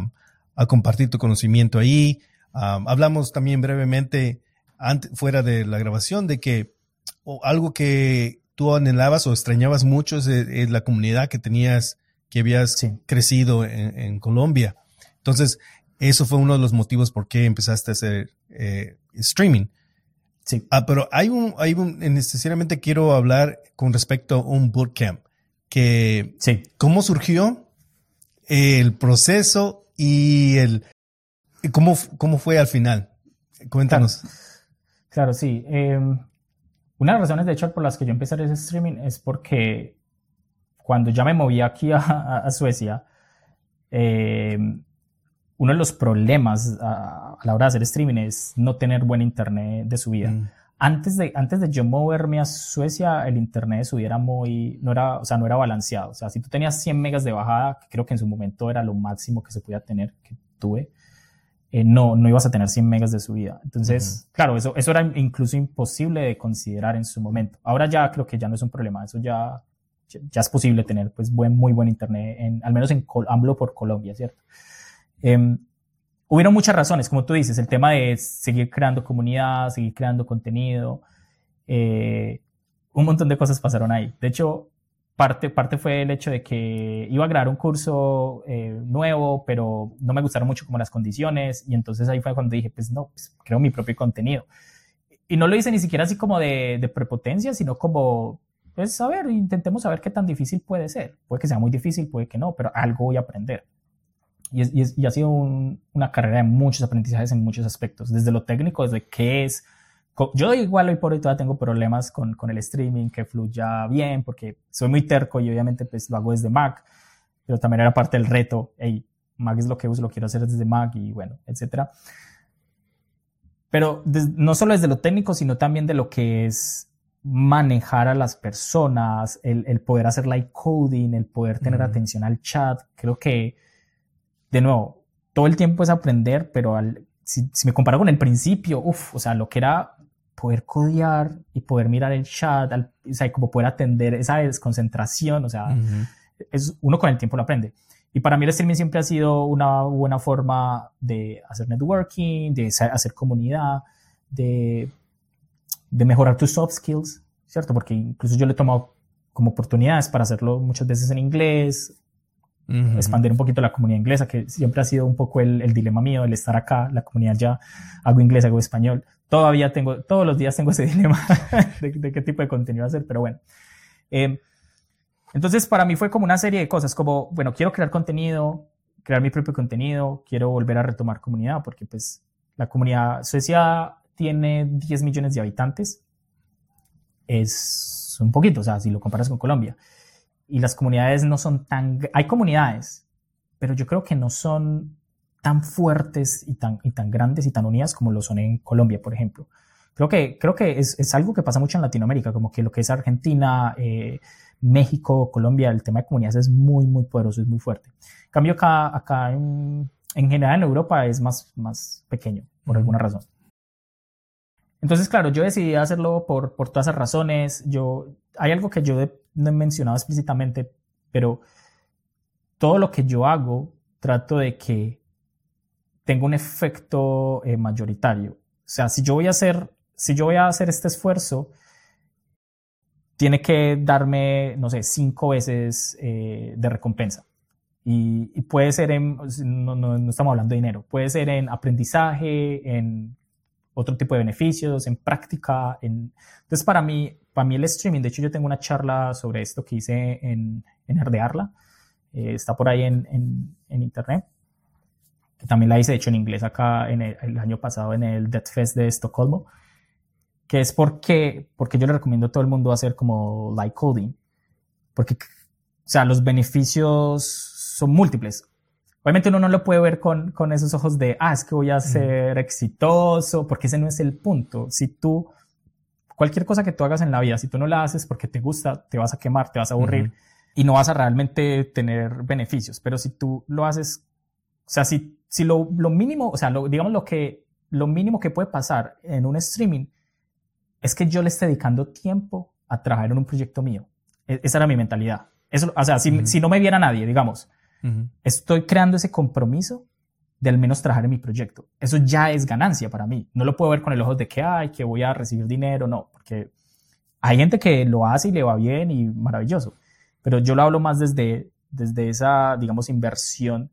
compartir tu conocimiento ahí. hablamos también brevemente fuera de la grabación de que algo que tú anhelabas o extrañabas mucho es, eh, la comunidad que tenías, que habías crecido en, Colombia. Entonces, eso fue uno de los motivos por qué empezaste a hacer eh, streaming. Sí. Ah, pero hay un, hay un, necesariamente quiero hablar con respecto a un bootcamp. Que, sí. ¿Cómo surgió el proceso y el, cómo, cómo fue al final? Cuéntanos. Claro, sí. Em, una de las razones, de hecho, por las que yo empecé a hacer ese streaming es porque cuando ya me moví aquí a, Suecia, eh, uno de los problemas a, la hora de hacer streaming es no tener buen internet de subida. Mm. Antes de, antes de yo moverme a Suecia, el internet de subida era muy, no era, o sea, no era balanceado. O sea, si tú tenías 100 megas de bajada, que creo que en su momento era lo máximo que se podía tener, que tuve, eh, no, no ibas a tener 100 megas de subida. Entonces, claro, eso, eso era incluso imposible de considerar en su momento. Ahora ya creo que ya no es un problema. Eso ya, ya, es posible tener, pues, buen, muy buen internet, en, al menos en, por Colombia, ¿cierto? Eh, hubieron muchas razones, como tú dices, el tema de seguir creando comunidad, seguir creando contenido, eh, un montón de cosas pasaron ahí. De hecho, parte, parte fue el hecho de que iba a grabar un curso eh, nuevo, pero no me gustaron mucho como las condiciones, y entonces ahí fue cuando dije, pues no, pues creo mi propio contenido. Y no lo hice ni siquiera así como de, de prepotencia, sino como, pues a ver, intentemos saber qué tan difícil puede ser. Puede que sea muy difícil, puede que no, pero algo voy a aprender. Y, ha sido una carrera de muchos aprendizajes en muchos aspectos, desde lo técnico, desde qué es. Yo igual hoy por hoy todavía tengo problemas con, con el streaming, que fluya bien, porque soy muy terco y obviamente pues lo hago desde Mac, pero también era parte del reto, hey, Mac es lo que uso, lo quiero hacer desde Mac y bueno, etcétera. Pero no solo desde lo técnico, sino también de lo que es manejar a las personas, el, el poder hacer live coding, el poder tener atención al chat. Creo que de nuevo, todo el tiempo es aprender, pero al, si, me comparo con el principio, uff, o sea, lo que era poder codear y poder mirar el chat, o sea, como poder atender esa desconcentración, o sea, es, uno con el tiempo lo aprende. Y para mí el streaming siempre ha sido una buena forma de hacer networking, de hacer comunidad, de, de mejorar tus soft skills, ¿cierto? Porque incluso yo le he tomado como oportunidades para hacerlo muchas veces en inglés, expandir un poquito la comunidad inglesa, que siempre ha sido un poco el, el, dilema mío, el estar acá, la comunidad ya, hago inglés, hago español. Todavía tengo, todos los días tengo ese dilema de, qué tipo de contenido hacer, pero bueno. Eh, entonces, para mí fue como una serie de cosas, como, bueno, quiero crear contenido, crear mi propio contenido, quiero volver a retomar comunidad, porque pues la comunidad, Suecia tiene 10 millones de habitantes, es un poquito, o sea, si lo comparas con Colombia. Y las comunidades no son tan, hay comunidades, pero yo creo que no son tan fuertes y tan, y tan grandes y tan unidas como lo son en Colombia, por ejemplo. Creo que, creo que es, es algo que pasa mucho en Latinoamérica, como que lo que es Argentina, eh, México, Colombia, el tema de comunidades es muy, muy poderoso, es muy fuerte. En cambio, acá, acá en, en general en Europa es más, más pequeño, por alguna razón. Entonces, claro, yo decidí hacerlo por, por todas esas razones. Yo, hay algo que yo no he mencionado explícitamente, pero todo lo que yo hago, trato de que tenga un efecto eh, mayoritario. O sea, si yo voy a hacer, si yo voy a hacer este esfuerzo, tiene que darme, no sé, cinco veces eh, de recompensa. Y, puede ser en, no, no, estamos hablando de dinero, puede ser en aprendizaje, en otro tipo de beneficios, en práctica. En... Entonces, para mí, para mí el streaming, de hecho yo tengo una charla sobre esto que hice en, en Herdearla, eh, está por ahí en, en, en, internet, que también la hice, de hecho, en inglés acá en el, el año pasado en el Death Fest de Estocolmo que es porque, porque yo le recomiendo a todo el mundo hacer como light coding, porque, o sea, los beneficios son múltiples. Obviamente uno no lo puede ver con, con esos ojos de, ah, es que voy a ser exitoso, porque ese no es el punto. Si tú, cualquier cosa que tú hagas en la vida, si tú no la haces porque te gusta, te vas a quemar, te vas a aburrir y no vas a realmente tener beneficios. Pero si tú lo haces, o sea, si, si lo, lo mínimo, o sea, lo, digamos lo que, lo mínimo que puede pasar en un streaming es que yo le esté dedicando tiempo a trabajar en un proyecto mío. E, esa era mi mentalidad. Eso, o sea, si, si no me viera nadie, digamos, estoy creando ese compromiso de al menos trabajar en mi proyecto. Eso ya es ganancia para mí. No lo puedo ver con el ojo de que, ay, que voy a recibir dinero, no, porque hay gente que lo hace y le va bien y maravilloso, pero yo lo hablo más desde, desde esa, digamos, inversión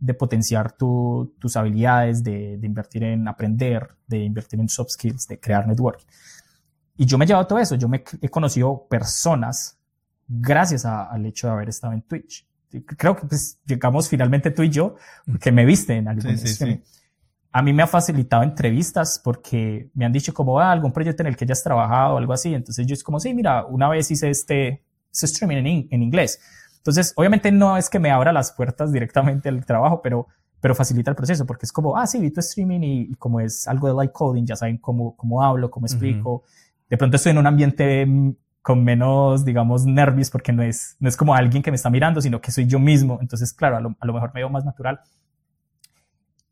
de potenciar tus habilidades, de, de, invertir en aprender, de invertir en soft skills, de crear networking. Y yo me he llevado todo eso, yo me he conocido personas gracias al hecho de haber estado en Twitch. Creo que pues llegamos finalmente tú y yo, porque me viste en algún sí, A mí me ha facilitado entrevistas porque me han dicho como ah, algún proyecto en el que hayas trabajado o algo así. Entonces yo es como, sí, mira, una vez hice este, este streaming en, en inglés. Entonces, obviamente no es que me abra las puertas directamente al trabajo, pero pero facilita el proceso porque es como, ah, sí, vi tu streaming y, como es algo de light coding, ya saben cómo, cómo hablo, cómo explico, de pronto estoy en un ambiente mm, con menos, digamos, nervios porque no es, no es como alguien que me está mirando, sino que soy yo mismo. Entonces, claro, a lo, a lo mejor me veo más natural.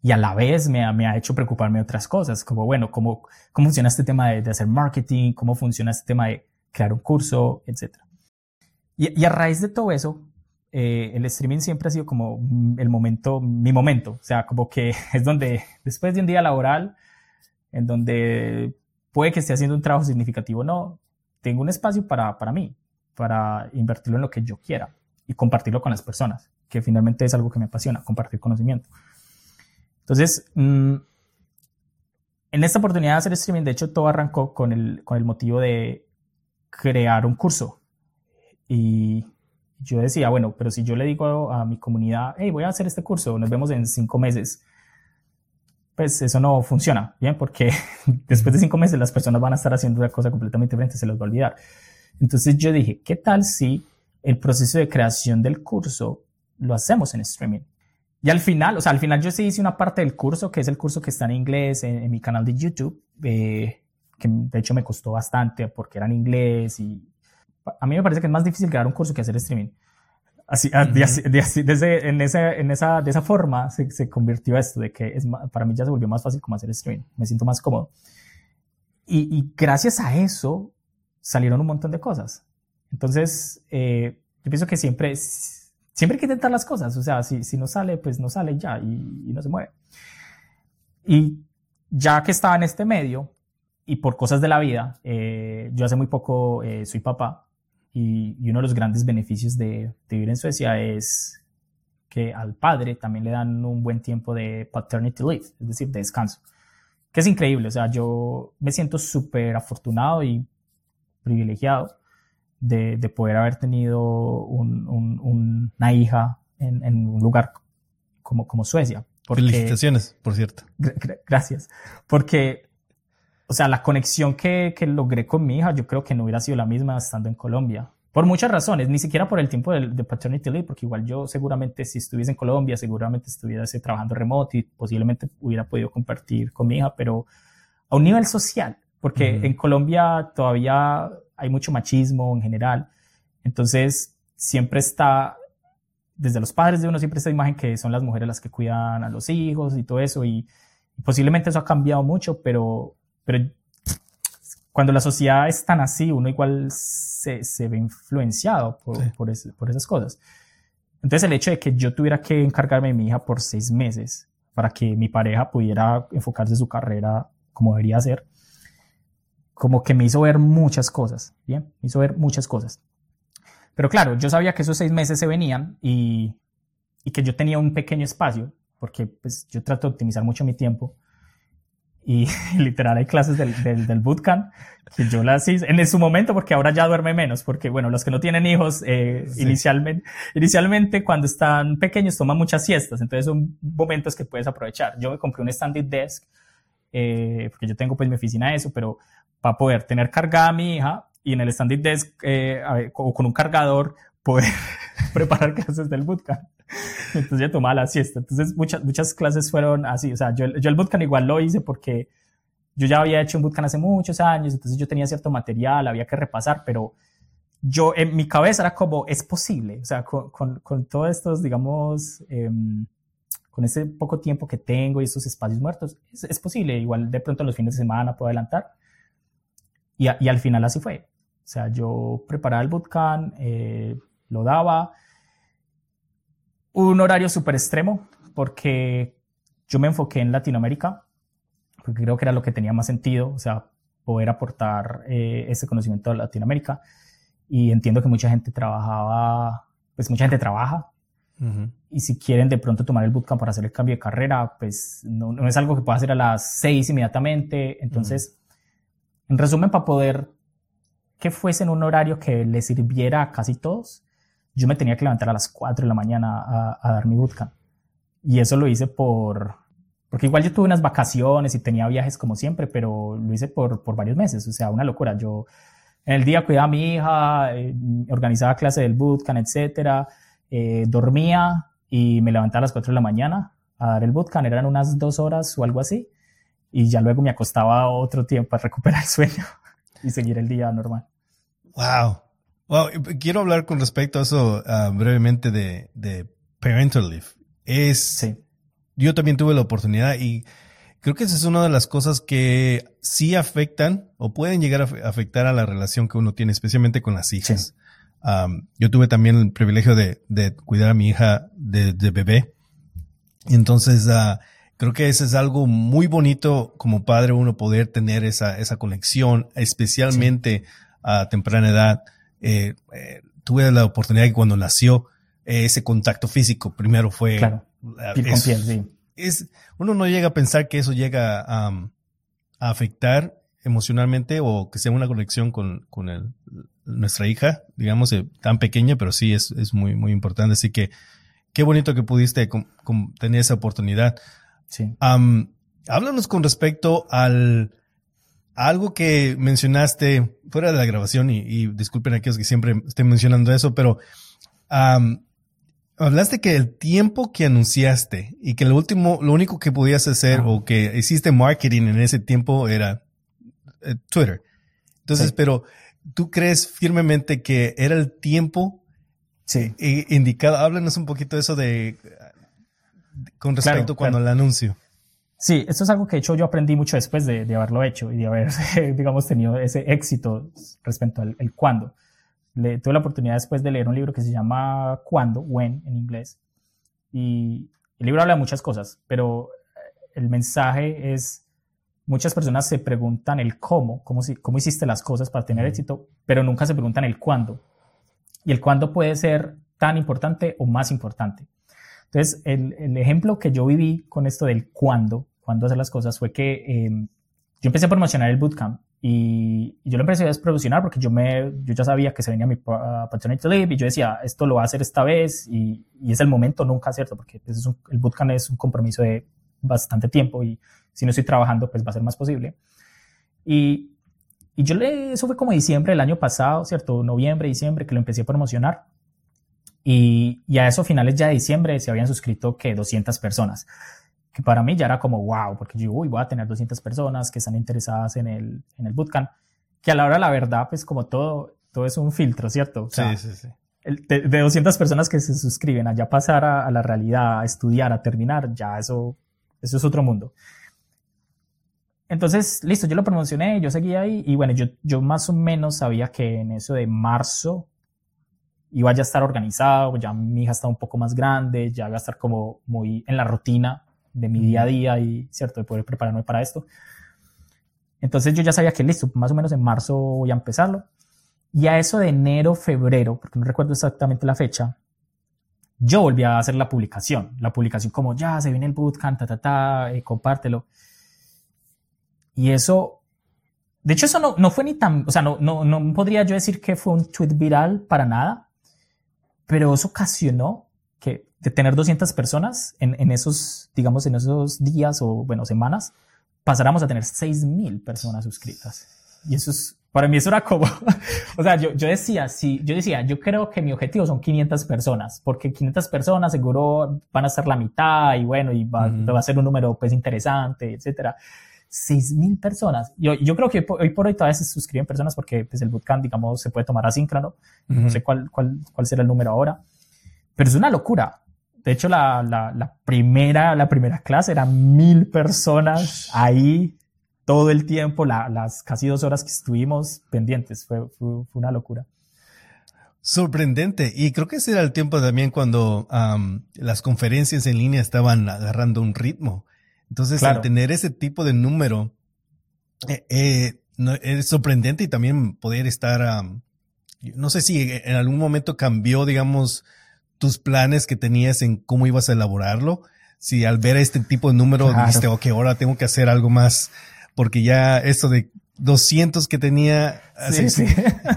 Y a la vez me ha, me ha hecho preocuparme de otras cosas, como, bueno, cómo, cómo funciona este tema de, de hacer marketing, cómo funciona este tema de crear un curso, etc. Y, y a raíz de todo eso, eh, el streaming siempre ha sido como el momento, mi momento. O sea, como que es donde, después de un día laboral, en donde puede que esté haciendo un trabajo significativo o no, tengo un espacio para, para mí, para invertirlo en lo que yo quiera y compartirlo con las personas, que finalmente es algo que me apasiona, compartir conocimiento. Entonces, mm, en esta oportunidad de hacer streaming, de hecho, todo arrancó con el, con el motivo de crear un curso. Y yo decía, bueno, pero si yo le digo a mi comunidad, hey, voy a hacer este curso, nos vemos en cinco meses, pues eso no funciona, ¿bien? Porque después de cinco meses las personas van a estar haciendo una cosa completamente diferente, se los va a olvidar. Entonces yo dije, ¿qué tal si el proceso de creación del curso lo hacemos en streaming? Y al final, o sea, al final yo sí hice una parte del curso, que es el curso que está en inglés en, mi canal de YouTube, eh, que de hecho me costó bastante porque era en inglés y a mí me parece que es más difícil crear un curso que hacer streaming. Así, ah, desde, en, esa, en esa, de esa forma se, se convirtió esto, de que es, para mí ya se volvió más fácil como hacer streaming. Me siento más cómodo. Y, y gracias a eso salieron un montón de cosas. Entonces, eh, yo pienso que siempre, siempre hay que intentar las cosas. O sea, si, si no sale, pues no sale ya y, y no se mueve. Y ya que estaba en este medio y por cosas de la vida, eh, yo hace muy poco eh, soy papá y, y, uno de los grandes beneficios de, de, vivir en Suecia es que al padre también le dan un buen tiempo de paternity leave, es decir, de descanso, que es increíble. O sea, yo me siento súper afortunado y privilegiado de, de, poder haber tenido un, un, una hija en, en, un lugar como, como Suecia. Felicitaciones, por cierto. Gracias. Porque, o sea, la conexión que, que, logré con mi hija, yo creo que no hubiera sido la misma estando en Colombia. Por muchas razones, ni siquiera por el tiempo de, de paternity leave, porque igual yo seguramente si estuviese en Colombia, seguramente estuviese trabajando remoto y posiblemente hubiera podido compartir con mi hija, pero a un nivel social, porque uh -huh. en Colombia todavía hay mucho machismo en general. Entonces, siempre está, desde los padres de uno, siempre esta imagen que son las mujeres las que cuidan a los hijos y todo eso. Y, y posiblemente eso ha cambiado mucho, pero, pero cuando la sociedad es tan así, uno igual se, se ve influenciado por, sí. por, ese, por esas cosas. Entonces, el hecho de que yo tuviera que encargarme de mi hija por seis meses para que mi pareja pudiera enfocarse en su carrera como debería ser, como que me hizo ver muchas cosas, ¿bien? Me hizo ver muchas cosas. Pero claro, yo sabía que esos seis meses se venían y, y que yo tenía un pequeño espacio, porque pues yo trato de optimizar mucho mi tiempo. Y literal hay clases del, del, del bootcamp que yo las hice en su momento, porque ahora ya duerme menos, porque bueno, los que no tienen hijos, eh, sí. inicialmente, inicialmente cuando están pequeños toman muchas siestas, entonces son momentos que puedes aprovechar. Yo me compré un standing desk, eh, porque yo tengo pues mi oficina de eso, pero para poder tener cargada a mi hija y en el standing desk eh, ver, o con un cargador poder preparar clases del bootcamp. Entonces yo tomaba la siesta. Entonces muchas, muchas clases fueron así. O sea, yo, yo el bootcamp igual lo hice porque yo ya había hecho un bootcamp hace muchos años, entonces yo tenía cierto material, había que repasar, pero yo en mi cabeza era como, es posible. O sea, con, con, con todos estos, digamos, eh, con ese poco tiempo que tengo y esos espacios muertos, es, es posible. Igual de pronto los fines de semana puedo adelantar y, a, y al final así fue. O sea, yo preparaba el bootcamp, eh, lo daba. Un horario súper extremo porque yo me enfoqué en Latinoamérica, porque creo que era lo que tenía más sentido, o sea, poder aportar eh, ese conocimiento a Latinoamérica. Y entiendo que mucha gente trabajaba, pues mucha gente trabaja. Uh -huh. Y si quieren de pronto tomar el bootcamp para hacer el cambio de carrera, pues no, no es algo que pueda hacer a las seis inmediatamente. Entonces, uh -huh en resumen, para poder que fuese en un horario que le sirviera a casi todos, yo me tenía que levantar a las 4 de la mañana a, a dar mi bootcamp. Y eso lo hice por, porque igual yo tuve unas vacaciones y tenía viajes como siempre, pero lo hice por, por varios meses, o sea, una locura. Yo en el día cuidaba a mi hija, eh, organizaba clase del bootcamp, etcétera, eh, dormía y me levantaba a las 4 de la mañana a dar el bootcamp, eran unas dos horas o algo así y ya luego me acostaba otro tiempo para recuperar el sueño y seguir el día normal. Wow. Wow. Quiero hablar con respecto a eso uh, brevemente de, de, parental leave. Es, sí. yo también tuve la oportunidad y creo que esa es una de las cosas que sí afectan o pueden llegar a afectar a la relación que uno tiene, especialmente con las hijas. Sí. Um, yo tuve también el privilegio de, de cuidar a mi hija de, de bebé. Y entonces, uh, Creo que eso es algo muy bonito como padre uno poder tener esa, esa conexión, especialmente sí. a temprana edad. Eh, eh, tuve la oportunidad que cuando nació eh, ese contacto físico primero fue... Claro, piel con piel, sí. Es, uno no llega a pensar que eso llega a, a afectar emocionalmente o que sea una conexión con, con el, nuestra hija, digamos, tan pequeña, pero sí es, es muy, muy importante. Así que qué bonito que pudiste con, con tener esa oportunidad. Sí. Um, háblanos con respecto al algo que mencionaste fuera de la grabación y, y disculpen a aquellos que siempre estén mencionando eso, pero um, hablaste que el tiempo que anunciaste y que lo último, lo único que podías hacer ah. o que hiciste marketing en ese tiempo era eh, Twitter. Entonces, sí. pero tú crees firmemente que era el tiempo Sí. indicado, háblanos un poquito de eso de, con respecto cuando el anuncio. Sí, esto es algo que de hecho yo aprendí mucho después de, haberlo hecho y de haber, digamos, tenido ese éxito respecto al el cuándo. Le, tuve la oportunidad después de leer un libro que se llama Cuándo, When en inglés, y el libro habla de muchas cosas, pero el mensaje es, muchas personas se preguntan el cómo, cómo, cómo hiciste las cosas para tener éxito, pero nunca se preguntan el cuándo. Y el cuándo puede ser tan importante o más importante. Entonces, el, ejemplo que yo viví con esto del cuándo, cuándo hacer las cosas, fue que em, yo empecé a promocionar el bootcamp y, yo lo empecé a promocionar porque yo, me, yo ya sabía que se venía mi uh, paternity leave y yo decía, esto lo va a hacer esta vez y, es el momento nunca, ¿cierto? Porque pues, es el bootcamp es un compromiso de bastante tiempo y si no estoy trabajando, pues va a ser más posible. Y, y yo le, eso fue como diciembre del año pasado, ¿cierto? Noviembre, diciembre, que lo empecé a promocionar. Y, y a eso, finales ya de diciembre, se habían suscrito que 200 personas. Que para mí ya era como wow, porque yo, uy, voy a tener 200 personas que están interesadas en el, en el bootcamp. Que a la hora, la verdad, pues como todo, todo es un filtro, ¿cierto? sí, sí, sí. de, de, 200 personas que se suscriben a ya pasar a, a, la realidad, a estudiar, a terminar, ya eso, eso es otro mundo. Entonces, listo, yo lo promocioné, yo seguía ahí y bueno, yo, yo más o menos sabía que en eso de marzo iba ya a estar organizado, ya mi hija está un poco más grande, ya iba a estar como muy en la rutina de mi día a día y, ¿cierto?, de poder prepararme para esto. Entonces yo ya sabía que listo, más o menos en marzo voy a empezarlo. Y a eso de enero, febrero, porque no recuerdo exactamente la fecha, yo volví a hacer la publicación. La publicación como ya se viene el bootcamp, ta, ta, ta, eh, compártelo. Y eso, de hecho eso no, no fue ni tan, o sea, no, no, no podría yo decir que fue un tweet viral para nada, pero eso ocasionó que de tener 200 personas en, en esos, digamos, en esos días o, bueno, semanas, pasáramos a tener 6.000 personas suscritas. Y eso es, para mí eso era como, o sea, yo, yo decía, sí, yo decía, yo creo que mi objetivo son 500 personas, porque 500 personas seguro van a ser la mitad y bueno, y va, va a ser un número pues interesante, etcétera. 6.000 personas. Yo, yo creo que hoy por hoy todavía se suscriben personas porque pues, el bootcamp, digamos, se puede tomar asíncrono. No sé cuál, cuál, cuál será el número ahora. Pero es una locura. De hecho, la, la, la primera, la primera clase eran mil personas ahí todo el tiempo, la, las casi dos horas que estuvimos pendientes. Fue, fue, una locura. Sorprendente. Y creo que ese era el tiempo también cuando las conferencias en línea estaban agarrando un ritmo. Entonces, al tener ese tipo de número, eh, eh, es sorprendente y también poder estar, no sé si en algún momento cambió, digamos, tus planes que tenías en cómo ibas a elaborarlo. Si al ver este tipo de número dijiste, ok, ahora tengo que hacer algo más, porque ya esto de 200 que tenía. Sí, sí.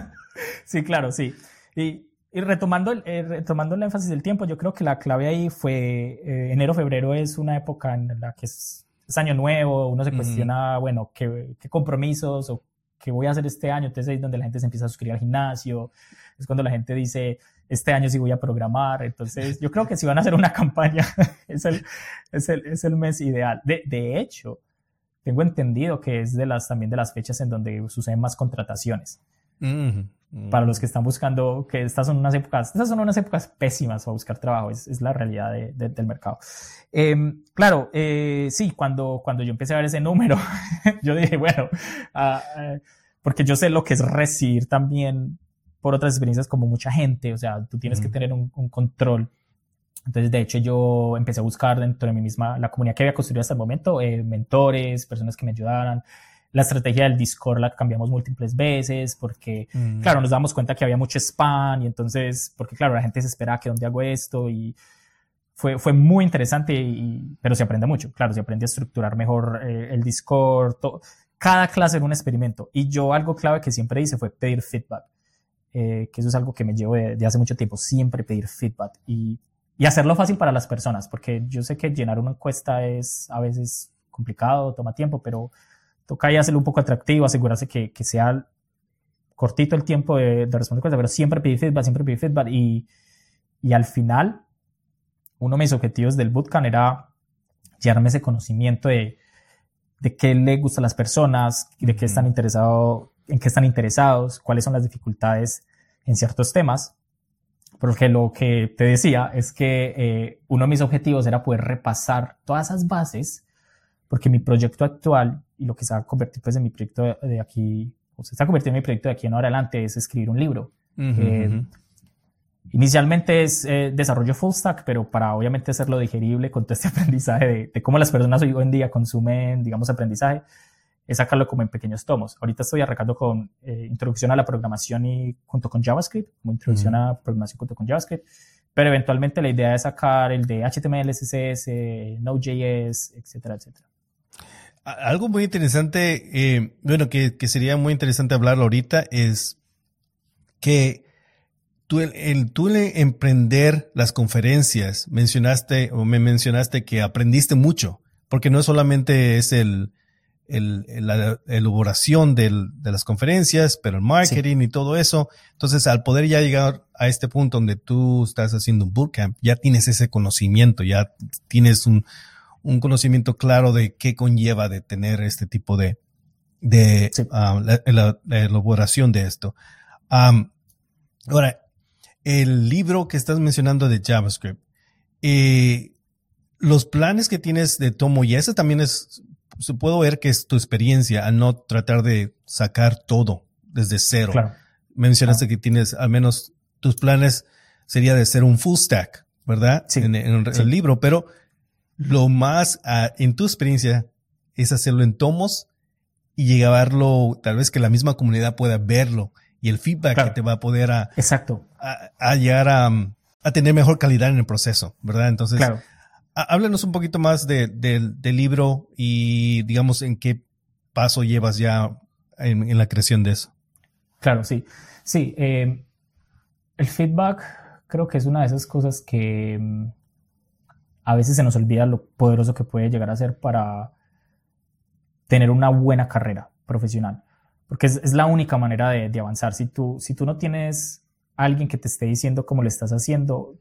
sí, claro, sí. Y, y retomando, eh, retomando el énfasis del tiempo, yo creo que la clave ahí fue eh, enero, febrero es una época en la que es, año nuevo, uno se cuestiona, bueno, ¿qué, qué, compromisos o qué voy a hacer este año. Entonces es donde la gente se empieza a suscribir al gimnasio, es cuando la gente dice, este año sí voy a programar. Entonces yo creo que si van a hacer una campaña, es, el, es, el, es el mes ideal. De, de hecho, tengo entendido que es de las, también de las fechas en donde suceden más contrataciones. Para los que están buscando, que estas son unas épocas, estas son unas épocas pésimas para buscar trabajo, es, es la realidad de, del mercado. Em, claro, eh, sí, cuando, cuando yo empecé a ver ese número, yo dije, bueno, ah, eh, porque yo sé lo que es recibir también por otras experiencias como mucha gente, o sea, tú tienes que tener un, un, control. Entonces, de hecho, yo empecé a buscar dentro de mí misma la comunidad que había construido hasta el momento, eh, mentores, personas que me ayudaran, la estrategia del Discord la cambiamos múltiples veces porque, mm. claro, nos damos cuenta que había mucho spam y entonces, porque claro, la gente se espera que dónde hago esto y fue, fue muy interesante, y, pero se aprende mucho. Claro, se aprende a estructurar mejor eh, el Discord. cada clase era un experimento. Y yo algo clave que siempre hice fue pedir feedback. Eh, que eso es algo que me llevo de, hace mucho tiempo, siempre pedir feedback y, y hacerlo fácil para las personas, porque yo sé que llenar una encuesta es a veces complicado, toma tiempo, pero toca ahí hacerlo un poco atractivo, asegurarse que, que sea cortito el tiempo de, de responder cosas, pero siempre pedir feedback, siempre pedir feedback. Y, y al final, uno de mis objetivos del bootcamp era llevarme ese conocimiento de, de qué le gusta a las personas, de qué están interesados, en qué están interesados, cuáles son las dificultades en ciertos temas, Porque lo que te decía es que eh, uno de mis objetivos era poder repasar todas esas bases, porque mi proyecto actual y lo que se va a convertir pues, en mi proyecto de aquí, o se está convirtiendo en mi proyecto de aquí en adelante es escribir un libro. Inicialmente es eh, desarrollo full stack, pero para obviamente hacerlo digerible con todo este aprendizaje de, cómo las personas hoy en día consumen, digamos, aprendizaje, es sacarlo como en pequeños tomos. Ahorita estoy arrancando con eh, introducción a la programación y junto con JavaScript, como introducción a programación junto con JavaScript, pero eventualmente la idea es sacar el de HTML, CSS, Node.js, etcétera, etcétera. Algo muy interesante, eh, bueno, que, que sería muy interesante hablarlo ahorita es que tú, el, tú emprender las conferencias, mencionaste o me mencionaste que aprendiste mucho, porque no solamente es el, el, la elaboración del, de las conferencias, pero el marketing y todo eso. Entonces, al poder ya llegar a este punto donde tú estás haciendo un bootcamp, ya tienes ese conocimiento, ya tienes un, un conocimiento claro de qué conlleva de tener este tipo de, de ah, la, elaboración de esto. ahora, el libro que estás mencionando de JavaScript, eh, los planes que tienes de Tomo, y eso también es, se puedo ver que es tu experiencia al no tratar de sacar todo desde cero. Mencionaste que tienes al menos tus planes sería de ser un full stack, ¿verdad? Sí. En, el libro, pero lo más ah, en tu experiencia es hacerlo en tomos y llevarlo, tal vez que la misma comunidad pueda verlo y el feedback que te va a poder a, Exacto. a, llegar a, a, tener mejor calidad en el proceso, ¿verdad? Entonces, claro. háblanos un poquito más de, del libro y digamos en qué paso llevas ya en, la creación de eso. Claro, sí. Sí, eh, el feedback creo que es una de esas cosas que mm, a veces se nos olvida lo poderoso que puede llegar a ser para tener una buena carrera profesional porque es, la única manera de, avanzar. Si tú, si tú no tienes alguien que te esté diciendo cómo lo estás haciendo,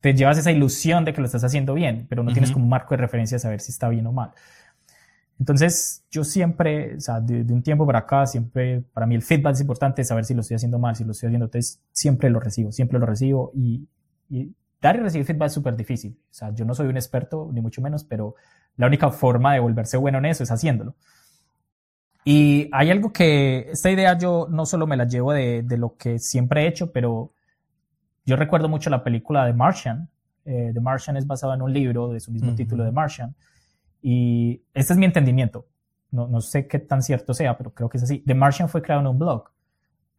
te llevas esa ilusión de que lo estás haciendo bien, pero no tienes como un marco de referencia a saber si está bien o mal. Entonces, yo siempre, o sea, de, un tiempo para acá, siempre, para mí el feedback es importante, saber si lo estoy haciendo mal, si lo estoy haciendo, entonces siempre lo recibo, siempre lo recibo y, y dar y recibir feedback es súper difícil. O sea, yo no soy un experto, ni mucho menos, pero la única forma de volverse bueno en eso es haciéndolo. Y hay algo que, esta idea yo no solo me la llevo de, de lo que siempre he hecho, pero yo recuerdo mucho la película de Martian. Eh, The Martian es basado en un libro de su mismo título, de Martian. Y este es mi entendimiento. No, no, sé qué tan cierto sea, pero creo que es así. The Martian fue creado en un blog.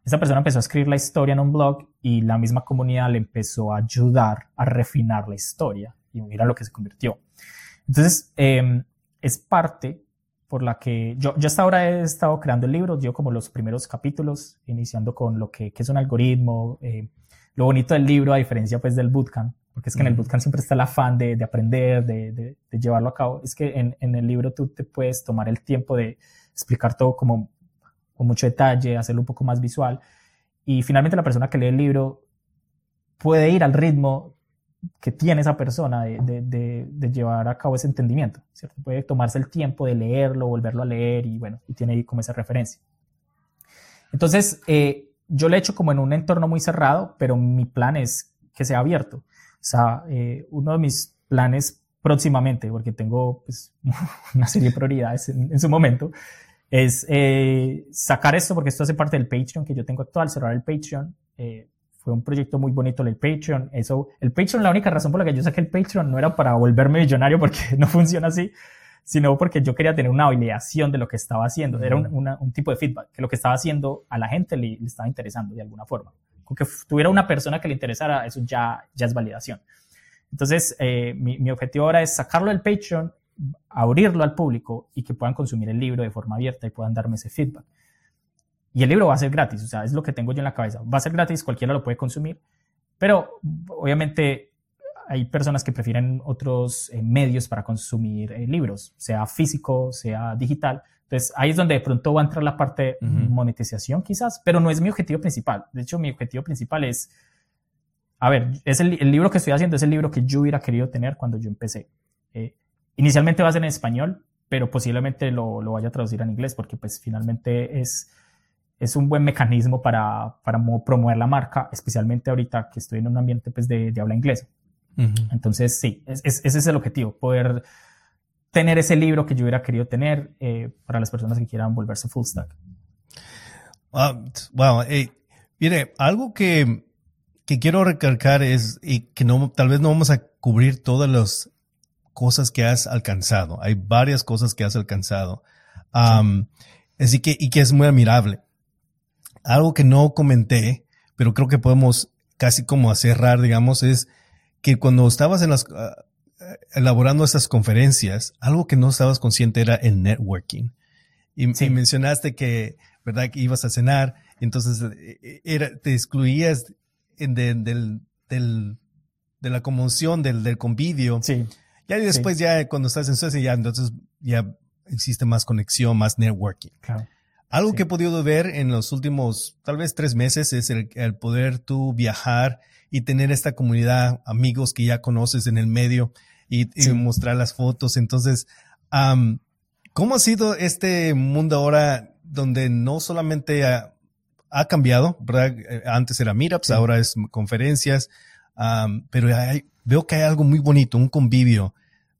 Esa persona empezó a escribir la historia en un blog y la misma comunidad le empezó a ayudar a refinar la historia. Y mira lo que se convirtió. Entonces, eh, es parte por la que yo, yo hasta ahora he estado creando el libro, yo como los primeros capítulos, iniciando con lo que, que es un algoritmo, eh, lo bonito del libro, a diferencia pues del bootcamp, porque es que en el bootcamp siempre está el afán de, de aprender, de, de, de, llevarlo a cabo, es que en, en, el libro tú te puedes tomar el tiempo de explicar todo como con mucho detalle, hacerlo un poco más visual, y finalmente la persona que lee el libro puede ir al ritmo que tiene esa persona de, de, de, llevar a cabo ese entendimiento, ¿cierto? Puede tomarse el tiempo de leerlo, volverlo a leer y bueno, y tiene ahí como esa referencia. Entonces, eh, yo lo he hecho como en un entorno muy cerrado, pero mi plan es que sea abierto. O sea, eh, uno de mis planes próximamente, porque tengo pues, una serie de prioridades en, su momento, es eh, sacar esto, porque esto hace parte del Patreon que yo tengo actual, cerrar el Patreon, eh, fue un proyecto muy bonito el Patreon. Eso, el Patreon, la única razón por la que yo saqué el Patreon no era para volverme millonario porque no funciona así, sino porque yo quería tener una validación de lo que estaba haciendo. Era un, tipo de feedback, que lo que estaba haciendo a la gente le, estaba interesando de alguna forma. Con que tuviera una persona que le interesara, eso ya, ya es validación. Entonces, eh, mi, mi objetivo ahora es sacarlo del Patreon, abrirlo al público y que puedan consumir el libro de forma abierta y puedan darme ese feedback. Y el libro va a ser gratis, o sea, es lo que tengo yo en la cabeza. Va a ser gratis, cualquiera lo puede consumir, pero obviamente hay personas que prefieren otros eh, medios para consumir eh, libros, sea físico, sea digital. Entonces ahí es donde de pronto va a entrar la parte monetización quizás, pero no es mi objetivo principal. De hecho, mi objetivo principal es, a ver, es el, libro que estoy haciendo, es el libro que yo hubiera querido tener cuando yo empecé. Eh, inicialmente va a ser en español, pero posiblemente lo, lo vaya a traducir en inglés porque pues finalmente es es un buen mecanismo para, para promover la marca, especialmente ahorita que estoy en un ambiente pues, de, habla inglesa. Entonces, sí, ese es el objetivo, poder tener ese libro que yo hubiera querido tener eh, para las personas que quieran volverse full stack. wow, mire, algo que, que quiero recalcar es y que no, tal vez no vamos a cubrir todas las cosas que has alcanzado. Hay varias cosas que has alcanzado. Así que, y que es muy admirable. Algo que no comenté, pero creo que podemos casi como cerrar, digamos, es que cuando estabas en las, ah, elaborando estas conferencias, algo que no estabas consciente era el networking. Y, mencionaste que, ¿verdad? Que ibas a cenar, entonces eh, era, te excluías del, del, de la conmoción, del, del convivio. Sí. Ya y después ya cuando estás en Suecia ya entonces ya existe más conexión, más networking. Claro. Algo que he podido ver en los últimos tal vez tres meses es el, poder tú viajar y tener esta comunidad, amigos que ya conoces en el medio y, mostrar las fotos. Entonces, ¿cómo ha sido este mundo ahora donde no solamente ha, cambiado, ¿verdad? Eh, antes era meetups, ahora es conferencias, pero veo que hay algo muy bonito, un convivio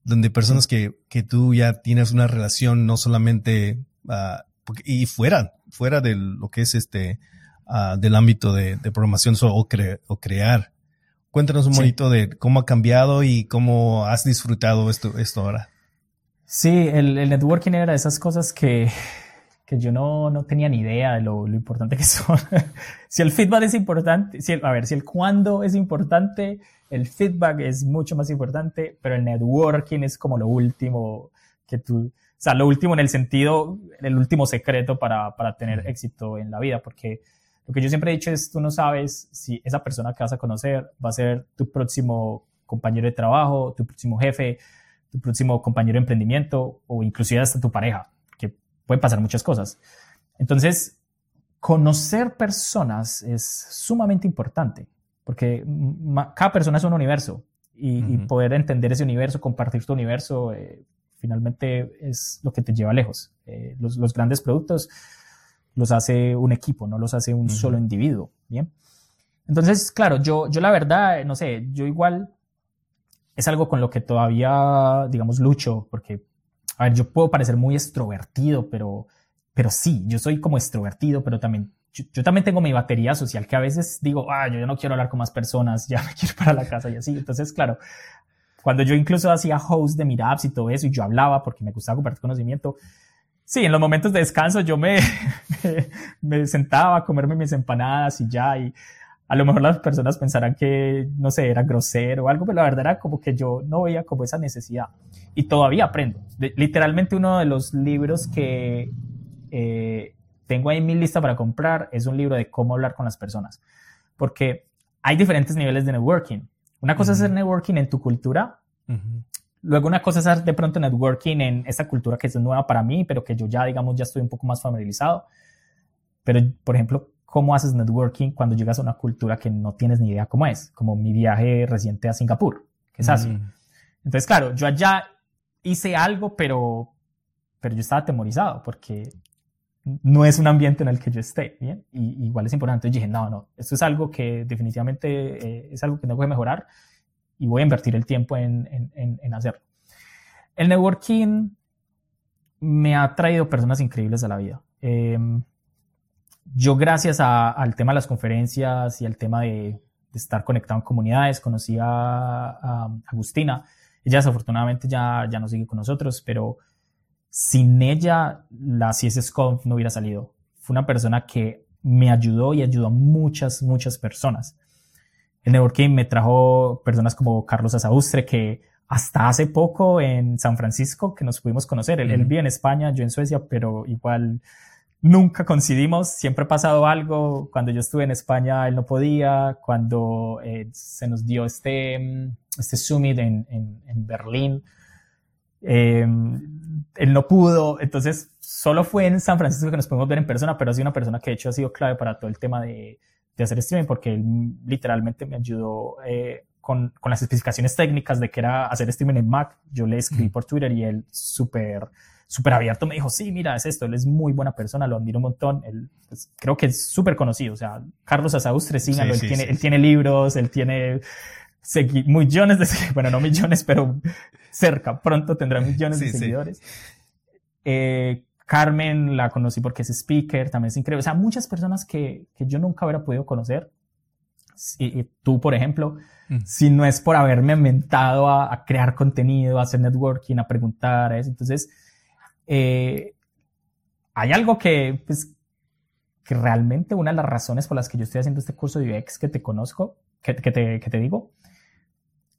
donde personas que, que tú ya tienes una relación no solamente uh, y fuera, fuera de lo que es este uh, del ámbito de, de programación o, o, crear. Cuéntanos un poquito de cómo ha cambiado y cómo has disfrutado esto, esto ahora. Sí, el, el networking era de esas cosas que, que yo no, no tenía ni idea de lo, lo importante que son. si el feedback es importante, si a ver, si el cuándo es importante, el feedback es mucho más importante, pero el networking es como lo último que tú, o sea, lo último en el sentido, el último secreto para, para tener éxito en la vida, porque lo que yo siempre he dicho es, tú no sabes si esa persona que vas a conocer va a ser tu próximo compañero de trabajo, tu próximo jefe, tu próximo compañero de emprendimiento o inclusive hasta tu pareja, pueden pasar muchas cosas. Entonces, conocer personas es sumamente importante porque cada persona es un universo y, poder entender ese universo, compartir tu universo, eh, finalmente es lo que te lleva lejos. Eh, los, los, grandes productos los hace un equipo, no los hace un solo individuo, ¿bien? Entonces, claro, yo, yo la verdad, no sé, yo igual es algo con lo que todavía, digamos, lucho, porque, a ver, yo puedo parecer muy extrovertido, pero, pero sí, yo soy como extrovertido, pero también yo, también tengo mi batería social que a veces digo, ah, yo no quiero hablar con más personas, ya me quiero ir para la casa y así. Entonces, claro, cuando yo incluso hacía host de meetups y todo eso y yo hablaba porque me gustaba compartir conocimiento, sí, en los momentos de descanso yo me, me, sentaba a comerme mis empanadas y ya, y a lo mejor las personas pensarán que, no sé, era grosero o algo, pero la verdad era como que yo no veía como esa necesidad. Y todavía aprendo. literalmente uno de los libros que eh, tengo ahí mi lista para comprar es un libro de cómo hablar con las personas. Porque hay diferentes niveles de networking. Una cosa es hacer networking en tu cultura. Luego una cosa es hacer de pronto networking en esa cultura que es nueva para mí, pero que yo ya, digamos, ya estoy un poco más familiarizado. Pero, por ejemplo, ¿cómo haces networking cuando llegas a una cultura que no tienes ni idea cómo es? Como mi viaje reciente a Singapur, que es así. Entonces, claro, yo allá hice algo, pero, pero yo estaba atemorizado porque no es un ambiente en el que yo esté, ¿bien? Y igual es importante. Entonces dije, no, no, esto es algo que definitivamente eh, es algo que tengo que mejorar y voy a invertir el tiempo en, en, en, hacerlo. El networking me ha traído personas increíbles a la vida. Em, yo gracias al tema de las conferencias y al tema de, estar conectado en comunidades, conocí a, a, Agustina. Ella desafortunadamente ya, ya no sigue con nosotros, pero sin ella la CSSConf no hubiera salido. Fue una persona que me ayudó y ayudó a muchas, muchas personas. El networking me trajo personas como Carlos Azaustre, que hasta hace poco en San Francisco que nos pudimos conocer. Él, vive en España, yo en Suecia, pero igual nunca coincidimos. Siempre ha pasado algo. Cuando yo estuve en España, él no podía. Cuando eh, se nos dio este, este summit en, en Berlín, eh, él no pudo, entonces solo fue en San Francisco que nos pudimos ver en persona, pero ha sido una persona que de hecho ha sido clave para todo el tema de, de hacer streaming porque él literalmente me ayudó eh, con, con, las especificaciones técnicas de que era hacer streaming en Mac. Yo le escribí por Twitter y él súper súper abierto me dijo, sí, mira, es esto, él es muy buena persona, lo admiro un montón, él, pues, creo que es súper conocido, o sea, Carlos Asaustre, sí, él, tiene, él tiene libros, él tiene millones de bueno, no millones, pero cerca, pronto tendrá millones de seguidores. Eh, Carmen la conocí porque es speaker, también es increíble. O sea, muchas personas que, que yo nunca hubiera podido conocer. Y, tú, por ejemplo, mm. si no es por haberme inventado a, a, crear contenido, a hacer networking, a preguntar, a eso. Entonces, eh, hay algo que, pues, realmente una de las razones por las que yo estoy haciendo este curso de UX que te conozco, que, te, que te digo,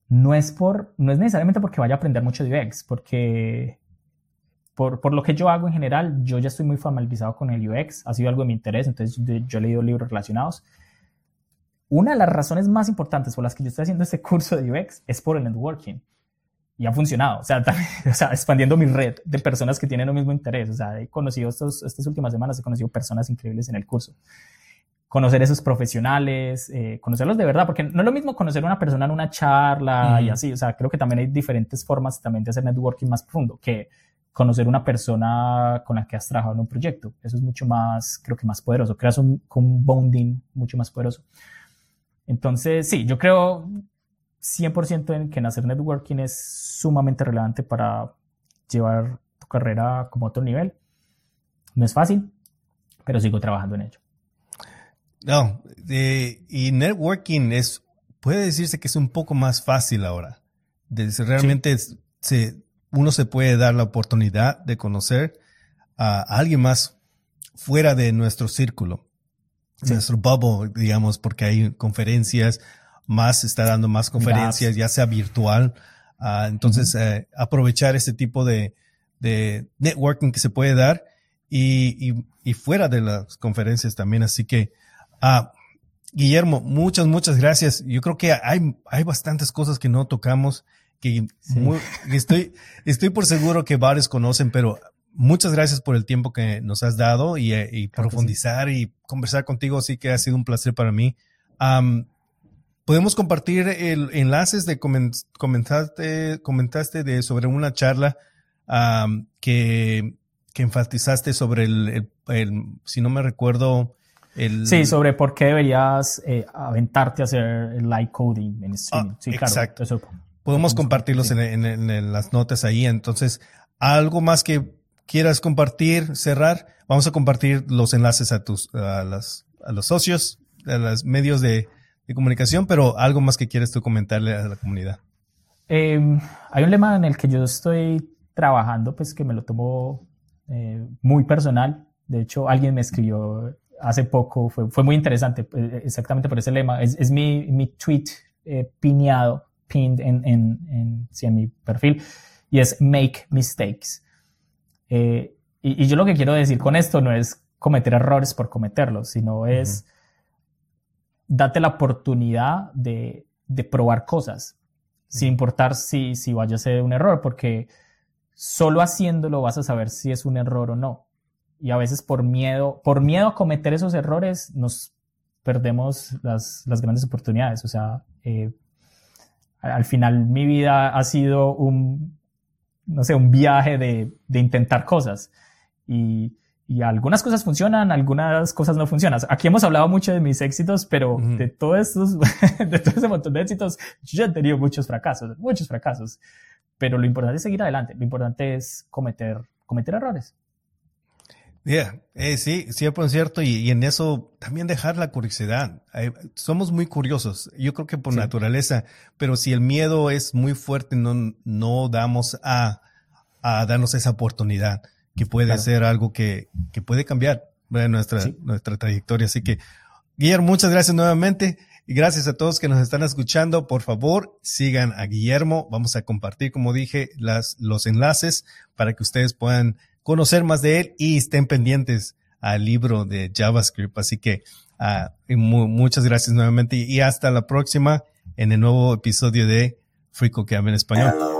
no es, por, no es necesariamente porque vaya a aprender mucho de UX, porque por, por, lo que yo hago en general, yo ya estoy muy familiarizado con el UX, ha sido algo de mi interés, entonces yo, he leído libros relacionados. Una de las razones más importantes por las que yo estoy haciendo este curso de UX es por el networking. Y ha funcionado, o sea, o sea, expandiendo mi red de personas que tienen el mismo interés. O sea, he conocido estos, estas últimas semanas, he conocido personas increíbles en el curso conocer esos profesionales, eh, conocerlos de verdad, porque no es lo mismo conocer a una persona en una charla y así, o sea, creo que también hay diferentes formas también de hacer networking más profundo que conocer una persona con la que has trabajado en un proyecto. Eso es mucho más, creo que más poderoso, creas un, un bonding mucho más poderoso. Entonces, sí, yo creo 100% en que en hacer networking es sumamente relevante para llevar tu carrera como a otro nivel. No es fácil, pero sigo trabajando en ello. No, y networking es, puede decirse que es un poco más fácil ahora. realmente se, uno se puede dar la oportunidad de conocer a alguien más fuera de nuestro círculo, nuestro bubble, digamos, porque hay conferencias, más está dando más conferencias, ya sea virtual. Ah, entonces, eh, aprovechar este tipo de, de, networking que se puede dar y, y, y fuera de las conferencias también. Así que, Ah, Guillermo, muchas, muchas gracias. Yo creo que hay, hay bastantes cosas que no tocamos, que estoy, estoy por seguro que varios conocen, pero muchas gracias por el tiempo que nos has dado y, eh, profundizar y conversar contigo. Así que ha sido un placer para mí. Podemos compartir el enlaces de comentaste, comentaste de sobre una charla que, que enfatizaste sobre el, si no me recuerdo, Sí, sobre por qué deberías eh, aventarte a hacer el live coding en streaming. sí, claro. Exacto. Podemos compartirlos en, las notas ahí. Entonces, algo más que quieras compartir, cerrar, vamos a compartir los enlaces a tus, a, las, a los socios, a los medios de, comunicación, pero algo más que quieres tú comentarle a la comunidad. Em, hay un lema en el que yo estoy trabajando, pues que me lo tomo eh, muy personal. De hecho, alguien me escribió hace poco, fue, fue muy interesante, eh, exactamente por ese lema. Es, es mi, mi tweet eh, pineado, pinned en, en, en, sí, en mi perfil, y es make mistakes. Eh, y, y, yo lo que quiero decir con esto no es cometer errores por cometerlos, sino es date la oportunidad de, de probar cosas, sin importar si, si vaya a ser un error, porque solo haciéndolo vas a saber si es un error o no y a veces por miedo, por miedo a cometer esos errores, nos perdemos las, las grandes oportunidades. O sea, eh, al final mi vida ha sido un, no sé, un viaje de, de intentar cosas. Y, y, algunas cosas funcionan, algunas cosas no funcionan. Aquí hemos hablado mucho de mis éxitos, pero de todos estos, de todo ese montón de éxitos, yo he tenido muchos fracasos, muchos fracasos. Pero lo importante es seguir adelante. Lo importante es cometer, cometer errores. Yeah, eh, sí, sí, por cierto, y, en eso también dejar la curiosidad. Eh, somos muy curiosos, yo creo que por naturaleza, pero si el miedo es muy fuerte, no, no damos a, a darnos esa oportunidad, que puede ser algo que, que puede cambiar nuestra, nuestra trayectoria. Así que, Guillermo, muchas gracias nuevamente. Y gracias a todos que nos están escuchando. Por favor, sigan a Guillermo. Vamos a compartir, como dije, las, los enlaces para que ustedes puedan conocer más de él y estén pendientes al libro de JavaScript. Así que uh, muchas gracias nuevamente y hasta la próxima en el nuevo episodio de Frico que en español.